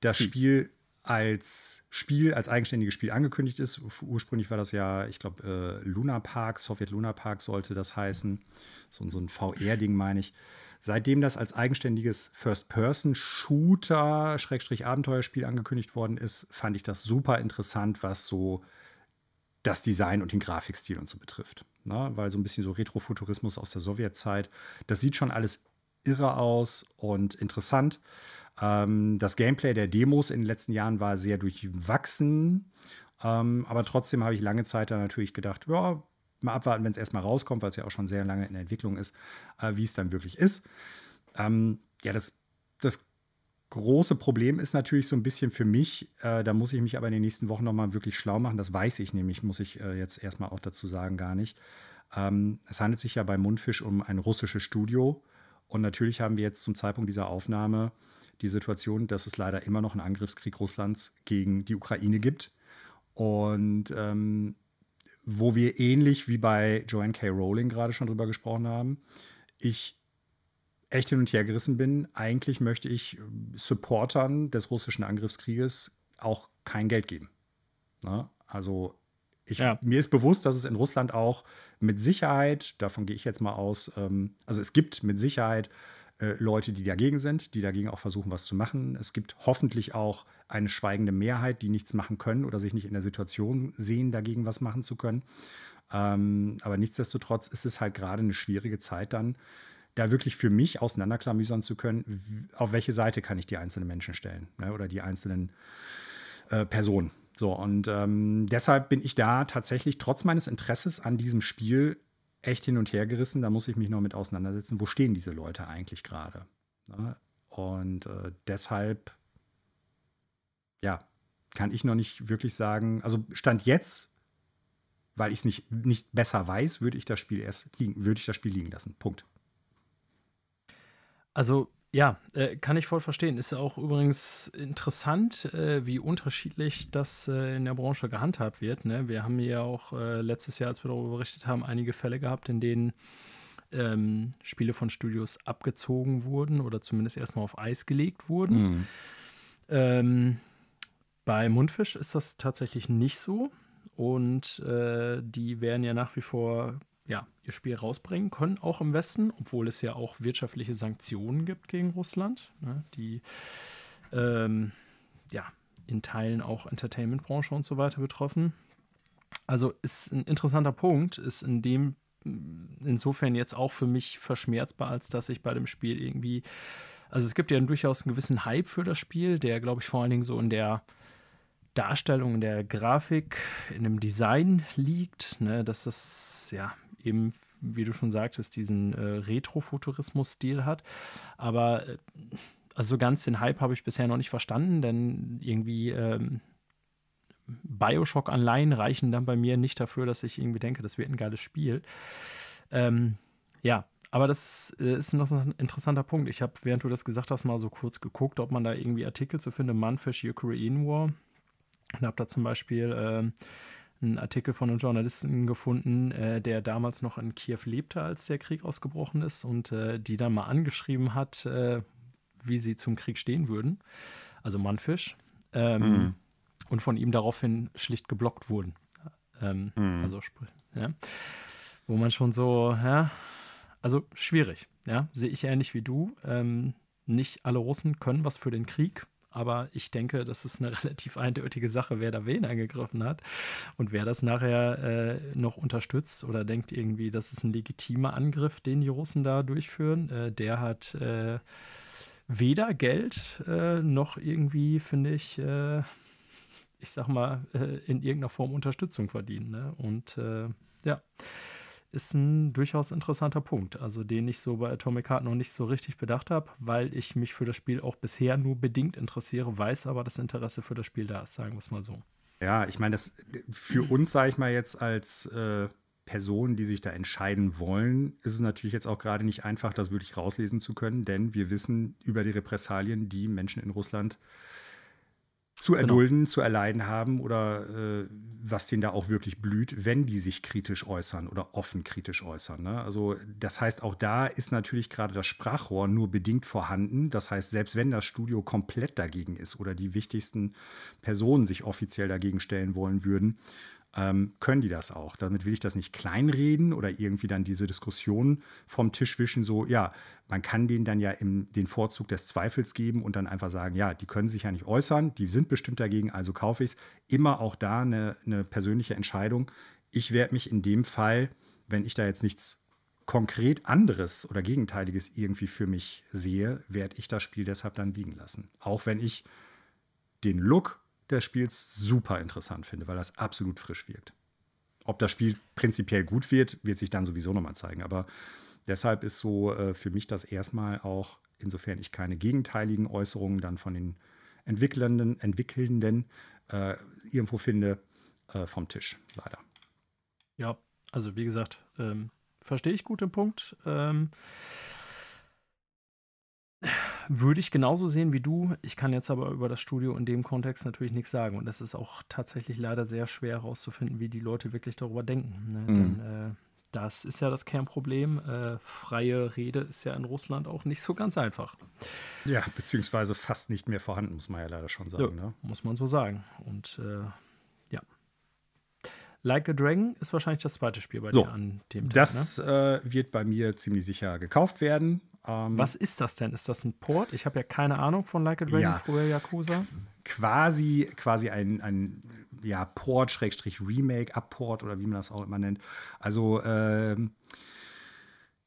das Sie. Spiel als Spiel, als eigenständiges Spiel angekündigt ist, ursprünglich war das ja, ich glaube, äh, Luna Park, Sowjet Luna Park sollte das heißen. So, so ein VR-Ding, meine ich. Seitdem das als eigenständiges First-Person-Shooter, Schrägstrich Abenteuerspiel angekündigt worden ist, fand ich das super interessant, was so das Design und den Grafikstil und so betrifft. Ne? Weil so ein bisschen so Retrofuturismus aus der Sowjetzeit, das sieht schon alles irre aus und interessant. Ähm, das Gameplay der Demos in den letzten Jahren war sehr durchwachsen, ähm, aber trotzdem habe ich lange Zeit dann natürlich gedacht, ja, mal abwarten, wenn es erstmal rauskommt, weil es ja auch schon sehr lange in der Entwicklung ist, äh, wie es dann wirklich ist. Ähm, ja, das, das große Problem ist natürlich so ein bisschen für mich, äh, da muss ich mich aber in den nächsten Wochen nochmal wirklich schlau machen. Das weiß ich nämlich, muss ich äh, jetzt erstmal auch dazu sagen, gar nicht. Ähm, es handelt sich ja bei Mundfisch um ein russisches Studio. Und natürlich haben wir jetzt zum Zeitpunkt dieser Aufnahme die Situation, dass es leider immer noch einen Angriffskrieg Russlands gegen die Ukraine gibt. Und ähm, wo wir ähnlich wie bei Joanne K. Rowling gerade schon drüber gesprochen haben, ich echt hin und her gerissen bin. Eigentlich möchte ich Supportern des russischen Angriffskrieges auch kein Geld geben. Ne? Also ich, Ja. mir ist bewusst, dass es in Russland auch mit Sicherheit, davon gehe ich jetzt mal aus, ähm, also es gibt mit Sicherheit äh, Leute, die dagegen sind, die dagegen auch versuchen, was zu machen. Es gibt hoffentlich auch eine schweigende Mehrheit, die nichts machen können oder sich nicht in der Situation sehen, dagegen was machen zu können. Ähm, aber nichtsdestotrotz ist es halt gerade eine schwierige Zeit dann, da wirklich für mich auseinanderklamüsern zu können, auf welche Seite kann ich die einzelnen Menschen stellen ne, oder die einzelnen äh, Personen. So, und ähm, deshalb bin ich da tatsächlich trotz meines Interesses an diesem Spiel echt hin und her gerissen. Da muss ich mich noch mit auseinandersetzen. Wo stehen diese Leute eigentlich gerade? Ne? Und äh, deshalb, ja, kann ich noch nicht wirklich sagen, also Stand jetzt, weil ich es nicht, nicht besser weiß, würde ich das Spiel erst liegen, würde ich das Spiel liegen lassen. Punkt. Also ja, äh, kann ich voll verstehen. Ist auch übrigens interessant, äh, wie unterschiedlich das äh, in der Branche gehandhabt wird. Ne? Wir haben ja auch äh, letztes Jahr, als wir darüber berichtet haben, einige Fälle gehabt, in denen ähm, Spiele von Studios abgezogen wurden oder zumindest erstmal auf Eis gelegt wurden. Ähm, bei Mundfisch ist das tatsächlich nicht so. Und äh, die werden ja nach wie vor ja, ihr Spiel rausbringen können, auch im Westen, obwohl es ja auch wirtschaftliche Sanktionen gibt gegen Russland, ne, die ähm, ja, in Teilen auch Entertainment-Branche und so weiter betroffen. Also ist ein interessanter Punkt, ist in dem insofern jetzt auch für mich verschmerzbar, als dass ich bei dem Spiel irgendwie, also es gibt ja durchaus einen gewissen Hype für das Spiel, der glaube ich vor allen Dingen so in der Darstellung, in der Grafik, in dem Design liegt, ne, dass das ja eben, wie du schon sagtest, diesen äh, Retro-Futurismus-Stil hat. Aber äh, also ganz den Hype habe ich bisher noch nicht verstanden, denn irgendwie ähm, Bioshock-Anleihen reichen dann bei mir nicht dafür, dass ich irgendwie denke, das wird ein geiles Spiel. Ähm, ja, aber das äh, ist noch ein interessanter Punkt. Ich habe, während du das gesagt hast, mal so kurz geguckt, ob man da irgendwie Artikel zu findet. Manfish Ukraine War. Und habe da zum Beispiel ähm, einen Artikel von einem Journalisten gefunden, äh, der damals noch in Kiew lebte, als der Krieg ausgebrochen ist und äh, die dann mal angeschrieben hat, äh, wie sie zum Krieg stehen würden. Also Manfish. Ähm, Mhm. Und von ihm daraufhin schlicht geblockt wurden. Ähm, Mhm. Also, ja. Wo man schon so, ja, also schwierig, ja, sehe ich ähnlich wie du. Ähm, nicht alle Russen können was für den Krieg, aber ich denke, das ist eine relativ eindeutige Sache, wer da wen angegriffen hat und wer das nachher äh, noch unterstützt oder denkt irgendwie, das ist ein legitimer Angriff, den die Russen da durchführen. Äh, der hat äh, weder Geld äh, noch irgendwie, finde ich, äh, ich sag mal, äh, in irgendeiner Form Unterstützung verdient. Ne? Und ja ist ein durchaus interessanter Punkt, also den ich so bei Atomic Heart noch nicht so richtig bedacht habe, weil ich mich für das Spiel auch bisher nur bedingt interessiere, weiß aber, dass Interesse für das Spiel da ist, sagen wir es mal so. Ja, ich meine, das für uns, sage ich mal jetzt als äh, Personen, die sich da entscheiden wollen, ist es natürlich jetzt auch gerade nicht einfach, das wirklich rauslesen zu können, denn wir wissen über die Repressalien, die Menschen in Russland äh, zu genau. erdulden, genau. zu erleiden haben oder äh, was denen da auch wirklich blüht, wenn die sich kritisch äußern oder offen kritisch äußern. Ne? Also das heißt, auch da ist natürlich gerade das Sprachrohr nur bedingt vorhanden. Das heißt, selbst wenn das Studio komplett dagegen ist oder die wichtigsten Personen sich offiziell dagegen stellen wollen würden, ähm, können die das auch. Damit will ich das nicht kleinreden oder irgendwie dann diese Diskussion vom Tisch wischen, so, ja, man kann denen dann ja im, den Vorzug des Zweifels geben und dann einfach sagen, ja, die können sich ja nicht äußern, die sind bestimmt dagegen, also kaufe ich es. Immer auch da eine, eine persönliche Entscheidung. Ich werde mich in dem Fall, wenn ich da jetzt nichts konkret anderes oder Gegenteiliges irgendwie für mich sehe, werde ich das Spiel deshalb dann liegen lassen. Auch wenn ich den Look des Spiels super interessant finde, weil das absolut frisch wirkt. Ob das Spiel prinzipiell gut wird, wird sich dann sowieso nochmal zeigen. Aber deshalb ist so äh, für mich das erstmal auch, insofern ich keine gegenteiligen Äußerungen dann von den Entwicklenden, Entwickelnden äh, irgendwo finde, äh, vom Tisch, leider. Ja, also wie gesagt, ähm, verstehe ich gut den Punkt. Ähm, würde ich genauso sehen wie du. Ich kann jetzt aber über das Studio in dem Kontext natürlich nichts sagen. Und es ist auch tatsächlich leider sehr schwer herauszufinden, wie die Leute wirklich darüber denken. Ne? Mhm. Denn äh, das ist ja das Kernproblem. Äh, freie Rede ist ja in Russland auch nicht so ganz einfach. Ja, beziehungsweise fast nicht mehr vorhanden, muss man ja leider schon sagen. Ja, ne? Muss man so sagen. Und äh, ja. Like a Dragon ist wahrscheinlich das zweite Spiel bei so, dir an dem Tag. Das ne? äh, wird bei mir ziemlich sicher gekauft werden. Ähm, Was ist das denn? Ist das ein Port? Ich habe ja keine Ahnung von Like a Dragon, ja, früher Yakuza. Quasi, quasi ein, ein ja, Port, Schrägstrich Remake, Upport oder wie man das auch immer nennt. Also ähm,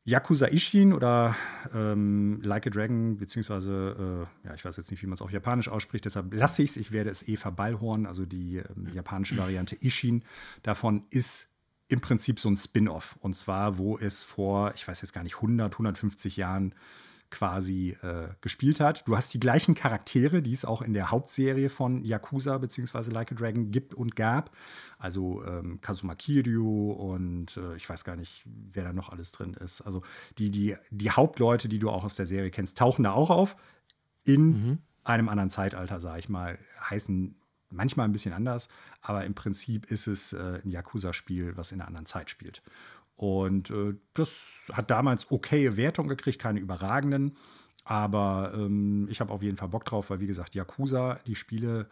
Yakuza Ishin oder ähm, Like a Dragon, beziehungsweise, äh, ja, ich weiß jetzt nicht, wie man es auf Japanisch ausspricht, deshalb lasse ich es. Ich werde es Eva Ballhorn, also die ähm, japanische Variante Ishin. Davon ist im Prinzip so ein Spin-off. Und zwar, wo es vor, ich weiß jetzt gar nicht, 100, 150 Jahren quasi äh, gespielt hat. Du hast die gleichen Charaktere, die es auch in der Hauptserie von Yakuza bzw. Like a Dragon gibt und gab. Also ähm, Kazuma Kiryu und äh, ich weiß gar nicht, wer da noch alles drin ist. Also die, die, die Hauptleute, die du auch aus der Serie kennst, tauchen da auch auf. In mhm. einem anderen Zeitalter, sage ich mal, heißen manchmal ein bisschen anders, aber im Prinzip ist es äh, ein Yakuza-Spiel, was in einer anderen Zeit spielt. Und äh, das hat damals okaye Wertung gekriegt, keine überragenden. Aber ähm, ich habe auf jeden Fall Bock drauf, weil, wie gesagt, Yakuza, die Spiele,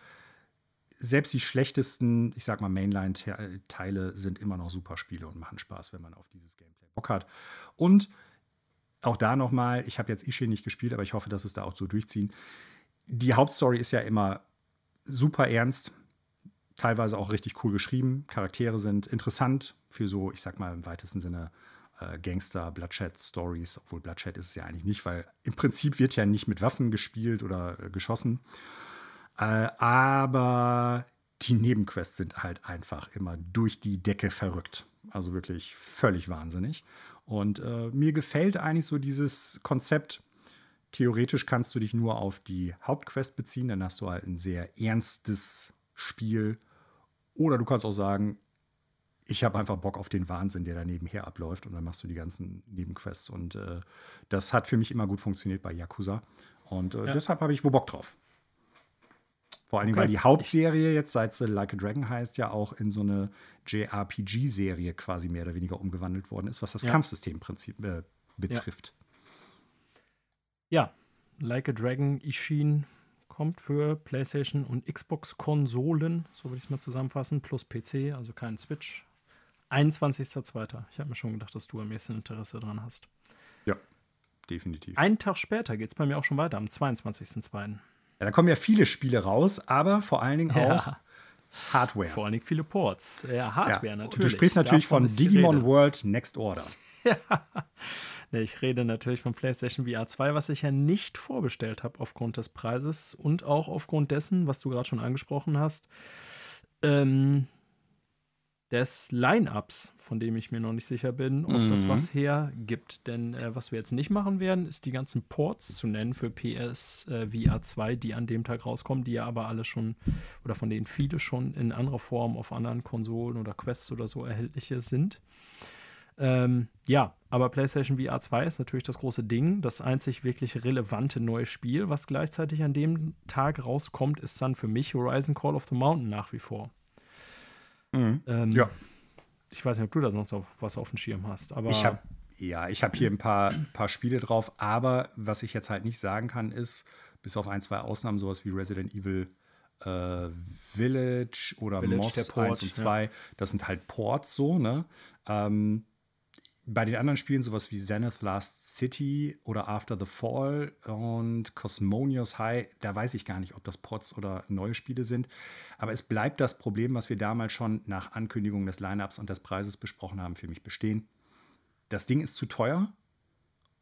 selbst die schlechtesten, ich sag mal, Mainline-Teile sind immer noch super Spiele und machen Spaß, wenn man auf dieses Gameplay Bock hat. Und auch da nochmal, ich habe jetzt Ishin nicht gespielt, aber ich hoffe, dass es da auch so durchziehen. Die Hauptstory ist ja immer super ernst, teilweise auch richtig cool geschrieben. Charaktere sind interessant für so, ich sag mal im weitesten Sinne, äh, Gangster, Bloodshed-Stories, obwohl Bloodshed ist es ja eigentlich nicht, weil im Prinzip wird ja nicht mit Waffen gespielt oder äh, geschossen. Äh, aber die Nebenquests sind halt einfach immer durch die Decke verrückt. Also wirklich völlig wahnsinnig. Und äh, mir gefällt eigentlich so dieses Konzept, Theoretisch kannst du dich nur auf die Hauptquest beziehen, dann hast du halt ein sehr ernstes Spiel. Oder du kannst auch sagen, ich habe einfach Bock auf den Wahnsinn, der da nebenher abläuft und dann machst du die ganzen Nebenquests. Und äh, das hat für mich immer gut funktioniert bei Yakuza. Und äh, ja. deshalb habe ich wo Bock drauf. Vor allen Dingen, okay. weil die Hauptserie jetzt, seit sie Like a Dragon heißt, ja auch in so eine JRPG-Serie quasi mehr oder weniger umgewandelt worden ist, was das ja. Kampfsystemprinzip äh, betrifft. Ja, Like a Dragon Ishin kommt für PlayStation und Xbox-Konsolen, so würde ich es mal zusammenfassen, plus PC, also kein Switch. 21.02. Ich habe mir schon gedacht, dass du am meisten Interesse dran hast. Ja, definitiv. Einen Tag später geht es bei mir auch schon weiter, am 22.02. Ja, da kommen ja viele Spiele raus, aber vor allen Dingen Ja. auch Hardware. Vor allen Dingen viele Ports. Ja, Hardware Ja, und natürlich. Du sprichst natürlich Davon von Digimon. World Next Order. Nee, ich rede natürlich vom PlayStation VR 2, was ich ja nicht vorbestellt habe aufgrund des Preises und auch aufgrund dessen, was du gerade schon angesprochen hast, ähm, des Line-Ups, von dem ich mir noch nicht sicher bin, ob das Mhm. was hergibt. Denn äh, was wir jetzt nicht machen werden, ist die ganzen Ports zu nennen für PS äh, VR 2, die an dem Tag rauskommen, die ja aber alle schon oder von denen viele schon in anderer Form auf anderen Konsolen oder Quests oder so erhältliche sind. Ähm, ja, aber PlayStation VR 2 ist natürlich das große Ding. Das einzig wirklich relevante neue Spiel, was gleichzeitig an dem Tag rauskommt, ist dann für mich Horizon Call of the Mountain nach wie vor. Ähm, Ja. Ich weiß nicht, ob du da sonst noch was auf dem Schirm hast, aber Ich habe ja, ich habe hier ein paar, paar Spiele drauf, aber was ich jetzt halt nicht sagen kann, ist, bis auf ein, zwei Ausnahmen, sowas wie Resident Evil äh, Village oder Village, Moss der Port, 1 und ja. 2, das sind halt Ports so, ne? Ähm, bei den anderen Spielen, sowas wie Zenith Last City oder After the Fall und Cosmonius High, da weiß ich gar nicht, ob das Ports oder neue Spiele sind. Aber es bleibt das Problem, was wir damals schon nach Ankündigung des Lineups und des Preises besprochen haben, für mich bestehen. Das Ding ist zu teuer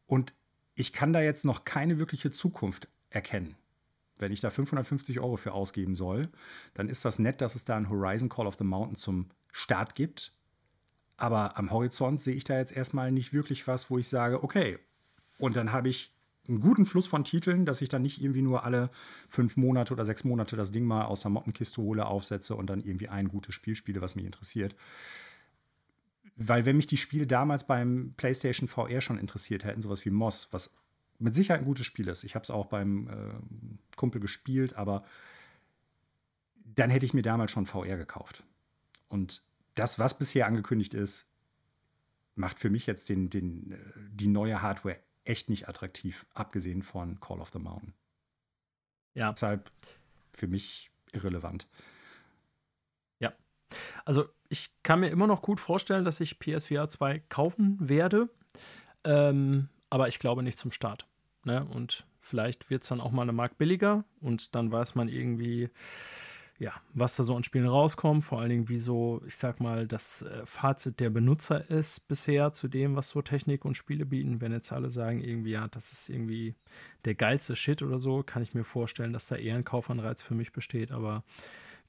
und ich kann da jetzt noch keine wirkliche Zukunft erkennen. Wenn ich da 550 Euro für ausgeben soll, dann ist das nett, dass es da ein Horizon Call of the Mountain zum Start gibt. Aber am Horizont sehe ich da jetzt erstmal nicht wirklich was, wo ich sage, okay, und dann habe ich einen guten Fluss von Titeln, dass ich dann nicht irgendwie nur alle fünf Monate oder sechs Monate das Ding mal aus der Mottenkiste hole, aufsetze und dann irgendwie ein gutes Spiel spiele, was mich interessiert. Weil wenn mich die Spiele damals beim PlayStation VR schon interessiert hätten, sowas wie Moss, was mit Sicherheit ein gutes Spiel ist. Ich habe es auch beim äh, Kumpel gespielt, aber dann hätte ich mir damals schon VR gekauft. Und das, was bisher angekündigt ist, macht für mich jetzt den, den, äh, die neue Hardware echt nicht attraktiv, abgesehen von Call of the Mountain. ja. Deshalb für mich irrelevant. Also ich kann mir immer noch gut vorstellen, dass ich PSVR 2 kaufen werde, ähm, aber ich glaube nicht zum Start. Ne? Und vielleicht wird es dann auch mal eine Mark billiger und dann weiß man irgendwie, ja, was da so an Spielen rauskommt, vor allen Dingen, wie so, ich sag mal, das äh, Fazit der Benutzer ist bisher zu dem, was so Technik und Spiele bieten. Wenn jetzt alle sagen, irgendwie, ja, das ist irgendwie der geilste Shit oder so, kann ich mir vorstellen, dass da eher ein Kaufanreiz für mich besteht, aber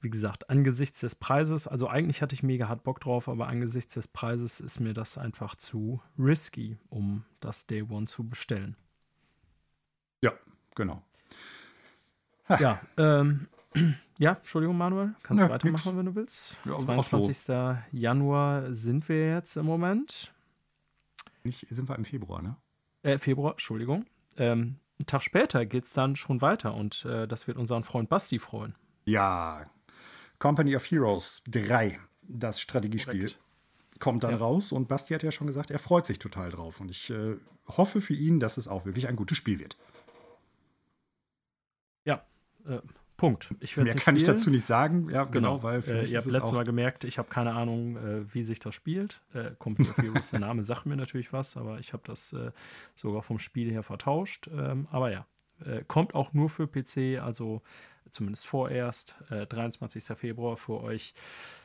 wie gesagt, angesichts des Preises, also eigentlich hatte ich mega hart Bock drauf, aber angesichts des Preises ist mir das einfach zu risky, um das Day One zu bestellen. Ja, genau. Ja, ähm, ja, Entschuldigung, Manuel, kannst Ja, du weitermachen, nix. wenn du willst. Ja, ach so. 22. Januar sind wir jetzt im Moment. Nicht, sind wir im Februar, ne? Äh, Februar, Entschuldigung. Ähm, einen Tag später geht es dann schon weiter und äh, das wird unseren Freund Basti freuen. Ja. Company of Heroes 3, das Strategiespiel, Korrekt. kommt dann Ja. raus und Basti hat ja schon gesagt, er freut sich total drauf. Und ich äh, hoffe für ihn, dass es auch wirklich ein gutes Spiel wird. Ja, äh, Punkt. Ich Mehr kann ich spielen. dazu nicht sagen, ja, genau, Genau, weil für äh, mich ihr ist habt es letztes Mal gemerkt, ich habe keine Ahnung, äh, wie sich das spielt. Äh, Company of Heroes, der Name sagt mir natürlich was, aber ich habe das äh, sogar vom Spiel her vertauscht. Ähm, aber ja, äh, kommt auch nur für PC, also zumindest vorerst. Äh, 23. Februar für euch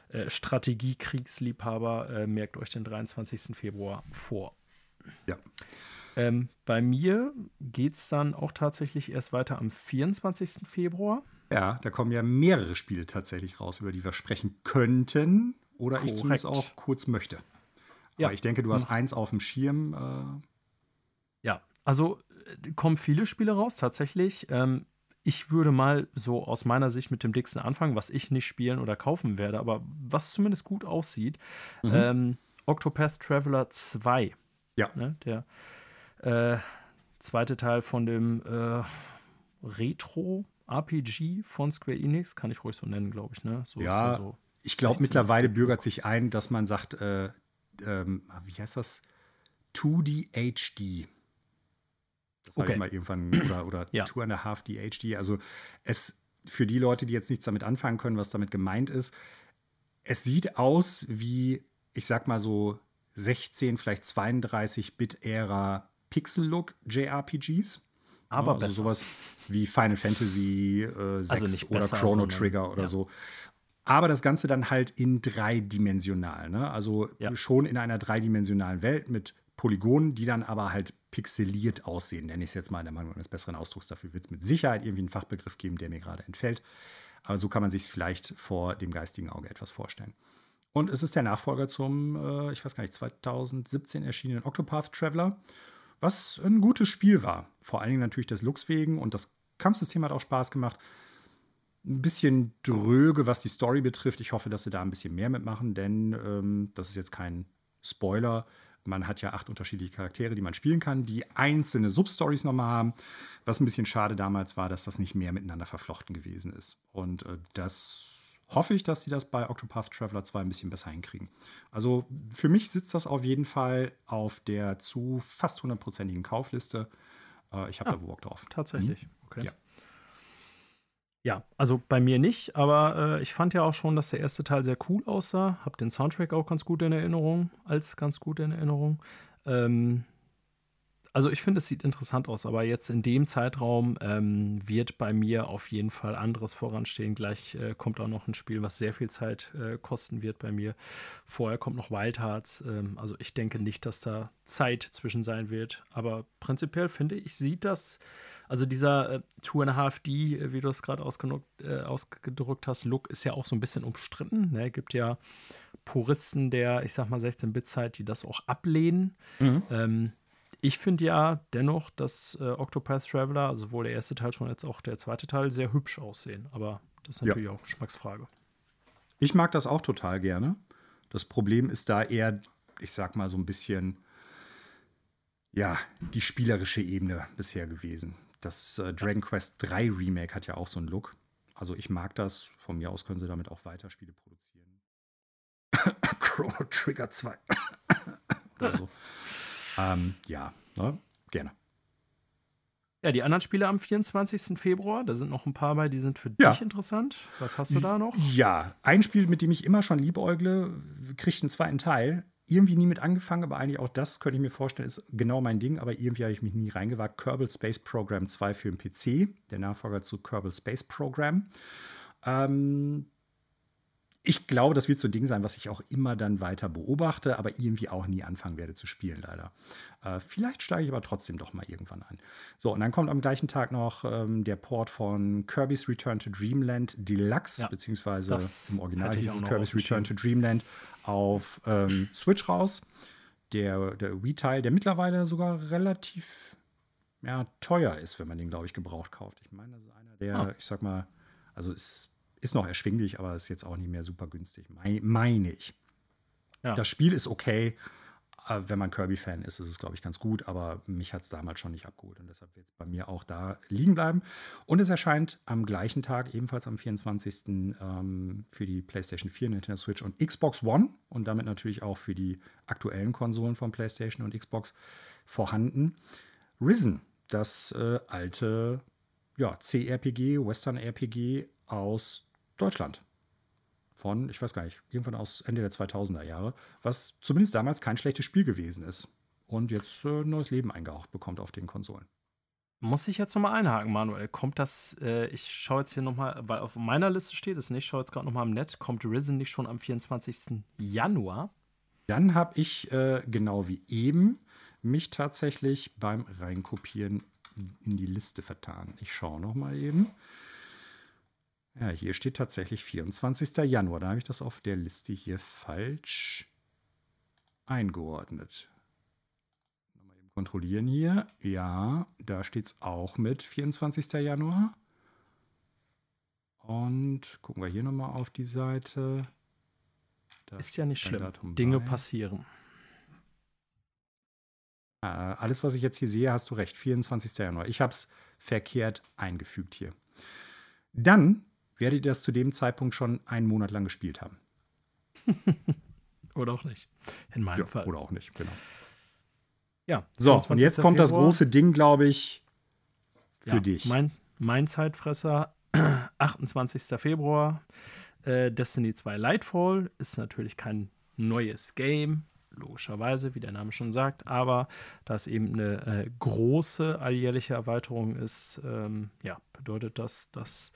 äh, Strategie-Kriegsliebhaber. Äh, merkt euch den 23. Februar vor. Ja. Ähm, bei mir geht es dann auch tatsächlich erst weiter am 24. Februar. Ja, da kommen ja mehrere Spiele tatsächlich raus, über die wir sprechen könnten oder ich zumindest Korrekt. auch kurz möchte. Ja. Aber ich denke, du hast eins auf dem Schirm. Äh, Ja, also äh, kommen viele Spiele raus, tatsächlich. Ähm, ich würde mal so aus meiner Sicht mit dem dicksten anfangen, was ich nicht spielen oder kaufen werde, aber was zumindest gut aussieht. Ähm, Octopath Traveler 2. Ja. Ne, der äh, zweite Teil von dem äh, Retro-RPG von Square Enix, kann ich ruhig so nennen, glaube ich. Ne? So Ja, so ich glaube, 16 mittlerweile bürgert sich ein, dass man sagt, äh, ähm, wie heißt das? 2D HD. Das Okay. ich mal irgendwann, oder, oder Ja. Two and a Half D HD. Also es für die Leute, die jetzt nichts damit anfangen können, was damit gemeint ist, es sieht aus wie, ich sag mal so 16, vielleicht 32-Bit-Ära Pixel-Look JRPGs. Aber also besser. sowas wie Final Fantasy äh, 6 Also oder besser, Chrono Trigger oder ja. so. Aber das Ganze dann halt in dreidimensional. Ne? Also Ja. schon in einer dreidimensionalen Welt mit Polygonen, die dann aber halt pixeliert aussehen. Nenne ich es jetzt mal in der Meinung eines besseren Ausdrucks. Dafür wird es mit Sicherheit irgendwie einen Fachbegriff geben, der mir gerade entfällt. Aber so kann man sich es vielleicht vor dem geistigen Auge etwas vorstellen. Und es ist der Nachfolger zum, äh, ich weiß gar nicht, 2017 erschienenen Octopath Traveler, was ein gutes Spiel war. Vor allen Dingen natürlich des Looks wegen und das Kampfsystem hat auch Spaß gemacht. Ein bisschen dröge, was die Story betrifft. Ich hoffe, dass sie da ein bisschen mehr mitmachen, denn ähm, das ist jetzt kein Spoiler. Man hat ja acht unterschiedliche Charaktere, die man spielen kann, die einzelne Substories nochmal haben. Was ein bisschen schade damals war, dass das nicht mehr miteinander verflochten gewesen ist. Und äh, das hoffe ich, dass sie das bei Octopath Traveler 2 ein bisschen besser hinkriegen. Also für mich sitzt das auf jeden Fall auf der zu fast hundertprozentigen Kaufliste. Äh, ich habe Ah. da Bock drauf. Tatsächlich. Okay. Ja. Ja, also bei mir nicht, aber äh, ich fand ja auch schon, dass der erste Teil sehr cool aussah. Hab den Soundtrack auch ganz gut in Erinnerung, als ganz gut in Erinnerung. Ähm, also ich finde, es sieht interessant aus, aber jetzt in dem Zeitraum ähm, wird bei mir auf jeden Fall anderes voranstehen. Gleich äh, kommt auch noch ein Spiel, was sehr viel Zeit äh, kosten wird bei mir. Vorher kommt noch Wild Hearts. Ähm, also ich denke nicht, dass da Zeit zwischen sein wird. Aber prinzipiell finde ich, sieht das, also dieser äh, Two and a Half D, äh, wie du es gerade ausgedrückt, äh, ausgedrückt hast, Look ist ja auch so ein bisschen umstritten. Ne? Gibt ja Puristen der, ich sag mal, 16-Bit-Zeit, die das auch ablehnen. Ähm, ich finde ja dennoch, dass äh, Octopath Traveler, sowohl der erste Teil schon als auch der zweite Teil, sehr hübsch aussehen. Aber das ist Ja. natürlich auch Geschmacksfrage. Ich mag das auch total gerne. Das Problem ist da eher, ich sag mal, so ein bisschen, ja, die spielerische Ebene bisher gewesen. Das äh, Dragon Quest 3 Remake hat ja auch so einen Look. Also ich mag das. Von mir aus können sie damit auch weiter Spiele produzieren. Chrono Trigger 2. Oder so. ähm, ja, ne? gerne. Ja, die anderen Spiele am 24. Februar, da sind noch ein paar bei, die sind für Ja. dich interessant. Was hast du da noch? Ja, ein Spiel, mit dem ich immer schon liebäugle, kriegt einen zweiten Teil. Irgendwie nie mit angefangen, aber eigentlich auch das könnte ich mir vorstellen, ist genau mein Ding, aber irgendwie habe ich mich nie reingewagt. Kerbal Space Program 2 für den PC, der Nachfolger zu Kerbal Space Program. Ähm, ich glaube, das wird so ein Ding sein, was ich auch immer dann weiter beobachte, aber irgendwie auch nie anfangen werde zu spielen, leider. Äh, vielleicht steige ich aber trotzdem doch mal irgendwann ein. So, und dann kommt am gleichen Tag noch ähm, der Port von Kirby's Return to Dreamland Deluxe, Ja, beziehungsweise im Original hieß es Kirby's Return to Dreamland auf ähm, Switch raus. Der, der Wii-Teil, der mittlerweile sogar relativ ja, teuer ist, wenn man den, glaube ich, gebraucht kauft. Ich meine, das ist einer der, Ah. ich sag mal, also ist, ist noch erschwinglich, aber ist jetzt auch nicht mehr super günstig, mei- meine ich. Ja. Das Spiel ist okay. äh, Wenn man Kirby-Fan ist, ist es, glaube ich, ganz gut, aber mich hat es damals schon nicht abgeholt und deshalb wird es bei mir auch da liegen bleiben. Und es erscheint am gleichen Tag, ebenfalls am 24. Ähm, für die PlayStation 4, Nintendo Switch und Xbox One und damit natürlich auch für die aktuellen Konsolen von PlayStation und Xbox vorhanden. Risen, das äh, alte ja, C-RPG, Western-RPG aus Deutschland von, ich weiß gar nicht, irgendwann aus Ende der 2000er Jahre, was zumindest damals kein schlechtes Spiel gewesen ist und jetzt äh, neues Leben eingehaucht bekommt auf den Konsolen. Muss ich jetzt nochmal einhaken, Manuel? Kommt das, äh, ich schaue jetzt hier nochmal, weil auf meiner Liste steht es nicht, ich schaue jetzt gerade nochmal im Netz, kommt Risen nicht schon am 24. Januar? Dann habe ich, äh, genau wie eben, mich tatsächlich beim Reinkopieren in die Liste vertan. Ich schaue noch mal eben. Ja, hier steht tatsächlich 24. Januar. Da habe ich das auf der Liste hier falsch eingeordnet. Nochmal eben kontrollieren hier. Ja, da steht es auch mit 24. Januar. Und gucken wir hier nochmal auf die Seite. Da Ist ja nicht schlimm. Datum Dinge bei. passieren. Äh, alles, was ich jetzt hier sehe, hast du recht. 24. Januar. Ich habe es verkehrt eingefügt hier. Dann werdet ihr das zu dem Zeitpunkt schon einen Monat lang gespielt haben. Oder auch nicht. In meinem Fall. Oder auch nicht, genau. Ja. So, und 24. jetzt kommt das Februar. große Ding, glaube ich, für ja, dich. Mein, mein Zeitfresser, 28. Februar. Äh, Destiny 2 Lightfall ist natürlich kein neues Game. logischerweise, wie der Name schon sagt, aber da es eben eine äh, große alljährliche Erweiterung ist, ähm, ja, bedeutet das, dass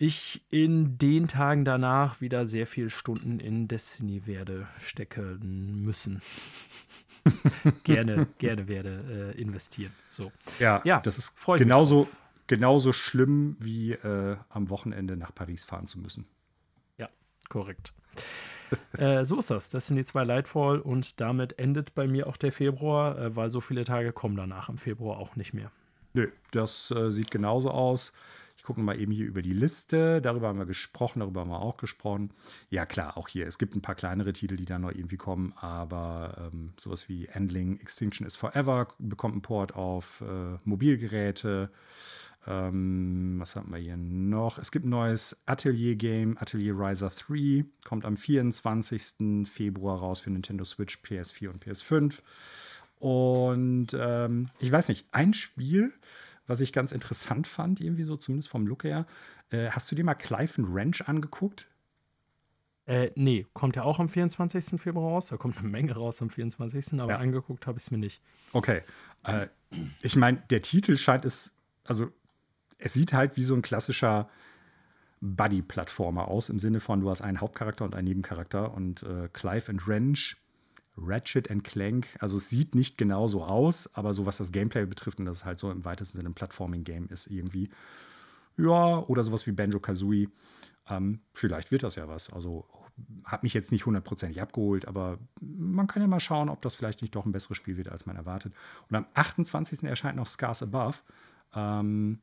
ich in den Tagen danach wieder sehr viele Stunden in Destiny werde stecken müssen. gerne, gerne werde äh, investieren. So. Ja, ja das ist genauso, genauso schlimm wie äh, am Wochenende nach Paris fahren zu müssen. Ja, korrekt. äh, so ist das. Das sind die zwei Lightfall und damit endet bei mir auch der Februar, äh, weil so viele Tage kommen danach im Februar auch nicht mehr. Nö, das äh, sieht genauso aus. Ich gucke mal eben hier über die Liste. Darüber haben wir gesprochen, darüber haben wir auch gesprochen. Ja, klar, auch hier. Es gibt ein paar kleinere Titel, die da noch irgendwie kommen, aber ähm, sowas wie Endling Extinction is Forever bekommt einen Port auf äh, Mobilgeräte. Ähm, was haben wir hier noch? Es gibt ein neues Atelier-Game, Atelier Riser 3, kommt am 24. Februar raus für Nintendo Switch, PS4 und PS5. Und ähm, ich weiß nicht, ein Spiel, was ich ganz interessant fand, irgendwie so, zumindest vom Look her. Äh, hast du dir mal Clive and Ranch angeguckt? Äh, nee, kommt ja auch am 24. Februar raus. Da kommt eine Menge raus am 24. Aber ja. angeguckt habe ich es mir nicht. Okay. Äh, ich meine, der Titel scheint es, also es sieht halt wie so ein klassischer Buddy-Plattformer aus, im Sinne von, du hast einen Hauptcharakter und einen Nebencharakter. Und äh, Clive and Wrench Ratchet and Clank. Also es sieht nicht genau so aus, aber so was das Gameplay betrifft und das ist halt so im weitesten Sinne ein Plattforming-Game ist irgendwie. Ja, oder sowas wie Banjo-Kazooie. Ähm, vielleicht wird das ja was. Also hat mich jetzt nicht hundertprozentig abgeholt, aber man kann ja mal schauen, ob das vielleicht nicht doch ein besseres Spiel wird, als man erwartet. Und am 28. erscheint noch Scars Above. Ähm,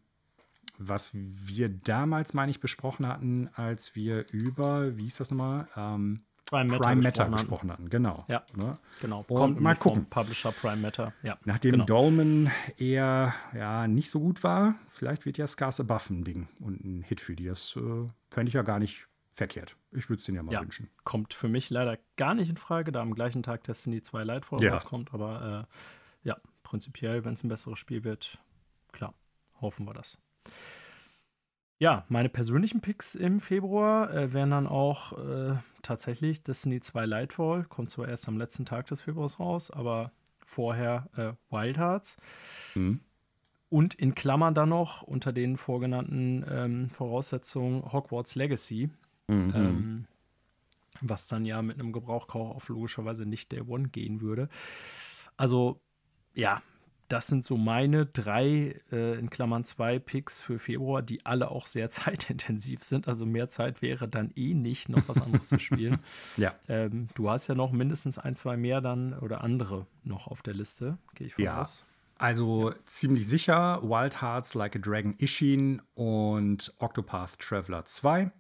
was wir damals, meine ich, besprochen hatten, als wir über, wie hieß das nochmal? Ähm, Prime Matter, Prime Matter gesprochen, gesprochen hatten. Genau. Ja, ne? genau. Und Kommt mal gucken. Publisher Prime Matter. Ja, Nachdem genau. Dolman eher ja, nicht so gut war, vielleicht wird ja Scars Above ein Ding und ein Hit für die. Das äh, fände ich ja gar nicht verkehrt. Ich würde es denen ja mal ja, wünschen. Kommt für mich leider gar nicht in Frage, da am gleichen Tag Destiny 2 Lightfall ja. rauskommt. Aber äh, ja, prinzipiell, wenn es ein besseres Spiel wird, klar, hoffen wir das. Ja, meine persönlichen Picks im Februar äh, wären dann auch äh, tatsächlich Destiny 2 Lightfall. Kommt zwar erst am letzten Tag des Februars raus, aber vorher äh, Wild Hearts. Mhm. Und in Klammern dann noch unter den vorgenannten ähm, Voraussetzungen Hogwarts Legacy. Mhm. Ähm, was dann ja mit einem Gebrauchkauf logischerweise nicht der One gehen würde. Also, ja, das sind so meine drei, äh, in Klammern zwei Picks für Februar, die alle auch sehr zeitintensiv sind. Also mehr Zeit wäre dann eh nicht, noch was anderes zu spielen. Ja. Ähm, du hast ja noch mindestens ein, zwei mehr dann oder andere noch auf der Liste, gehe ich von ja. aus. Also ja. ziemlich sicher Wild Hearts Like a Dragon Ishin und Octopath Traveler 2.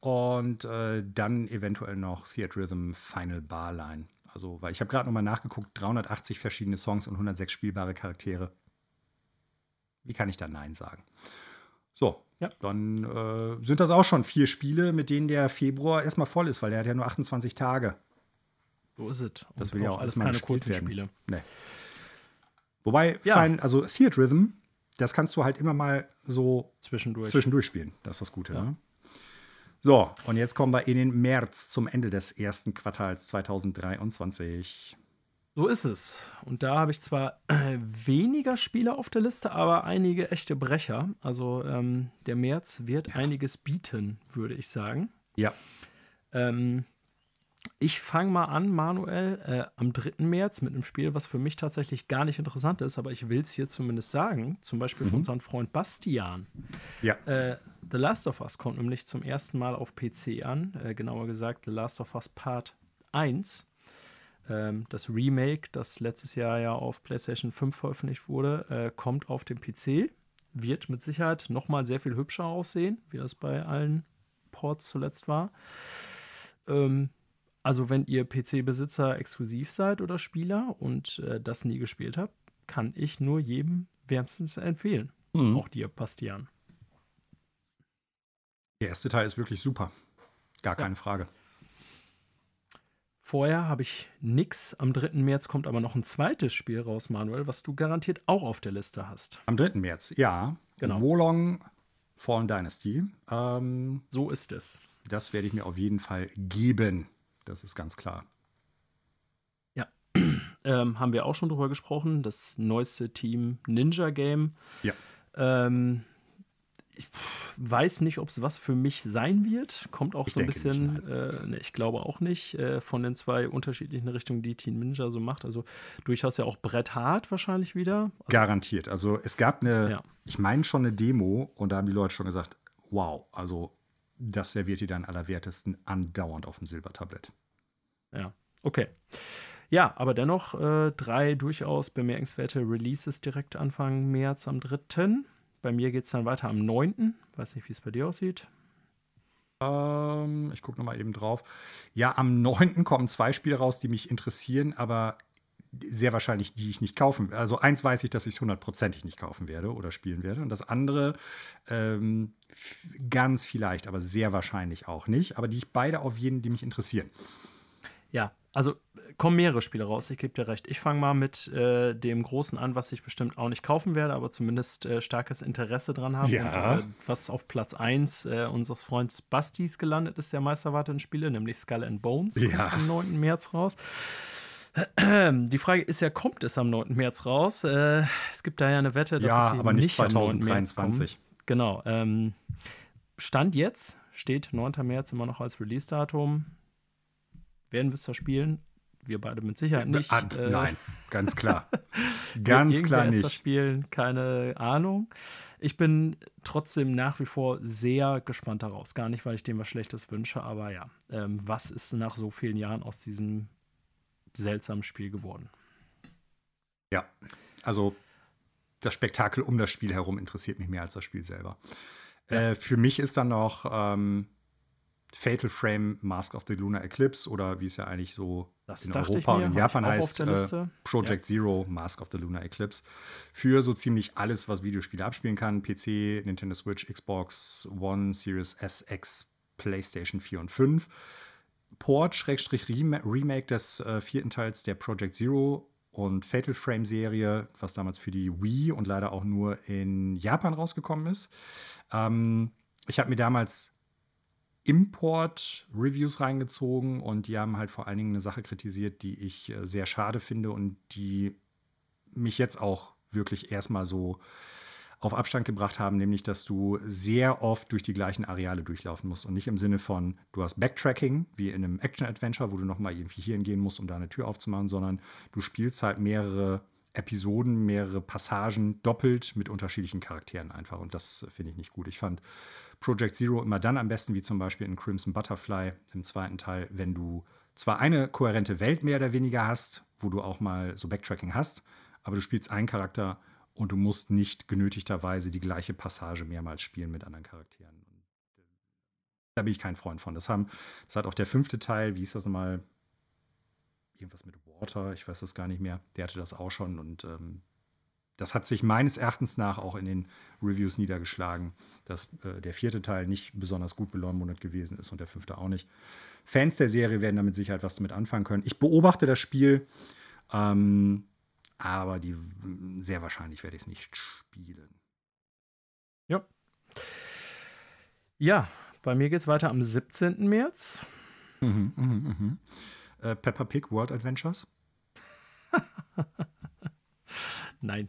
Und äh, dann eventuell noch Theatrhythm Final Barline. Also, weil ich habe gerade nochmal nachgeguckt, 380 verschiedene Songs und 106 spielbare Charaktere. Wie kann ich da Nein sagen? So, ja. dann äh, sind das auch schon vier Spiele, mit denen der Februar erstmal voll ist, weil der hat ja nur 28 Tage. So ist es. Das will ja auch alles keine kurzen werden. Spiele. Nee. Wobei, ja. fein, also Theatrhythm, das kannst du halt immer mal so zwischendurch, zwischendurch spielen. Das ist das Gute. Ja. Ne? So, und jetzt kommen wir in den März zum Ende des ersten Quartals 2023. So ist es. Und da habe ich zwar äh, weniger Spiele auf der Liste, aber einige echte Brecher. Also ähm, der März wird ja. einiges bieten, würde ich sagen. Ja. Ähm, ich fange mal an, Manuel, äh, am 3. März mit einem Spiel, was für mich tatsächlich gar nicht interessant ist, aber ich will es hier zumindest sagen. Zum Beispiel mhm. von unserem Freund Bastian. Ja. Äh, The Last of Us kommt nämlich zum ersten Mal auf PC an. Äh, genauer gesagt, The Last of Us Part 1. Ähm, das Remake, das letztes Jahr ja auf PlayStation 5 veröffentlicht wurde, äh, kommt auf dem PC. Wird mit Sicherheit noch mal sehr viel hübscher aussehen, wie das bei allen Ports zuletzt war. Ähm, also, wenn ihr PC-Besitzer exklusiv seid oder Spieler und äh, das nie gespielt habt, kann ich nur jedem wärmstens empfehlen. Mhm. Auch dir, Bastian. Der erste Teil ist wirklich super. Gar keine ja. Frage. Vorher habe ich nix. Am 3. März kommt aber noch ein zweites Spiel raus, Manuel, was du garantiert auch auf der Liste hast. Am 3. März, ja. Genau. Wolong Fallen Dynasty. Ähm, so ist es. Das werde ich mir auf jeden Fall geben. Das ist ganz klar. ähm, haben wir auch schon drüber gesprochen. Das neueste Team Ninja Game. Ja. Ähm, ich weiß nicht, ob es was für mich sein wird. Kommt auch Ich so ein bisschen, nicht, äh, ne, ich glaube auch nicht, äh, von den zwei unterschiedlichen Richtungen, die Team Ninja so macht. Also durchaus ja auch Brett Hart wahrscheinlich wieder. Also, Garantiert. Also es gab eine, Ja. ich meine schon eine Demo und da haben die Leute schon gesagt, wow, also das serviert die dann allerwertesten andauernd auf dem Silbertablett. Ja, okay. Ja, aber dennoch äh, drei durchaus bemerkenswerte Releases direkt Anfang März am 3. Bei mir geht es dann weiter am 9. Weiß nicht, wie es bei dir aussieht. Ähm, ich gucke nochmal eben drauf. Ja, am 9. kommen zwei Spiele raus, die mich interessieren, aber sehr wahrscheinlich die ich nicht kaufen werde. Also eins weiß ich, dass ich es hundertprozentig nicht kaufen werde oder spielen werde. Und das andere ähm, ganz vielleicht, aber sehr wahrscheinlich auch nicht. Aber die ich beide auf jeden, die mich interessieren. Ja, also äh, kommen mehrere Spiele raus, ich gebe dir recht. Ich fange mal mit äh, dem Großen an, was ich bestimmt auch nicht kaufen werde, aber zumindest äh, starkes Interesse dran habe. Ja. Und, äh, was auf Platz 1 äh, unseres Freundes Bastis gelandet ist, der meisterwarteten Spiele, nämlich Skull and Bones, Ja. am 9. März raus. Die Frage ist ja, kommt es am 9. März raus? Äh, es gibt da ja eine Wette, dass ja, es eben aber nicht am 9. März kommt. 2023. Genau. Ähm, Stand jetzt steht 9. März immer noch als Release-Datum. Werden wir es da spielen? Wir beide mit Sicherheit nicht. Ah, Äh, nein, ganz klar. ganz klar nicht. spielen, keine Ahnung. Ich bin trotzdem nach wie vor sehr gespannt daraus. Gar nicht, weil ich dem was Schlechtes wünsche, aber ja. Ähm, was ist nach so vielen Jahren aus diesem seltsamen Spiel geworden? Ja, also das Spektakel um das Spiel herum interessiert mich mehr als das Spiel selber. Äh, für mich ist dann noch ähm, Fatal Frame Mask of the Lunar Eclipse oder wie es ja eigentlich so Das in Europa mir, und in Japan heißt, äh. Project Zero Mask of the Lunar Eclipse. Für so ziemlich alles, was Videospiele abspielen kann: PC, Nintendo Switch, Xbox One, Series S, X, PlayStation 4 und 5. Port, Schrägstrich Rema- Remake des äh, vierten Teils der Project Zero und Fatal Frame Serie, was damals für die Wii und leider auch nur in Japan rausgekommen ist. Ähm, ich habe mir damals Import-Reviews reingezogen und die haben halt vor allen Dingen eine Sache kritisiert, die ich äh, sehr schade finde und die mich jetzt auch wirklich erstmal so auf Abstand gebracht haben, nämlich dass du sehr oft durch die gleichen Areale durchlaufen musst und nicht im Sinne von, du hast Backtracking, wie in einem Action-Adventure, wo du nochmal irgendwie hier hingehen musst, um da eine Tür aufzumachen, sondern du spielst halt mehrere Episoden, mehrere Passagen doppelt mit unterschiedlichen Charakteren einfach und das finde ich nicht gut. Ich fand Project Zero immer dann am besten, wie zum Beispiel in Crimson Butterfly im zweiten Teil, wenn du zwar eine kohärente Welt mehr oder weniger hast, wo du auch mal so Backtracking hast, aber du spielst einen Charakter und du musst nicht genötigterweise die gleiche Passage mehrmals spielen mit anderen Charakteren. Äh, da bin ich kein Freund von. Das, haben, das hat auch der fünfte Teil, wie hieß das nochmal? Irgendwas mit Water, ich weiß das gar nicht mehr. Der hatte das auch schon und ähm, das hat sich meines Erachtens nach auch in den Reviews niedergeschlagen, dass äh, der vierte Teil nicht besonders gut beleumundet gewesen ist und der fünfte auch nicht. Fans der Serie werden damit Sicherheit was damit anfangen können. Ich beobachte das Spiel, ähm, aber die, sehr wahrscheinlich werde ich es nicht spielen. Ja. Ja, bei mir geht es weiter am 17. März. Mhm, mhm, mhm. Äh, Peppa Pig World Adventures. Nein.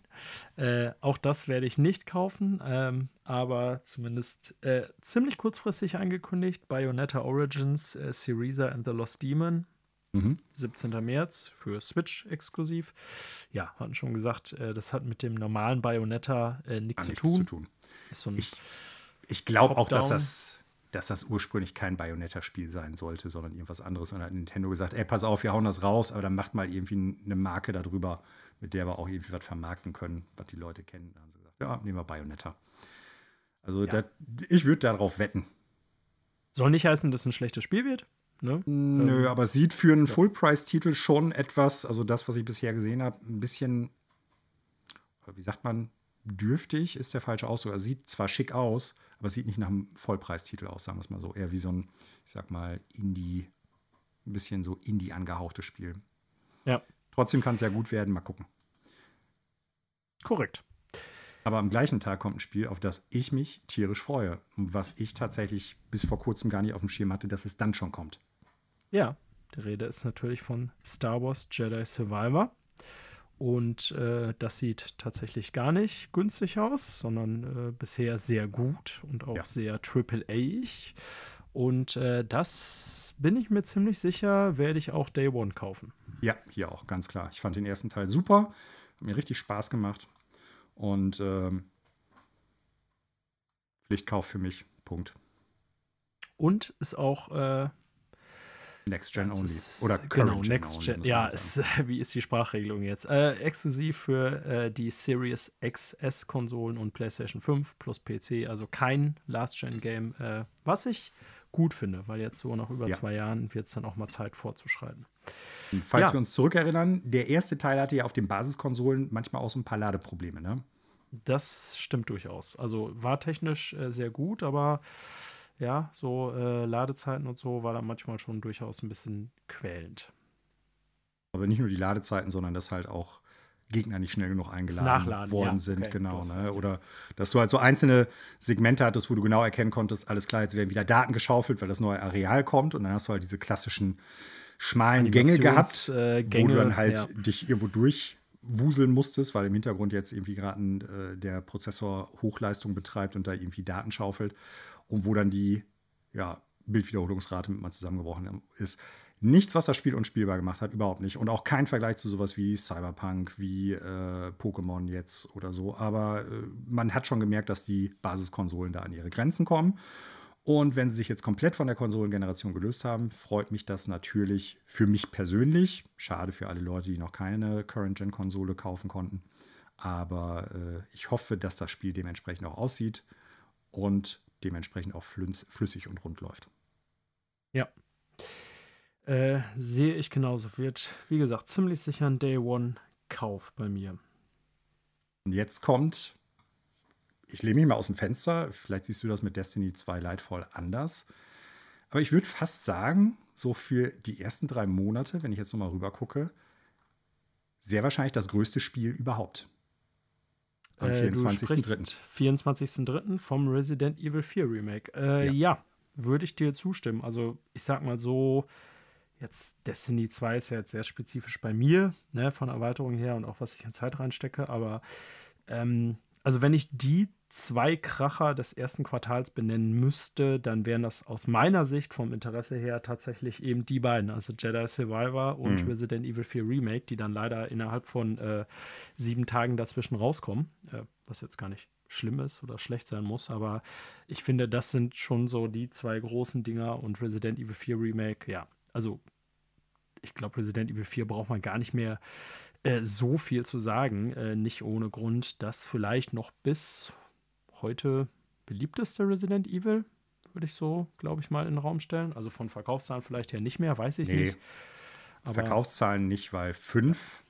Äh, auch das werde ich nicht kaufen, ähm, aber zumindest äh, ziemlich kurzfristig angekündigt. Bayonetta Origins, äh, Syriza and the Lost Demon, Mhm. 17. März für Switch exklusiv. Ja, hatten schon gesagt, äh, das hat mit dem normalen Bayonetta äh, nichts Gar zu zu tun. Ist so ein, Ich, ich glaube auch, dass das, dass das ursprünglich kein Bayonetta-Spiel sein sollte, sondern irgendwas anderes. Und dann hat Nintendo gesagt, ey, pass auf, wir hauen das raus, aber dann macht mal irgendwie eine Marke darüber, mit der wir auch irgendwie was vermarkten können, was die Leute kennen. Dann haben sie gesagt, ja, nehmen wir Bayonetta. Also Ja. das, ich würde darauf wetten. soll nicht heißen, dass es ein schlechtes Spiel wird. Ne? Nö, aber es sieht für einen Full-Price-Titel schon etwas, also das, was ich bisher gesehen habe, ein bisschen, wie sagt man, dürftig ist der falsche Ausdruck. Er sieht zwar schick aus, aber es sieht nicht nach einem Vollpreistitel aus, sagen wir es mal so. Eher wie so ein, ich sag mal, Indie, ein bisschen so Indie angehauchtes Spiel. Ja, Trotzdem kann es ja gut werden, mal gucken. korrekt. Aber am gleichen Tag kommt ein Spiel, auf das ich mich tierisch freue. Und was ich tatsächlich bis vor kurzem gar nicht auf dem Schirm hatte, dass es dann schon kommt. Ja, die Rede ist natürlich von Star Wars Jedi Survivor. Und äh, das sieht tatsächlich gar nicht günstig aus, sondern äh, bisher sehr gut und auch ja. sehr AAA-ig. Und äh, das bin ich mir ziemlich sicher, werde ich auch Day One kaufen. Ja, hier auch, ganz klar. Ich fand den ersten Teil super. Hat mir richtig Spaß gemacht. Und ähm, Pflichtkauf für mich. Punkt. Und ist auch äh, Next Gen Only. Oder Current genau, Gen Next Gen. Only, ja, ist, wie ist die Sprachregelung jetzt? Äh, exklusiv für äh, die Series XS-Konsolen und PlayStation 5 plus PC. Also kein Last-Gen-Game, äh, was ich gut finde, weil jetzt so nach über ja. zwei Jahren wird es dann auch mal Zeit vorzuschreiten. Falls ja. wir uns zurückerinnern, der erste Teil hatte ja auf den Basiskonsolen manchmal auch so ein paar Ladeprobleme, ne? Das stimmt durchaus. Also war technisch äh, sehr gut, aber ja, so äh, Ladezeiten und so war dann manchmal schon durchaus ein bisschen quälend. Aber nicht nur die Ladezeiten, sondern dass halt auch Gegner nicht schnell genug eingeladen worden ja, sind, okay, genau. Ne? Oder dass du halt so einzelne Segmente hattest, wo du genau erkennen konntest, alles klar, jetzt werden wieder Daten geschaufelt, weil das neue Areal kommt und dann hast du halt diese klassischen schmalen Gänge gehabt, äh, Gänge, wo du dann halt ja. dich irgendwo durchwuseln musstest, weil im Hintergrund jetzt irgendwie gerade äh, der Prozessor Hochleistung betreibt und da irgendwie Daten schaufelt und wo dann die ja, Bildwiederholungsrate mit mal zusammengebrochen ist. Nichts, was das Spiel unspielbar gemacht hat, überhaupt nicht. Und auch kein Vergleich zu sowas wie Cyberpunk, wie äh, Pokémon jetzt oder so. Aber äh, man hat schon gemerkt, dass die Basiskonsolen da an ihre Grenzen kommen. Und wenn sie sich jetzt komplett von der Konsolengeneration gelöst haben, freut mich das natürlich für mich persönlich. Schade für alle Leute, die noch keine Current-Gen-Konsole kaufen konnten. Aber äh, ich hoffe, dass das Spiel dementsprechend auch aussieht und dementsprechend auch flüssig und rund läuft. Ja. Äh, sehe ich genauso. Wird, wie gesagt, ziemlich sicher ein Day One-Kauf bei mir. Und jetzt kommt, ich lehne mich mal aus dem Fenster, vielleicht siehst du das mit Destiny 2 Lightfall anders. Aber ich würde fast sagen, so für die ersten drei Monate, wenn ich jetzt nochmal rüber gucke, sehr wahrscheinlich das größte Spiel überhaupt. Am 24.03. Äh, 24.03. vom Resident Evil 4 Remake. Äh, ja. ja, würde ich dir zustimmen. Also, ich sag mal so, jetzt Destiny 2 ist ja jetzt sehr spezifisch bei mir, ne, von Erweiterung her und auch was ich in Zeit reinstecke, aber ähm, also wenn ich die zwei Kracher des ersten Quartals benennen müsste, dann wären das aus meiner Sicht vom Interesse her tatsächlich eben die beiden, also Jedi Survivor und mhm. Resident Evil 4 Remake, die dann leider innerhalb von äh, sieben Tagen dazwischen rauskommen, äh, was jetzt gar nicht schlimm ist oder schlecht sein muss, aber ich finde, das sind schon so die zwei großen Dinger und Resident Evil 4 Remake, ja, also ich glaube, Resident Evil 4 braucht man gar nicht mehr äh, so viel zu sagen, äh, nicht ohne Grund, dass vielleicht noch bis heute beliebteste Resident Evil, würde ich so, glaube ich, mal in den Raum stellen. Also von Verkaufszahlen vielleicht her nicht mehr, weiß ich nee. nicht. Aber Verkaufszahlen nicht, weil fünf,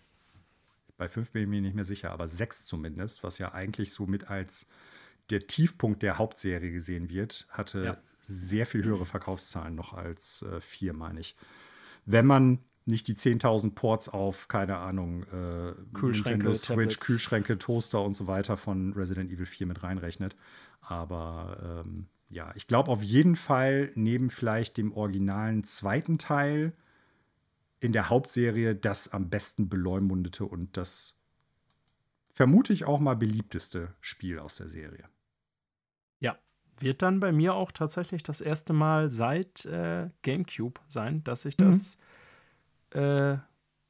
bei fünf bin ich mir nicht mehr sicher, aber sechs zumindest, was ja eigentlich so mit als der Tiefpunkt der Hauptserie gesehen wird, hatte ja. sehr viel höhere Verkaufszahlen noch als äh, vier, meine ich. Wenn man nicht die 10.000 Ports auf, keine Ahnung, äh, Kühlschränke, Switch, Tablets. Kühlschränke, Toaster und so weiter von Resident Evil 4 mit reinrechnet. Aber ähm, ja, ich glaube auf jeden Fall neben vielleicht dem originalen zweiten Teil in der Hauptserie das am besten beleumundete und das vermute ich auch mal beliebteste Spiel aus der Serie. Ja, wird dann bei mir auch tatsächlich das erste Mal seit äh, GameCube sein, dass ich das mhm äh,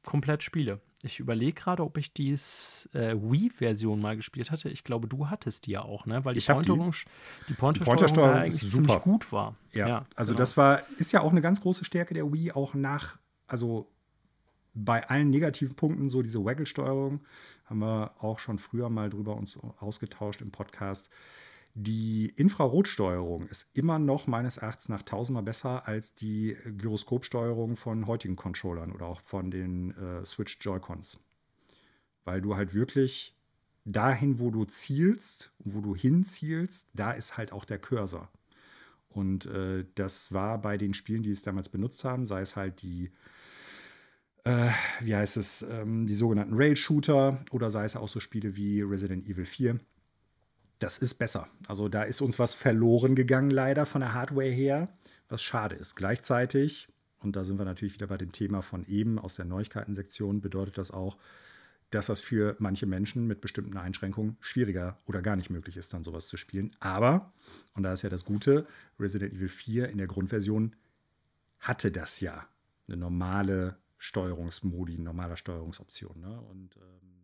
komplett spiele. Ich überlege gerade, ob ich die äh, Wii-Version mal gespielt hatte. Ich glaube, du hattest die ja auch, ne? Weil die Pointersteuerung die. Die Pointersteuerung eigentlich super. ziemlich gut war. Ja, ja also genau. das war, ist ja auch eine ganz große Stärke der Wii, auch nach, also bei allen negativen Punkten, so diese Waggle-Steuerung, haben wir auch schon früher mal drüber uns ausgetauscht im Podcast. Die Infrarotsteuerung ist immer noch meines Erachtens nach tausendmal besser als die Gyroskopsteuerung von heutigen Controllern oder auch von den äh, Switch Joy-Cons. Weil du halt wirklich dahin, wo du zielst, wo du hinzielst, da ist halt auch der Cursor. Und äh, das war bei den Spielen, die es damals benutzt haben, sei es halt die, äh, wie heißt es, ähm, die sogenannten Rail-Shooter oder sei es auch so Spiele wie Resident Evil 4 das ist besser. Also da ist uns was verloren gegangen, leider von der Hardware her, was schade ist. Gleichzeitig, und da sind wir natürlich wieder bei dem Thema von eben aus der Neuigkeiten-Sektion, bedeutet das auch, dass das für manche Menschen mit bestimmten Einschränkungen schwieriger oder gar nicht möglich ist, dann sowas zu spielen. Aber, und da ist ja das Gute, Resident Evil 4 in der Grundversion hatte das ja. Eine normale Steuerungsmodi, normale Steuerungsoption. Ne? Und ähm,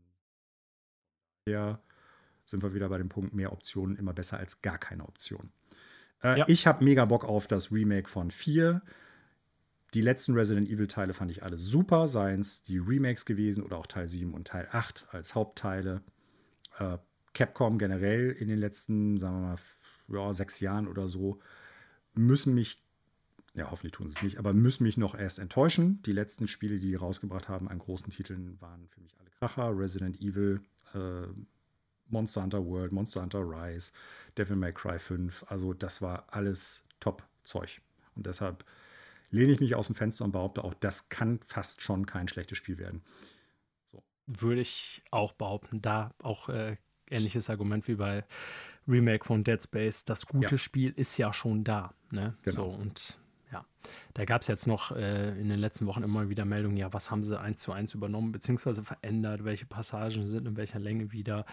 ja, sind wir wieder bei dem Punkt, mehr Optionen immer besser als gar keine Option. Äh, ja. Ich habe mega Bock auf das Remake von 4. Die letzten Resident Evil-Teile fand ich alle super, seien es die Remakes gewesen oder auch Teil 7 und Teil 8 als Hauptteile. Äh, Capcom generell in den letzten, sagen wir mal, ja, sechs Jahren oder so, müssen mich, ja, hoffentlich tun sie es nicht, aber müssen mich noch erst enttäuschen. Die letzten Spiele, die die rausgebracht haben an großen Titeln, waren für mich alle Kracher. Resident Evil, äh, Monster Hunter World, Monster Hunter Rise, Devil May Cry 5. Also das war alles Top-Zeug. Und deshalb lehne ich mich aus dem Fenster und behaupte auch, das kann fast schon kein schlechtes Spiel werden. So. Würde ich auch behaupten. Da auch äh, ähnliches Argument wie bei Remake von Dead Space. Das gute ja. Spiel ist ja schon da. Ne? Genau. So, und ja, da gab es jetzt noch äh, in den letzten Wochen immer wieder Meldungen, ja, was haben sie eins zu eins übernommen, beziehungsweise verändert, welche Passagen sind in welcher Länge wieder.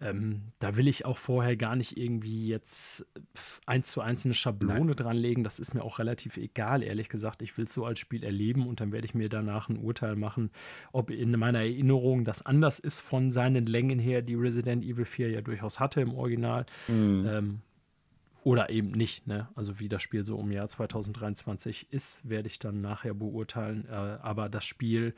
Ähm, da will ich auch vorher gar nicht irgendwie jetzt eins zu eins eine Schablone Nein. dranlegen. Das ist mir auch relativ egal, ehrlich gesagt. Ich will es so als Spiel erleben und dann werde ich mir danach ein Urteil machen, ob in meiner Erinnerung das anders ist von seinen Längen her, die Resident Evil 4 ja durchaus hatte im Original. Mhm. Ähm, oder eben nicht. Ne? Also wie das Spiel so im Jahr 2023 ist, werde ich dann nachher beurteilen. Äh, aber das Spiel,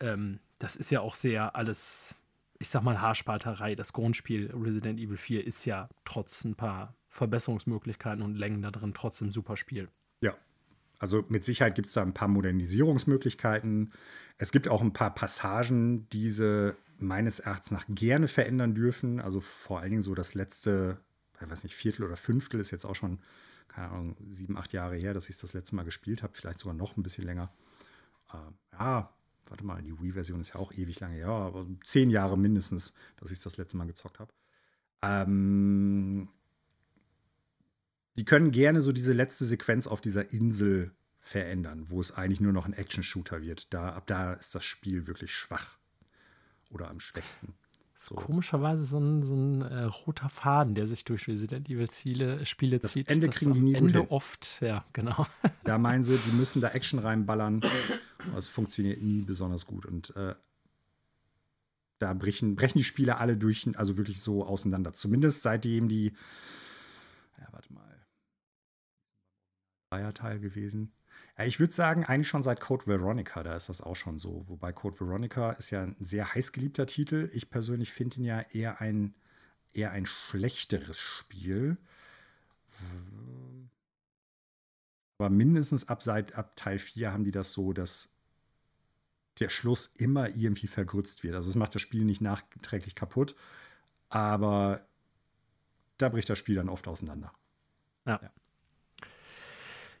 ähm, das ist ja auch sehr alles, ich sag mal, Haarspalterei. Das Grundspiel Resident Evil 4 ist ja trotz ein paar Verbesserungsmöglichkeiten und Längen da drin trotzdem super Spiel. Ja. Also mit Sicherheit gibt es da ein paar Modernisierungsmöglichkeiten. Es gibt auch ein paar Passagen, die sie meines Erachtens nach gerne verändern dürfen. Also vor allen Dingen so das letzte ich weiß nicht, Viertel oder Fünftel ist jetzt auch schon, keine Ahnung, sieben, acht Jahre her, dass ich das letzte Mal gespielt habe, vielleicht sogar noch ein bisschen länger. Äh, ja, warte mal, die Wii-Version ist ja auch ewig lange, ja, aber zehn Jahre mindestens, dass ich das letzte Mal gezockt habe. Ähm, die können gerne so diese letzte Sequenz auf dieser Insel verändern, wo es eigentlich nur noch ein Action-Shooter wird. Da, ab da ist das Spiel wirklich schwach oder am schwächsten. So. Komischerweise so ein, so ein äh, roter Faden, der sich durch Resident Evil Ziele, Spiele das zieht. Ende kriegen die nie Ende gut oft, ja, genau. Da meinen sie, die müssen da Action reinballern. Das funktioniert nie besonders gut. Und äh, da brechen, brechen die Spiele alle durch, also wirklich so auseinander. Zumindest seitdem die, ja, warte mal, Teil gewesen. Ich würde sagen, eigentlich schon seit Code Veronica, da ist das auch schon so. Wobei Code Veronica ist ja ein sehr heiß geliebter Titel. Ich persönlich finde ihn ja eher ein, eher ein schlechteres Spiel. Aber mindestens ab, seit, ab Teil 4 haben die das so, dass der Schluss immer irgendwie vergrützt wird. Also es macht das Spiel nicht nachträglich kaputt, aber da bricht das Spiel dann oft auseinander. Ja. ja.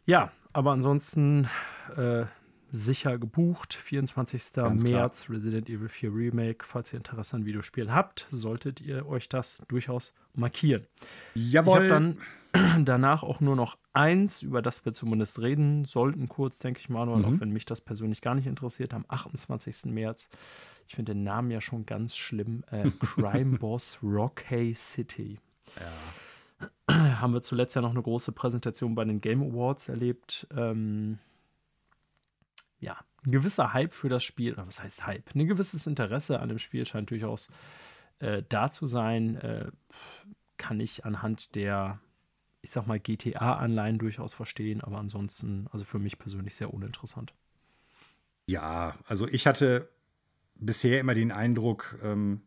Ja, aber ansonsten äh, sicher gebucht. 24. Ganz März klar. Resident Evil 4 Remake. Falls ihr Interesse an Videospielen habt, solltet ihr euch das durchaus markieren. Jawohl. Ich habe dann danach auch nur noch eins, über das wir zumindest reden sollten, kurz, denke ich mal, mhm. auch wenn mich das persönlich gar nicht interessiert, am 28. März. Ich finde den Namen ja schon ganz schlimm. Äh, Crime Boss Rockay City. Ja haben wir zuletzt ja noch eine große Präsentation bei den Game Awards erlebt. Ähm, ja, ein gewisser Hype für das Spiel, oder was heißt Hype? Ein gewisses Interesse an dem Spiel scheint durchaus äh, da zu sein. Äh, kann ich anhand der, ich sag mal, GTA-Anleihen durchaus verstehen, aber ansonsten, also für mich persönlich sehr uninteressant. Ja, also ich hatte bisher immer den Eindruck, ähm,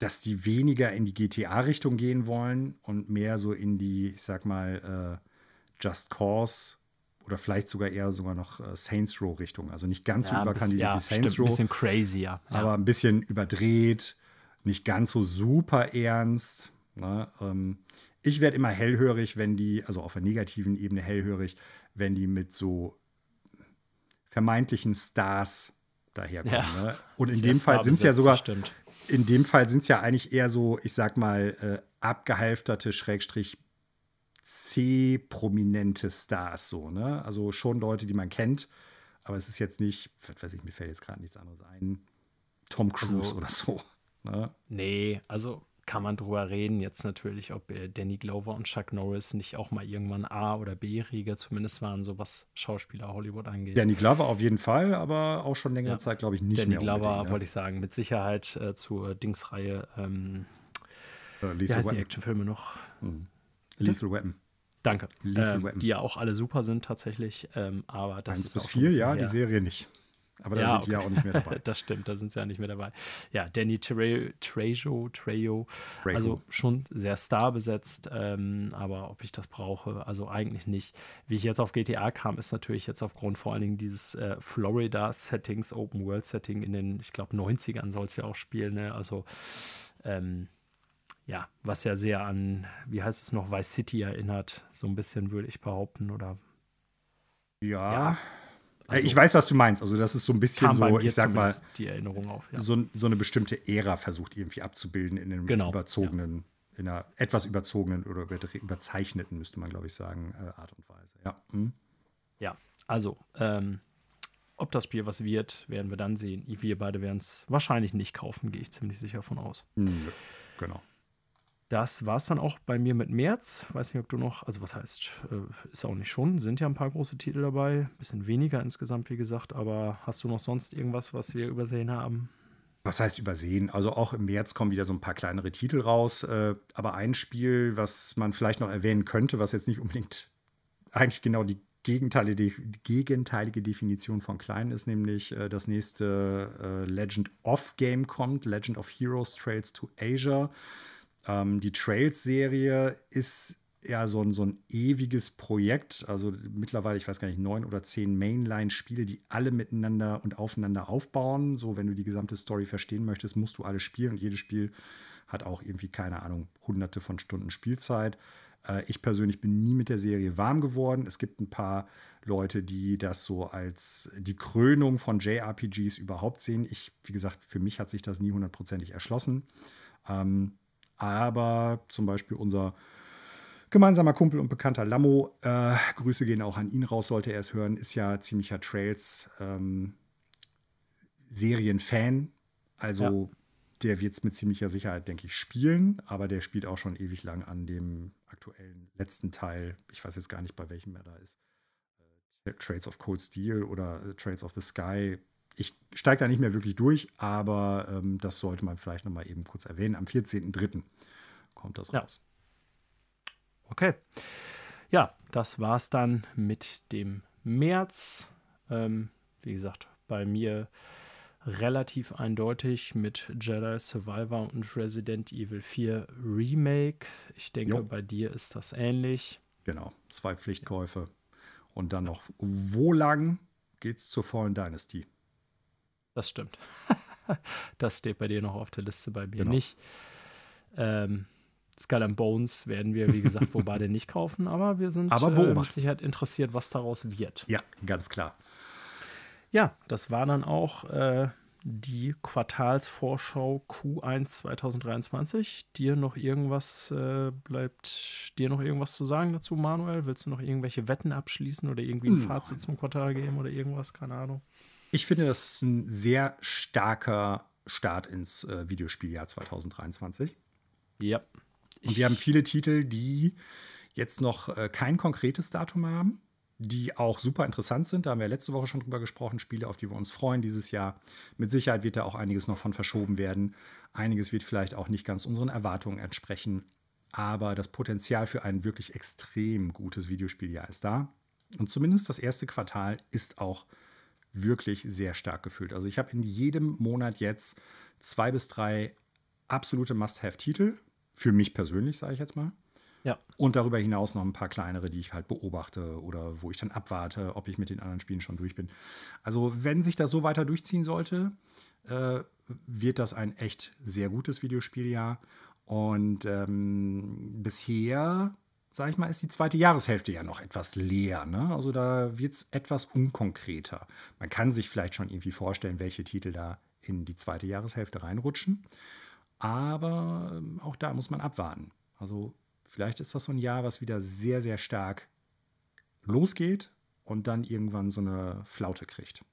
dass die weniger in die GTA-Richtung gehen wollen und mehr so in die, ich sag mal, äh, Just Cause oder vielleicht sogar eher sogar noch äh, Saints Row-Richtung. Also nicht ganz ja, so überkandidiert ja, wie Saints stimmt, Row. Ein bisschen crazy, ja. Aber ein bisschen überdreht, nicht ganz so super ernst. Ne? Ähm, ich werde immer hellhörig, wenn die, also auf der negativen Ebene hellhörig, wenn die mit so vermeintlichen Stars daherkommen. Ja, ne? Und in dem Fall sind es ja sogar, stimmt in dem Fall sind es ja eigentlich eher so, ich sag mal, äh, abgehalfterte, Schrägstrich C-prominente Stars, so, ne? Also schon Leute, die man kennt, aber es ist jetzt nicht, was weiß ich, mir fällt jetzt gerade nichts anderes ein. Tom Cruise also, oder so. Ne? Nee, also kann man drüber reden, jetzt natürlich, ob äh, Danny Glover und Chuck Norris nicht auch mal irgendwann A- oder B-Riege zumindest waren, so was Schauspieler Hollywood angeht. Danny Glover auf jeden Fall, aber auch schon längere ja. Zeit, glaube ich, nicht Danny mehr. Danny Glover, ja. wollte ich sagen, mit Sicherheit äh, zur Dingsreihe. Ähm, uh, wie heißt Weapon. die Actionfilme noch? Mhm. Lethal Weapon. Danke. Ähm, die ja auch alle super sind tatsächlich, ähm, aber das Eins ist bis vier, ja, die Serie nicht. Aber da ja, sind okay. die ja auch nicht mehr dabei. das stimmt, da sind sie ja nicht mehr dabei. Ja, Danny Trejo, Trejo, also schon sehr starbesetzt, ähm, aber ob ich das brauche, also eigentlich nicht. Wie ich jetzt auf GTA kam, ist natürlich jetzt aufgrund vor allen Dingen dieses äh, Florida-Settings, Open-World-Setting in den, ich glaube, 90ern soll es ja auch spielen, ne? also ähm, ja, was ja sehr an, wie heißt es noch, Vice City erinnert, so ein bisschen würde ich behaupten, oder ja. ja. Also, ich weiß, was du meinst. Also, das ist so ein bisschen so, ich sag mal, die Erinnerung auf, ja. so, so, eine bestimmte Ära versucht irgendwie abzubilden in einem genau, überzogenen, ja. in einer etwas überzogenen oder überzeichneten, müsste man, glaube ich, sagen, äh, Art und Weise. Ja, hm. ja also, ähm, ob das Spiel was wird, werden wir dann sehen. Wir beide werden es wahrscheinlich nicht kaufen, gehe ich ziemlich sicher von aus. Nö, genau. Das war es dann auch bei mir mit März. Weiß nicht, ob du noch, also was heißt, äh, ist auch nicht schon, sind ja ein paar große Titel dabei. Bisschen weniger insgesamt, wie gesagt, aber hast du noch sonst irgendwas, was wir übersehen haben? Was heißt übersehen? Also auch im März kommen wieder so ein paar kleinere Titel raus. Äh, aber ein Spiel, was man vielleicht noch erwähnen könnte, was jetzt nicht unbedingt eigentlich genau die gegenteilige, gegenteilige Definition von klein ist, nämlich äh, das nächste Legend of Game kommt, Legend of Heroes Trails to Asia. Ähm, die Trails-Serie ist ja so ein, so ein ewiges Projekt. Also mittlerweile, ich weiß gar nicht, neun oder zehn Mainline-Spiele, die alle miteinander und aufeinander aufbauen. So, wenn du die gesamte Story verstehen möchtest, musst du alle spielen und jedes Spiel hat auch irgendwie, keine Ahnung, hunderte von Stunden Spielzeit. Äh, ich persönlich bin nie mit der Serie warm geworden. Es gibt ein paar Leute, die das so als die Krönung von JRPGs überhaupt sehen. Ich, wie gesagt, für mich hat sich das nie hundertprozentig erschlossen. Ähm, aber zum Beispiel unser gemeinsamer Kumpel und Bekannter Lammo, äh, Grüße gehen auch an ihn raus, sollte er es hören, ist ja ziemlicher Trails ähm, Serienfan. Also ja. der wird es mit ziemlicher Sicherheit, denke ich, spielen, aber der spielt auch schon ewig lang an dem aktuellen letzten Teil. Ich weiß jetzt gar nicht, bei welchem er da ist. Äh, Trails of Cold Steel oder äh, Trails of the Sky ich steige da nicht mehr wirklich durch, aber ähm, das sollte man vielleicht noch mal eben kurz erwähnen. Am 14.03. kommt das raus. Ja. Okay. Ja, das war's dann mit dem März. Ähm, wie gesagt, bei mir relativ eindeutig mit Jedi Survivor und Resident Evil 4 Remake. Ich denke, jo. bei dir ist das ähnlich. Genau, zwei Pflichtkäufe. Und dann noch, wo lang geht's zur Fallen Dynasty? Das stimmt. das steht bei dir noch auf der Liste, bei mir genau. nicht. Ähm, Skull and Bones werden wir, wie gesagt, wo beide nicht kaufen, aber wir sind aber äh, mit Sicherheit interessiert, was daraus wird. Ja, ganz klar. Ja, das war dann auch äh, die Quartalsvorschau Q1 2023. Dir noch irgendwas, äh, bleibt dir noch irgendwas zu sagen dazu, Manuel? Willst du noch irgendwelche Wetten abschließen oder irgendwie ein Fazit zum Quartal geben oder irgendwas? Keine Ahnung. Ich finde, das ist ein sehr starker Start ins äh, Videospieljahr 2023. Ja. Und wir haben viele Titel, die jetzt noch äh, kein konkretes Datum haben, die auch super interessant sind. Da haben wir letzte Woche schon drüber gesprochen. Spiele, auf die wir uns freuen dieses Jahr. Mit Sicherheit wird da auch einiges noch von verschoben werden. Einiges wird vielleicht auch nicht ganz unseren Erwartungen entsprechen. Aber das Potenzial für ein wirklich extrem gutes Videospieljahr ist da. Und zumindest das erste Quartal ist auch wirklich sehr stark gefühlt. Also ich habe in jedem Monat jetzt zwei bis drei absolute Must-Have-Titel. Für mich persönlich, sage ich jetzt mal. Ja. Und darüber hinaus noch ein paar kleinere, die ich halt beobachte oder wo ich dann abwarte, ob ich mit den anderen Spielen schon durch bin. Also, wenn sich das so weiter durchziehen sollte, äh, wird das ein echt sehr gutes Videospieljahr. Und ähm, bisher sage ich mal, ist die zweite Jahreshälfte ja noch etwas leer. Ne? Also da wird es etwas unkonkreter. Man kann sich vielleicht schon irgendwie vorstellen, welche Titel da in die zweite Jahreshälfte reinrutschen. Aber ähm, auch da muss man abwarten. Also vielleicht ist das so ein Jahr, was wieder sehr, sehr stark losgeht und dann irgendwann so eine Flaute kriegt.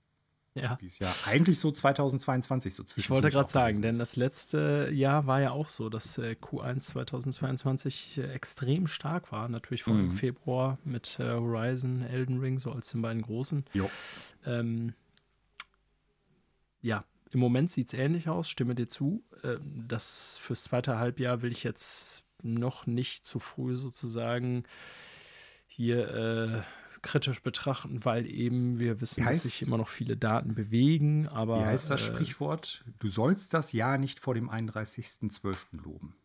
Ja. Wie es ja eigentlich so 2022 so zwischen. Ich wollte gerade sagen, denn das letzte Jahr war ja auch so, dass äh, Q1 2022 äh, extrem stark war. Natürlich vor allem Mhm. Februar mit äh, Horizon, Elden Ring, so als den beiden großen. Jo. Ähm, ja, im Moment sieht es ähnlich aus, stimme dir zu. Ähm, das fürs zweite Halbjahr will ich jetzt noch nicht zu früh sozusagen hier äh, kritisch betrachten, weil eben wir wissen, Wie dass heißt- sich immer noch viele Daten bewegen. Aber Wie heißt das äh, Sprichwort? Du sollst das Jahr nicht vor dem 31.12. loben.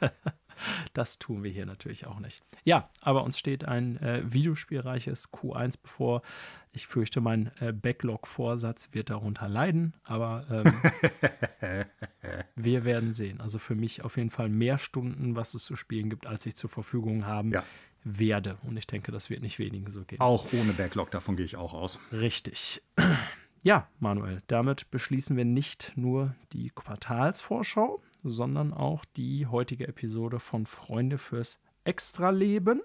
Das tun wir hier natürlich auch nicht. Ja, aber uns steht ein äh, videospielreiches Q1 bevor. Ich fürchte, mein äh, Backlog-Vorsatz wird darunter leiden, aber ähm, wir werden sehen. Also für mich auf jeden Fall mehr Stunden, was es zu spielen gibt, als ich zur Verfügung haben Ja. Werde. Und ich denke, das wird nicht wenigen so gehen. Auch ohne Backlog, davon gehe ich auch aus. Richtig. Ja, Manuel, damit beschließen wir nicht nur die Quartalsvorschau, sondern auch die heutige Episode von Freunde fürs Extraleben.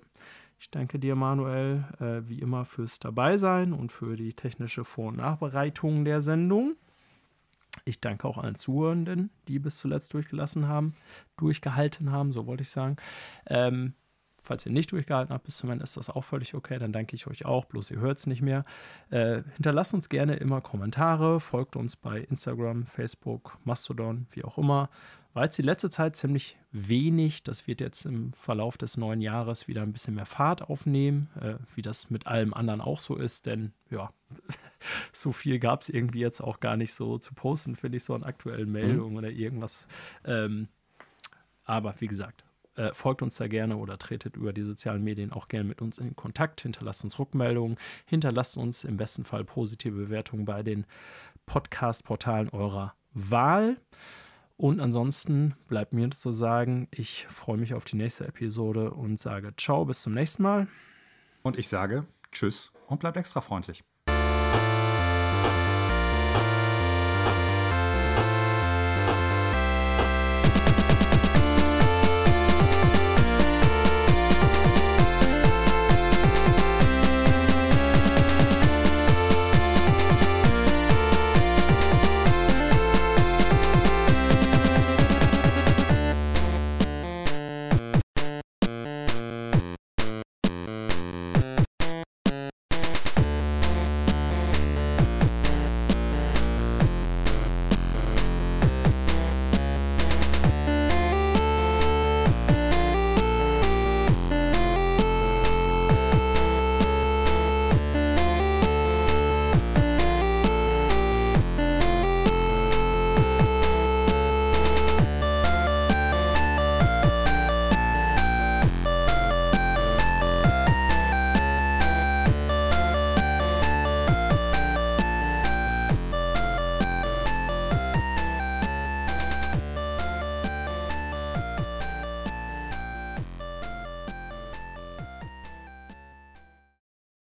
Ich danke dir, Manuel, äh, wie immer fürs Dabeisein und für die technische Vor- und Nachbereitung der Sendung. Ich danke auch allen Zuhörenden, die bis zuletzt durchgelassen haben, durchgehalten haben, so wollte ich sagen. Ähm, falls ihr nicht durchgehalten habt bis zum Ende, ist das auch völlig okay. Dann danke ich euch auch, bloß ihr hört es nicht mehr. Äh, hinterlasst uns gerne immer Kommentare, folgt uns bei Instagram, Facebook, Mastodon, wie auch immer. War jetzt die letzte Zeit ziemlich wenig. Das wird jetzt im Verlauf des neuen Jahres wieder ein bisschen mehr Fahrt aufnehmen, äh, wie das mit allem anderen auch so ist. Denn ja, so viel gab es irgendwie jetzt auch gar nicht so zu posten, finde ich, so an aktuellen Meldungen oder irgendwas. Ähm, aber wie gesagt, äh, folgt uns da gerne oder tretet über die sozialen Medien auch gerne mit uns in Kontakt, hinterlasst uns Rückmeldungen, hinterlasst uns im besten Fall positive Bewertungen bei den Podcast-Portalen eurer Wahl. Und ansonsten bleibt mir zu sagen, ich freue mich auf die nächste Episode und sage ciao, bis zum nächsten Mal. Und ich sage Tschüss und bleibt extra freundlich.